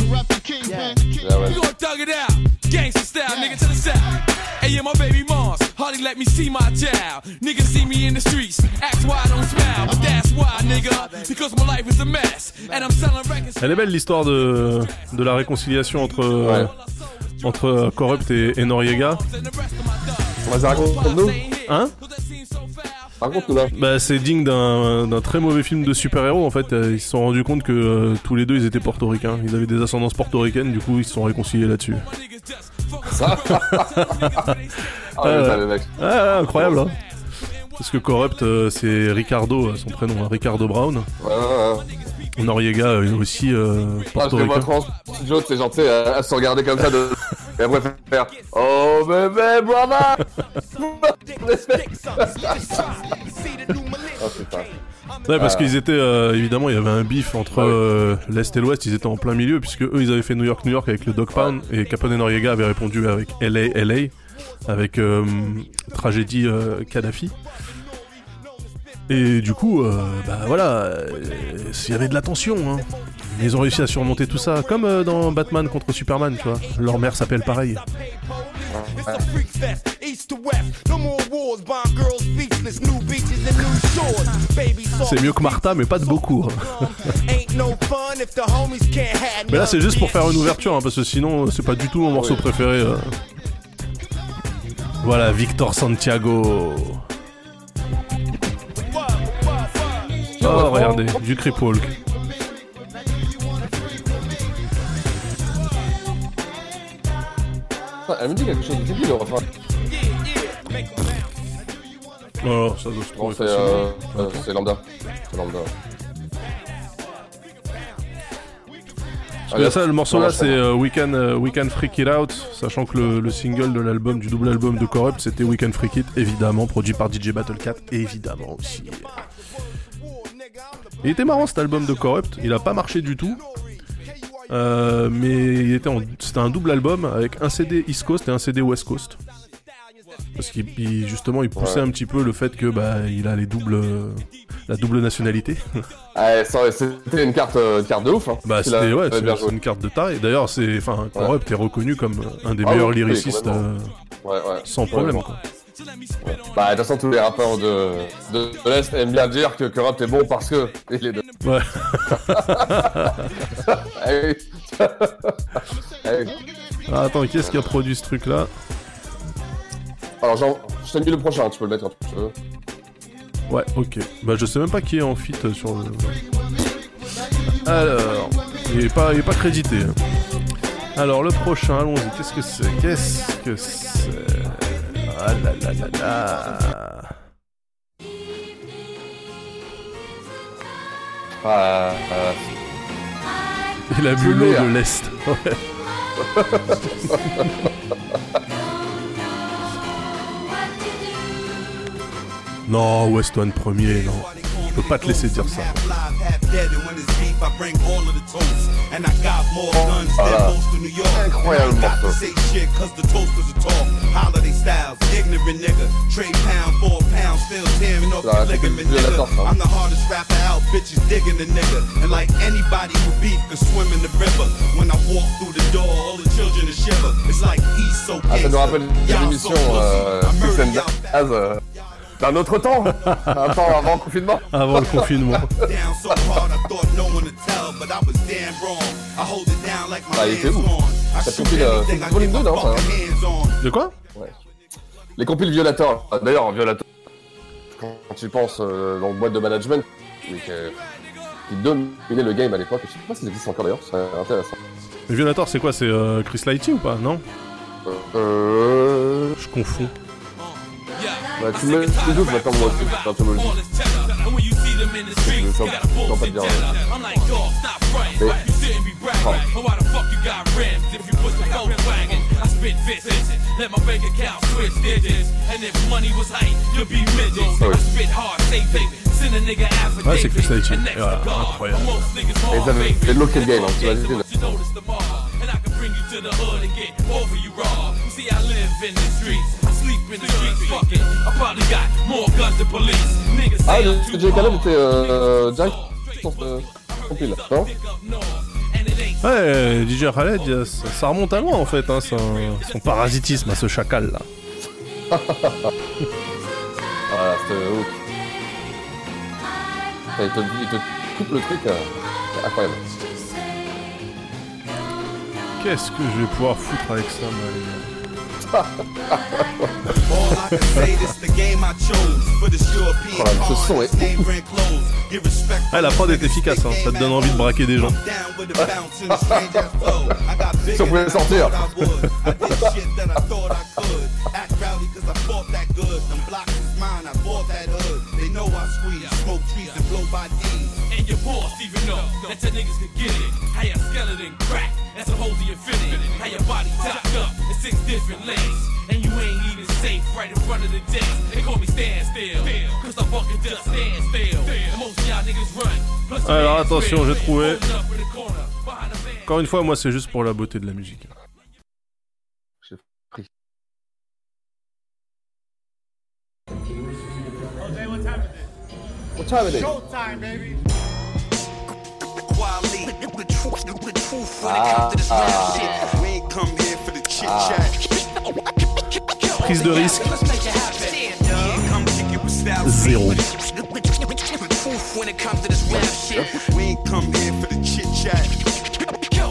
Ouais. We gon' thug it out? Gangsta style, nigga, to the south. Hey, yeah, my baby Mars, hardly let me see my child. Niggas see me in the streets, ask why I don't smile. But that's why, nigga, because my life is a mess. And I'm selling records. Elle est belle l'histoire de, de la réconciliation entre, euh, entre Corrupt et, et Noriega. Vas-y, raconte-nous. Hein? Là. Bah, c'est digne d'un très mauvais film de super-héros. En fait, ils se sont rendus compte que euh, tous les deux ils étaient portoricains. Ils avaient des ascendances portoricaines, du coup ils se sont réconciliés là-dessus. Ah, mecs. Ouais, ouais, incroyable, hein. Parce que Corrupt, euh, c'est Ricardo, euh, son prénom, hein, Ricardo Brown. Ouais, ouais, ouais. Noriega euh, aussi euh, Ah, parce que studio, tu sais, genre, tu sais, à, à se regarder comme ça de. Et après faire Oh bébé, brother Oh putain. Ouais, parce Ah. qu'ils étaient euh, évidemment, il y avait un bif entre euh, l'est et l'ouest. Ils étaient en plein milieu puisque eux, ils avaient fait New York, New York avec le Dog Pound et Capone et Noriega avaient répondu avec LA, LA, avec euh, tragédie euh, Kadhafi. Et du coup, euh, bah voilà, il y avait de la tension. Hein. Ils ont réussi à surmonter tout ça, comme euh, dans Batman contre Superman, tu vois. Leur mère s'appelle pareil. C'est mieux que Martha, mais pas de beaucoup. hein. Mais là, c'est juste pour faire une ouverture, hein, parce que sinon, c'est pas du tout mon morceau préféré. euh. Voilà, Victor Santiago. Oh, regardez, du Creepwalk. Ah, Elle me dit quelque chose de débile, le refrain. Oh, ça doit se trouver c'est euh, euh, c'est lambda. C'est lambda. Parce que ça, le morceau là, c'est euh, We, Can, euh, We Can Freak It Out, sachant que le, le single de l'album, du double album de Corrupt, c'était We Can Freak It, évidemment, produit par DJ Battle 4, évidemment aussi. Il était marrant cet album de Corrupt, il a pas marché du tout. Euh, mais il était en- c'était un double album avec un CD East Coast et un CD West Coast. Parce qu'il il- justement il poussait Ouais. un petit peu le fait que bah il a les doubles la double nationalité. Ah, c'était une carte, euh, une carte de ouf. Hein. Bah c'était ouais, c'est une carte de taré. D'ailleurs c'est enfin Corrupt est reconnu comme un des Ah meilleurs oui, lyricistes euh, Ouais, ouais. sans problème quoi. Bah, de toute façon, tous les rappeurs de, de, de l'Est aiment bien dire que Corrupt est bon parce que. Il est de... Ouais. Eh. Eh. Ah, attends, qui est-ce qui a produit ce truc là Alors, genre, je t'ai mis le prochain, tu peux le mettre quand tu veux. Ouais, ok. Bah je sais même pas qui est en fit sur le. Alors, il est pas, il est pas crédité. Alors le prochain, allons-y. Qu'est-ce que c'est? Qu'est-ce que c'est? Ah là là là là. Ah, euh, Il a vu Plus l'eau vert. de l'Est. Non, West One premier, non. Je peux pas te laisser dire ça. I bring all of the toast. And I got more guns than Voilà. most of New York. Incroyable Ah, ça. I'm the hardest rapper out, bitches digging the nigga. And like anybody who beef could swim in the river. When I walk through the door, all the children are shiver. It's like he's so ça nous rappelle so euh, d'un autre temps. Un temps avant le confinement. Avant le confinement. Ah, il était ouf. Ça compile, euh, c'est volume get 2, my non, ça, hein? De quoi? Ouais. Les compiles Violator. Ah, D'ailleurs, Violator, quand tu penses euh, dans le boîte de management, mais que- qui dominait le game à l'époque, je sais pas si ça existe encore d'ailleurs, c'est intéressant. Le Violator, c'est quoi? C'est euh, Chris Lighty ou pas? Non? Euh. Je confonds. Bah, tu me tu me doutes maintenant, moi aussi, c'est un peu logique. Je sens je sens pas te dire. euh, Mais. Oh. Ouais, c'est Chris Lighty. Et voilà, incroyable. Et ça avait fait loquer le game, hein, t'imagines Ah, le DJ Khaled était euh, direct sur ce compile, non Ouais, DJ Khaled, ça, ça remonte à loin en fait, hein, son, son parasitisme à ce chacal là. Ah, c'était ouf. Il te, il te coupe le truc, euh, c'est incroyable. Qu'est-ce que je vais pouvoir foutre avec ça, moi, les gars? Ce son est Ah, la prod est efficace, hein. ça te donne envie de braquer des gens. Si on pouvait sortir. know I squeeze, smoke trees and blow by D's. And your boss even know that your niggas can get it. How your skeleton crack, that's a hole to your fitting. How your body tucked up in six different lanes. And you ain't even safe right in front of the day. They call me stand still, cause I fucking just stand still. And most of y'all niggas run. Plus the Alors attention, j'ai trouvé. Holding up in the corner, behind the van. Encore une fois, moi, c'est juste pour la beauté de la musique.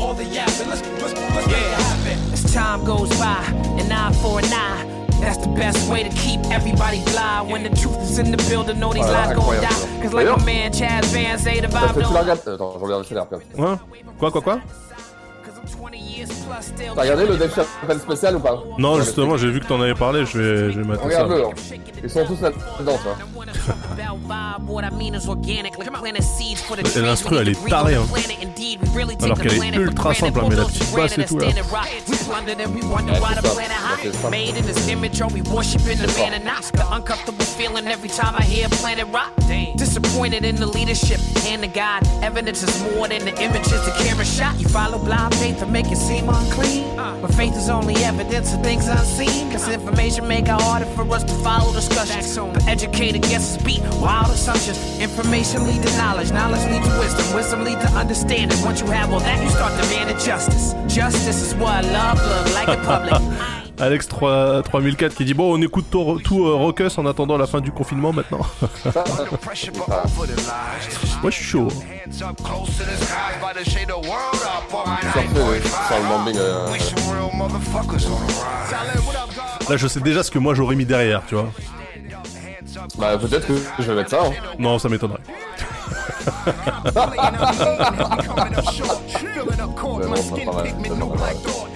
All the yapping. Let's, let's, let's make it happen. As time goes by, an eye for an eye. That's the best way to keep everybody blind. When the truth is in the building, know these lies gon' incroyable. die. Cause like my man Chaz Van say, the Parce vibe que tu don't la regardes. Attends, je regarde le scénario. regarde. Hein? Quoi, quoi, quoi? T'as regardé le Dave Chappelle spécial ou pas Non, justement, j'ai vu que t'en avais parlé, je vais, je vais mater ça. Regarde-le. hein. Ils sont tous là-dedans, the trees. l'instru, We elle est tarée, the hein. Alors the qu'elle est ultra simple, hein, mais la petite basse et and tout, là. and the ça. ça. In the and the? Disappointed in the leadership, hand to God. Evidence is more than the images the camera shot. You follow blind faith to make it seem unclean. But faith is only evidence of things unseen. Cause information make it harder for us to follow discussions. The educated guesses beat wild assumptions. Information lead to knowledge, knowledge lead to wisdom, wisdom lead to understanding. Once you have all that, you start demanding justice. Justice is what love look like in public. Alex 3, 3004 qui dit Bon, on écoute tout, tout euh, Raucus en attendant la fin du confinement maintenant. Moi, je suis chaud. Surfez, Là, je sais déjà ce que moi j'aurais mis derrière, tu vois. Bah, peut-être que je vais mettre ça. hein. Non, ça m'étonnerait.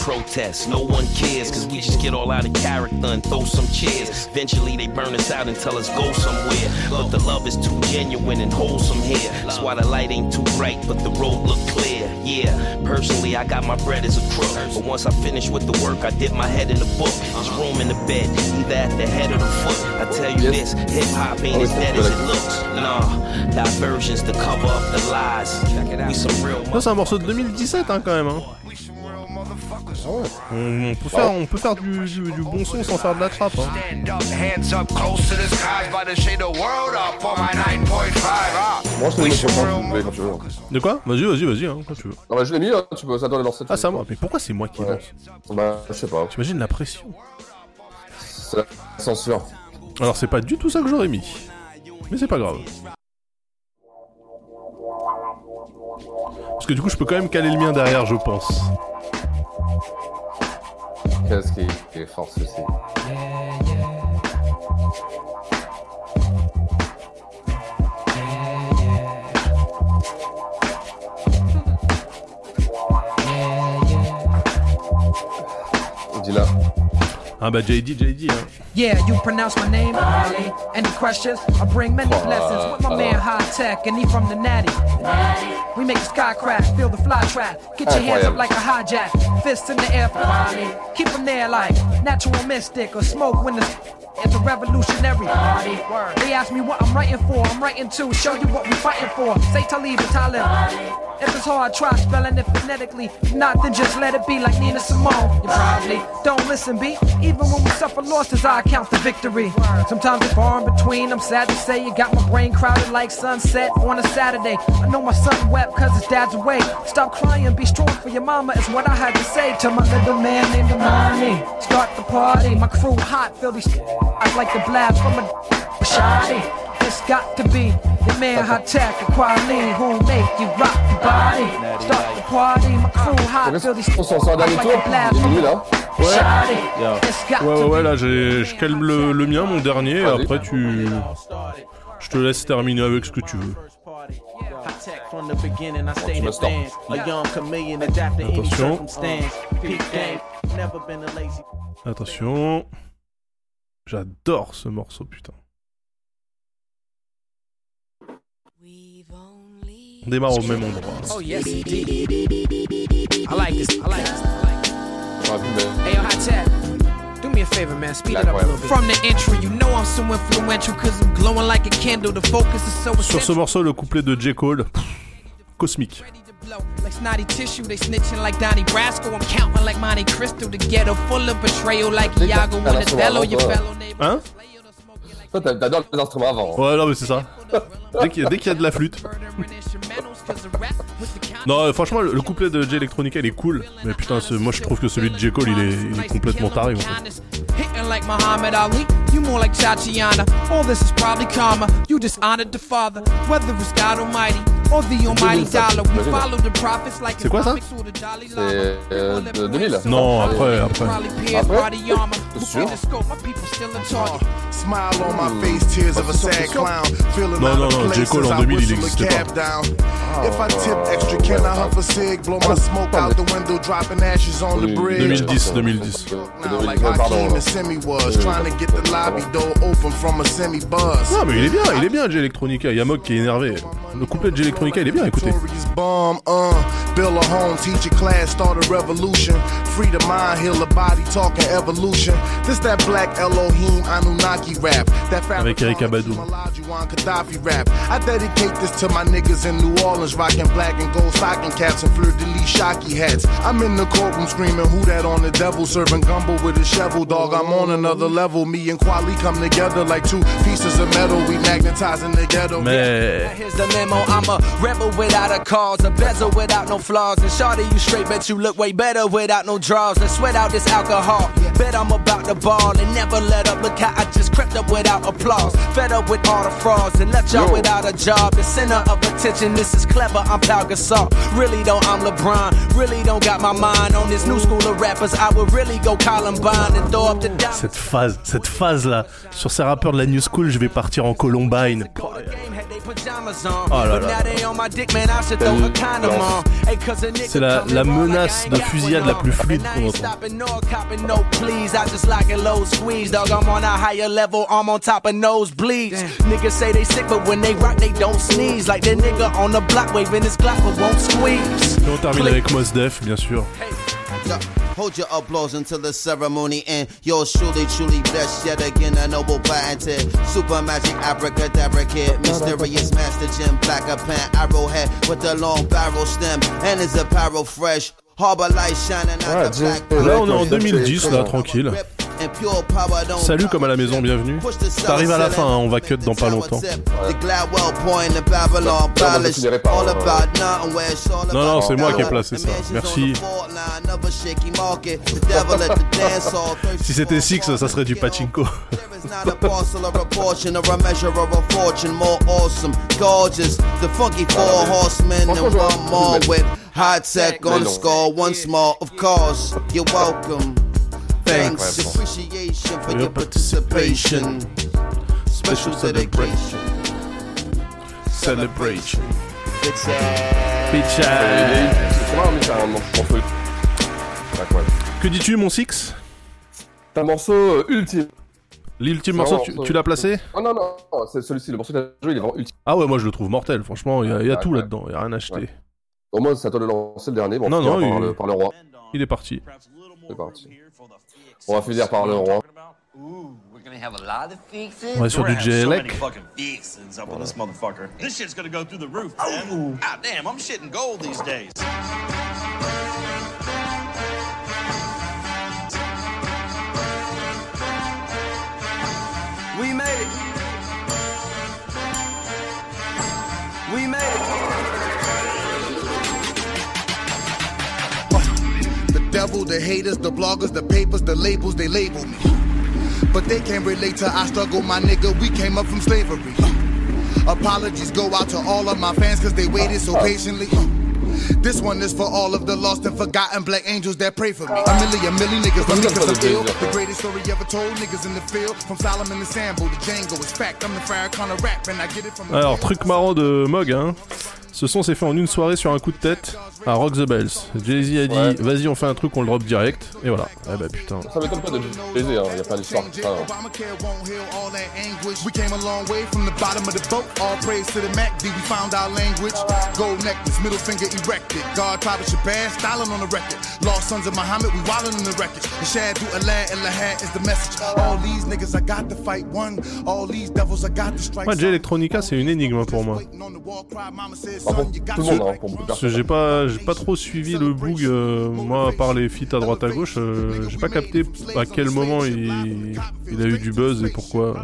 protests. No one cares, cause we just get all out of character and throw some cheers. Eventually they burn us out and tell us go somewhere. But the love is too genuine and wholesome here. That's why the light ain't too bright, but the road look clear. Yeah, personally I got my bread as a crook. But once I finish with the work, I dip my head in the book. There's room in the bed, either at the head or the foot. I tell you this, hip hop ain't oh, as dead as it looks. Nah, diversions to cover up the lies. We some real Ça, c'est un morceau de 2017 hein, quand même. Hein. On, on peut faire, on peut faire du, du- du bon son sans faire de la trappe. Hein. Stand up, hands up, close to the skies, by the shade of world up on my 9.5. Ah. Moi, je te quand tu veux. De quoi? Vas-y, vas-y, vas-y, hein, quand tu veux. Non, bah, je l'ai mis, hein, tu peux, ça doit lancer. Ah, c'est à moi. Mais pourquoi c'est moi qui Ouais. lance? Bah, je sais pas. T'imagines la pression C'est la censure. Alors, c'est pas du tout ça que j'aurais mis. Mais c'est pas grave. Parce que du coup, je peux quand même caler le mien derrière, je pense. Qu'est-ce qui qui est fort, ceci Dis là. Ah bah JD, JD. Hein. Yeah, you pronounce my name, Ali. Any questions? I bring many blessings with my man High Tech, and he from the Natty. We make the sky crash, feel the fly trap. Get your hands up like a hijack, fists in the air for Ali. Keep them there like natural mystic or smoke when the it's a revolutionary party. They ask me what I'm writing for. I'm writing to show you what we're fighting for. Say Talib and Talib. If it's hard, try spelling it phonetically. If not, then just let it be like Nina Simone. You probably don't listen, B. Even when we suffer losses, I count the victory. Sometimes it's far in between. I'm sad to say you got my brain crowded like sunset on a Saturday. I know my son wept cause his dad's away. Stop crying, be strong for your mama is what I had to say to my little man named Amani. Start the party, my crew hot, feel these I like the blast from a shoddy. It's got to be the man high tech, the quality who make you rock your body. Start the party, my crew hot, feel these On s'en sort like tour. Il est là. Ouais, ouais, ouais, là, j'ai- je calme le, le mien, mon dernier, après tu. Je te laisse terminer avec ce que tu veux. High tech from the beginning, I stayed me advanced. A young chameleon adapted any Attention. circumstance. Peak game, never been a lazy. Attention. J'adore ce morceau, putain. On démarre au même endroit. Oh yes, indeed. I like this. I like this. I like this. Hey, yo, hot tech. Do me a favor, man. Speed it up a little bit. From the intro, you know I'm so influential because I'm glowing like a candle. The focus is so Sur ce morceau, le couplet de J. Cole, cosmique. Like snotty tissue, they snitching like Donnie Brasco. I'm counting like Monte Cristo. The ghetto full of betrayal like Iago t'as when l'instrument Othello, avant, your toi. fellow neighbor. Hein Toi, t'a- t'adores les instruments avant. Ouais, non, mais c'est ça. Dès qu'il y, a- dès qu'il y a de la flûte. Non, euh, franchement, le, le couplet de J Electronica, il est cool. Mais putain, ce- moi je trouve que celui de J. Cole, il est, il est complètement taré. en fait. Hitting like Muhammad Ali, you more like Tatiana. All this is probably karma. You dishonored the Father, whether it's God Almighty or the Almighty Dollar. We follow the prophets like C'est quoi ça? Islamics or the Dalai C'est Lama. euh, de 2000. Non, après, après. Après? Smile on my face, tears of a sad clown. Feeling Non, non, non, J. Cole en 2000, il whistle a existait cab pas. If I tip extra, can I huff a cig? Blow my smoke out the window, dropping ashes on the bridge. 2010, 2010. Now, like Hakeem and Semi was trying to get the lobby door open from a semi buzz. Non, mais il est bien, il est bien, J Electronica. Yamok qui est énervé. Le couplet de J Electronica, il est bien, écoutez. Bomb, uh, build a home, teach a class, start a revolution. Free the mind, heal the body, talking evolution. This that black Elohim Anunnaki rap. That Avec Eric Abadou. Olajuwon Gaddafi rap. I dedicate this to my niggas in New Orleans, rocking black and gold stocking caps and fleur de lis shocky hats. I'm in the courtroom screaming, who that on the devil, serving gumbo with a shovel, dog. I'm on another level. Me and Quali come together like two pieces of metal. We magnetizing the ghetto. Mais. Here's the memo. I'm a rebel without a cause, a bezel without no flaws. And shorty, you straight, bet you look way better without no draws. Let's sweat out this alcohol. Bet I'm about to ball and never let up. Look how I just crept up without applause. Fed up with all the frauds and left y'all without a job. The center of attention, this is clever. I'm Pal Gasol. Really don't, I'm LeBron. Really don't got my mind on this new school of rappers. I would really go Columbine and throw up the dime. Cette phase, cette phase là, sur ces rappeurs de la New School, je vais partir en Columbine. Oh là là. C'est la, la menace de fusillade la plus fluide qu'on entend. No, please, I just like a low squeeze, dog. I'm on a higher level, I'm on top of nosebleeds. Niggas say they sick, but when they rock, they don't sneeze. Like that nigga on the block waving his Glock, but won't squeeze. Et on termine avec Mos Def, bien sûr. Yeah, Hold your applause until the ceremony end. Yours truly, truly blessed yet again. A noble patented. Super magic abracadabra kid. Mysterious master Jim. Black a pan arrowhead with the long barrel stem. And his apparel fresh. Harbor light shining out the black. Là, on est en 2010, là, tranquille. Salut comme à la maison, bienvenue. T'arrives à la fin, hein, on va cut dans pas longtemps. Non, non, c'est moi qui ai placé ça. Merci. Another shaky market. The devil at the dance hall. Si c'était Six, ça serait du pachinko. Not a parcel or a portion or a measure or a fortune. More awesome, gorgeous. The funky four horsemen and one more with high tech on the score. Once more, of course. You're welcome. Thanks, appreciation for your participation. Special dedication. Celebration. Bitch ça. Que dis-tu, mon Six? C'est un morceau euh, ultime. L'ultime C'est morceau, tu, tu l'as placé? Oh non, non, non, c'est celui-ci, le morceau que t'as joué, il est vraiment ultime. Ah ouais, moi je le trouve mortel, franchement, il y a, il y a Ouais, tout ouais. là-dedans, il y a rien à acheter. Ouais. Au moins, c'est à toi de lancer le dernier. Bon, Non, non, par, il- le, par le roi. Il est parti. C'est parti. On va finir par le roi. We're gonna have a lot of fixes. On est sur du gonna have so J-Elec. Devil, the haters, the bloggers, the papers, the labels, they label me. But they can't relate to I struggle, my nigga. We came up from slavery. Apologies go out to all of my fans cause they waited so patiently. This one is for all of the lost and forgotten black angels that pray for me. A million, million niggas love me cause I'm ill. The greatest story ever told, niggas in the field. From Solomon to Sambo to Django, it's fact. I'm the Farrakhan of rap and I get it from the Alors, truc marrant de Mog, hein. Ce son s'est fait en une soirée sur un coup de tête à Rock the Bells. Jay-Z a dit vas-y on fait un truc, on le drop direct. Et voilà. Eh bah putain. Ça m'étonne pas de Jay-Z, hein. il y a plein d'histoires. Enfin, Obamacare won't heal all that anguish. We came a long way from the bottom of the boat. All praise to the Mac D. We found our language. Gold necklace, middle finger erected. God, Papa Shabazz, styling on the record. Lost sons of Muhammad, we wildin' in the wreckage. The Shad do Alad and Lahad is the message. All these niggas, I got to fight one. All these devils, I got to strike. Moi, J Electronica, c'est une énigme pour moi. Ah bon, tout le monde, hein, pour Parce que j'ai pas, j'ai pas trop suivi le boog. euh, moi, à part les feats à droite à gauche, euh, j'ai pas capté à quel moment il, il a eu du buzz et pourquoi.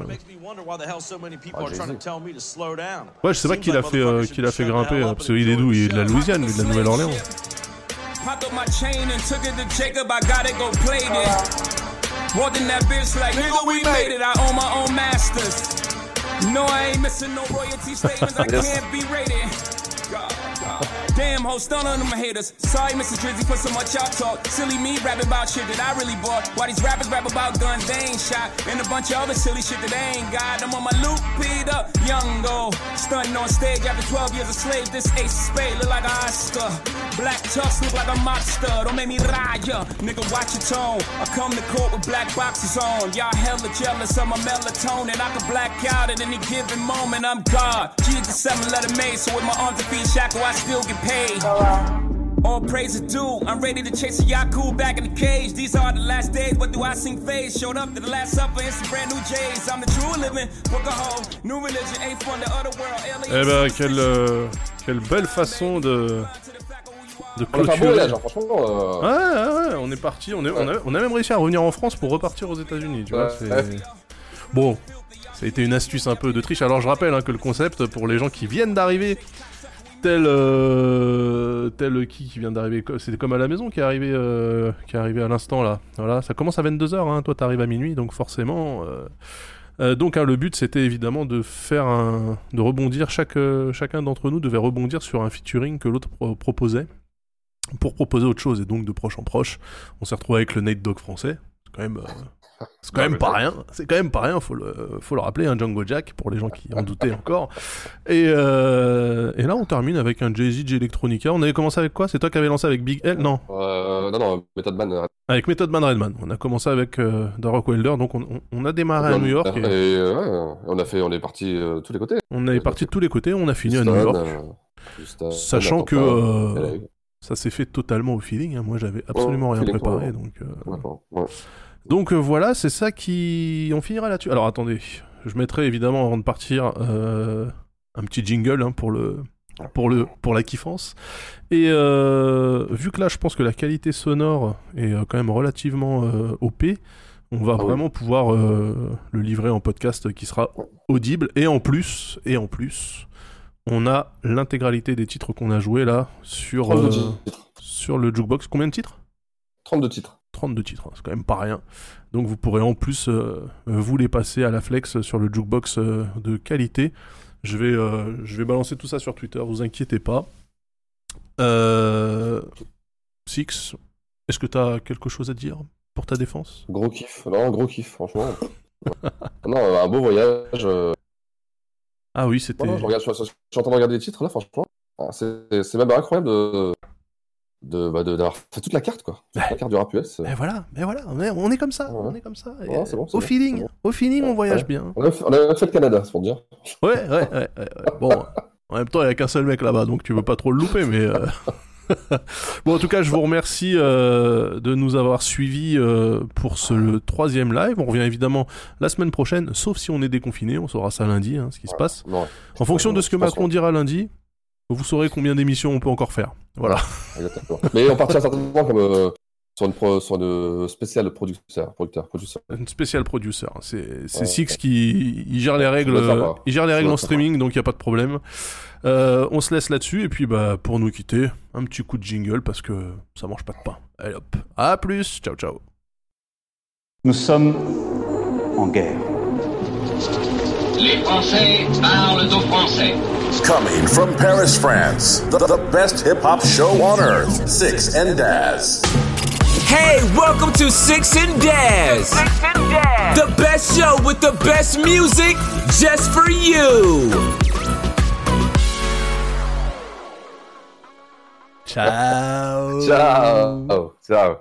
Down. Ouais, je sais pas qui l'a fait, euh, qui l'a fait grimper, euh, parce qu'il est d'où? Il est de la Louisiane, lui, de la Nouvelle-Orléans. Damn, ho, stun on them haters. Sorry, Mr. Drizzy, for so much y'all talk. Silly me rapping about shit that I really bought. Why these rappers rap about guns they ain't shot? And a bunch of other silly shit that they ain't got. I'm on my loop, beat up, young go. Stunting on stage after 12 years a slave. This ace of spade look like an Oscar. Black tux look like a monster. Don't make me raya. Nigga, watch your tone. I come to court with black boxes on. Y'all hella jealous of my melatonin. I can black out at any given moment. I'm God. The seven letter maid. So with my arms and feet shackled, I still get paid. All praise is due. I'm ready to chase a Yaku back in the cage. These are the last days. What do I sing phase? Showed up to the last supper in some brand new J's. I'm the true living. Book a hoe. New religion. Ain't from the other world. Eh ben, quelle, euh, quelle belle façon de. De clôturer. franchement. euh, Ouais, ouais, ouais, on est parti. On, est, on, a, on a même réussi à revenir en France pour repartir aux États-Unis. Tu vois, Ouais. c'est- Ouais. Bon, ça a été une astuce un peu de triche. Alors, je rappelle hein, que le concept pour les gens qui viennent d'arriver, tel, euh, tel qui vient d'arriver, c'est comme à la maison qui est arrivé, euh, qui est arrivé à l'instant là. Voilà, ça commence à 22h. Hein, toi, t'arrives à minuit, donc forcément. euh, donc hein, le but c'était évidemment de faire un, de rebondir. Chacun d'entre nous devait rebondir sur un featuring que l'autre pro- proposait pour proposer autre chose. Et donc de proche en proche, on s'est retrouvé avec le Nate Dogg français. Quand même, c'est quand même pas rien. C'est quand même pas rien. Faut le, faut le rappeler, un Django Jack pour les gens qui en doutaient encore. Et, euh, et là on termine avec un Jay Z J Electronica. On avait commencé avec quoi? C'est toi qui avais lancé avec Big L? Non. euh, non, non, Method Man. euh, Avec Method Man Redman. On a commencé avec euh, Dark Welder. Donc on, on- on a démarré à New York. Et, et- ouais, on a fait, on est parti euh, tous les côtés. On est parti de tous les côtés, on a fini à New York. Houston, Sachant que ça s'est fait totalement au feeling. hein. Moi, j'avais absolument Ouais, rien feeling, préparé. ouais. Donc, euh, ouais. Donc euh, voilà, c'est ça qui. On finira là-dessus. Alors attendez, je mettrai évidemment avant de partir euh, un petit jingle hein, pour le. Pour, le, pour la kiffance. Et euh, vu que là, je pense que la qualité sonore est quand même relativement OP, on va Ah vraiment pouvoir le livrer en podcast qui sera audible. Et en plus, et en plus, on a l'intégralité des titres qu'on a joués là sur, 32 titres. sur le jukebox. Combien de titres? 32 titres. 32 titres, hein, c'est quand même pas rien. Donc vous pourrez en plus euh, vous les passer à la flex sur le jukebox euh, de qualité. Je vais, euh, je vais balancer tout ça sur Twitter, vous inquiétez pas. Six, est-ce que t'as quelque chose à dire pour ta défense? Gros kiff. Non, gros kiff, franchement. non, un beau voyage. Ah oui, c'était. voilà, je, regarde, je, je- je suis en train de regarder les titres là, franchement. Ah, C'est c'est même incroyable de, de, bah, de- d'avoir fait toute la carte, quoi. Toute la carte du rap US. Mais voilà, mais voilà, on est, on est comme ça, on est comme ça. Ouais, bon, au bon, feeling, bon. au feeling, on voyage Ouais. bien. On a, fait, on a fait le Canada, c'est pour dire. Ouais, ouais, ouais. Bon, en même temps, il n'y a qu'un seul mec là-bas, donc tu veux pas trop le louper, mais. euh, bon, en tout cas, je vous remercie euh, de nous avoir suivis euh, pour ce le troisième live. On revient évidemment la semaine prochaine, sauf si on est déconfiné. On saura ça lundi, hein, ce qui se passe. Non, En fonction de ce que Macron dira lundi, vous saurez combien d'émissions on peut encore faire. Voilà. Exactement. Mais on partira certainement comme euh, sur une, pro, sur une spéciale producteur, producteur, producteur. Une spéciale producer. C'est Ouais. Six qui il gère les règles, il gère les règles en streaming, donc il y a pas de problème. Euh, on se laisse là-dessus et puis bah pour nous quitter, un petit coup de jingle parce que ça mange pas de pain. Allez hop, à plus, ciao ciao. Nous sommes en guerre. Les Français parlent aux Français. Coming from Paris, France, the, the best hip hop show on earth, Six and Daz. Hey, welcome to Six and Daz. The best show with the best music just for you. Ciao. Ciao. Oh, Ciao.